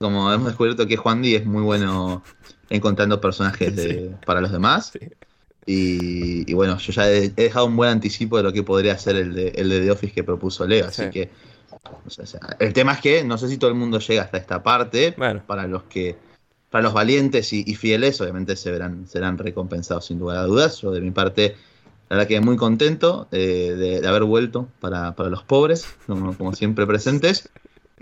como hemos descubierto que Juan Di es muy bueno encontrando personajes para los demás. Y, bueno, yo ya he, dejado un buen anticipo de lo que podría ser el de, el de The Office que propuso Leo. Así que el tema es que no sé si todo el mundo llega hasta esta parte. Para los que para los valientes y, fieles, obviamente se verán, serán recompensados sin lugar a dudas. Yo de mi parte, la verdad que muy contento eh, de, haber vuelto para, los pobres, como siempre presentes.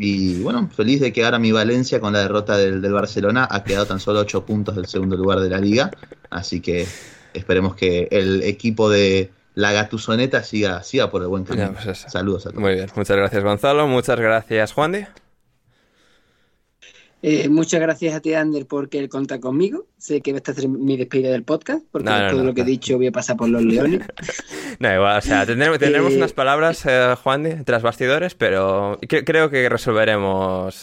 Y bueno, feliz de que ahora mi Valencia con la derrota del, Barcelona ha quedado tan solo 8 puntos del segundo lugar de la liga. Así que esperemos que el equipo de la Gatusoneta siga, siga por el buen camino. Pues Saludos a todos. Muy bien, muchas gracias Gonzalo, muchas gracias Juan eh, muchas gracias a ti, Ander, porque él cuenta conmigo. Sé que esta es mi despedida del podcast, porque todo lo que he dicho voy a pasar por los leones. *laughs* no, igual, o sea, *laughs* tendremos, eh, unas palabras, eh, Juan, tras bastidores, pero creo que resolveremos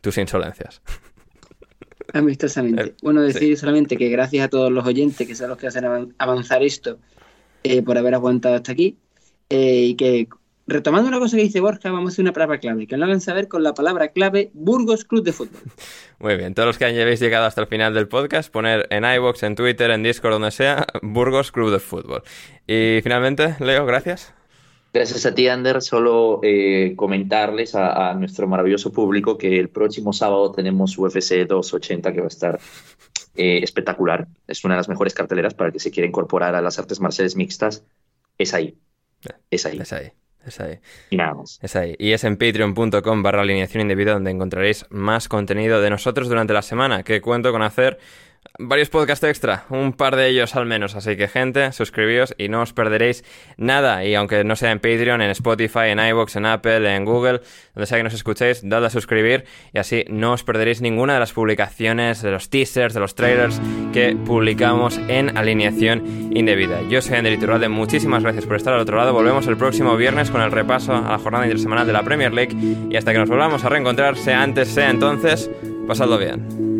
tus insolencias. *laughs* Amistosamente. bueno, decir solamente que gracias a todos los oyentes, que son los que hacen avanzar esto, por haber aguantado hasta aquí, y que retomando una cosa que dice Borja, vamos a hacer una palabra clave, que lo hagan saber con la palabra clave Burgos Club de Fútbol. Muy bien, todos los que hayáis llegado hasta el final del podcast, poner en iVoox, en Twitter, en Discord, donde sea, *laughs* Burgos Club de Fútbol. Y finalmente, Leo, gracias. Gracias a ti, Ander. Solo eh, comentarles a, nuestro maravilloso público que el próximo sábado tenemos UFC 280 que va a estar eh, espectacular. Es una de las mejores carteleras para el que se quiera incorporar a las artes marciales mixtas. Es ahí. Es ahí. Es ahí. Es ahí. Y nada más. Es ahí. Y es en patreon.com barra alineación indebida donde encontraréis más contenido de nosotros durante la semana, que cuento con hacer varios podcasts extra, un par de ellos al menos. Así que, gente, suscribíos y no os perderéis nada. Y aunque no sea en Patreon, en Spotify, en iVoox, en Apple, en Google, donde sea que nos escuchéis, dadle a suscribir y así no os perderéis ninguna de las publicaciones, de los teasers, de los trailers que publicamos en Alineación Indebida. Yo soy Ander Iturralde, muchísimas gracias por estar al otro lado. Volvemos el próximo viernes con el repaso a la jornada intersemanal de la Premier League y hasta que nos volvamos a reencontrar, sea antes, sea entonces, pasadlo bien.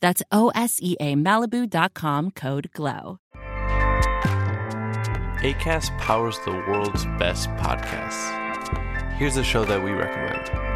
That's O S E A Malibu.com code GLOW. ACAST powers the world's best podcasts. Here's a show that we recommend.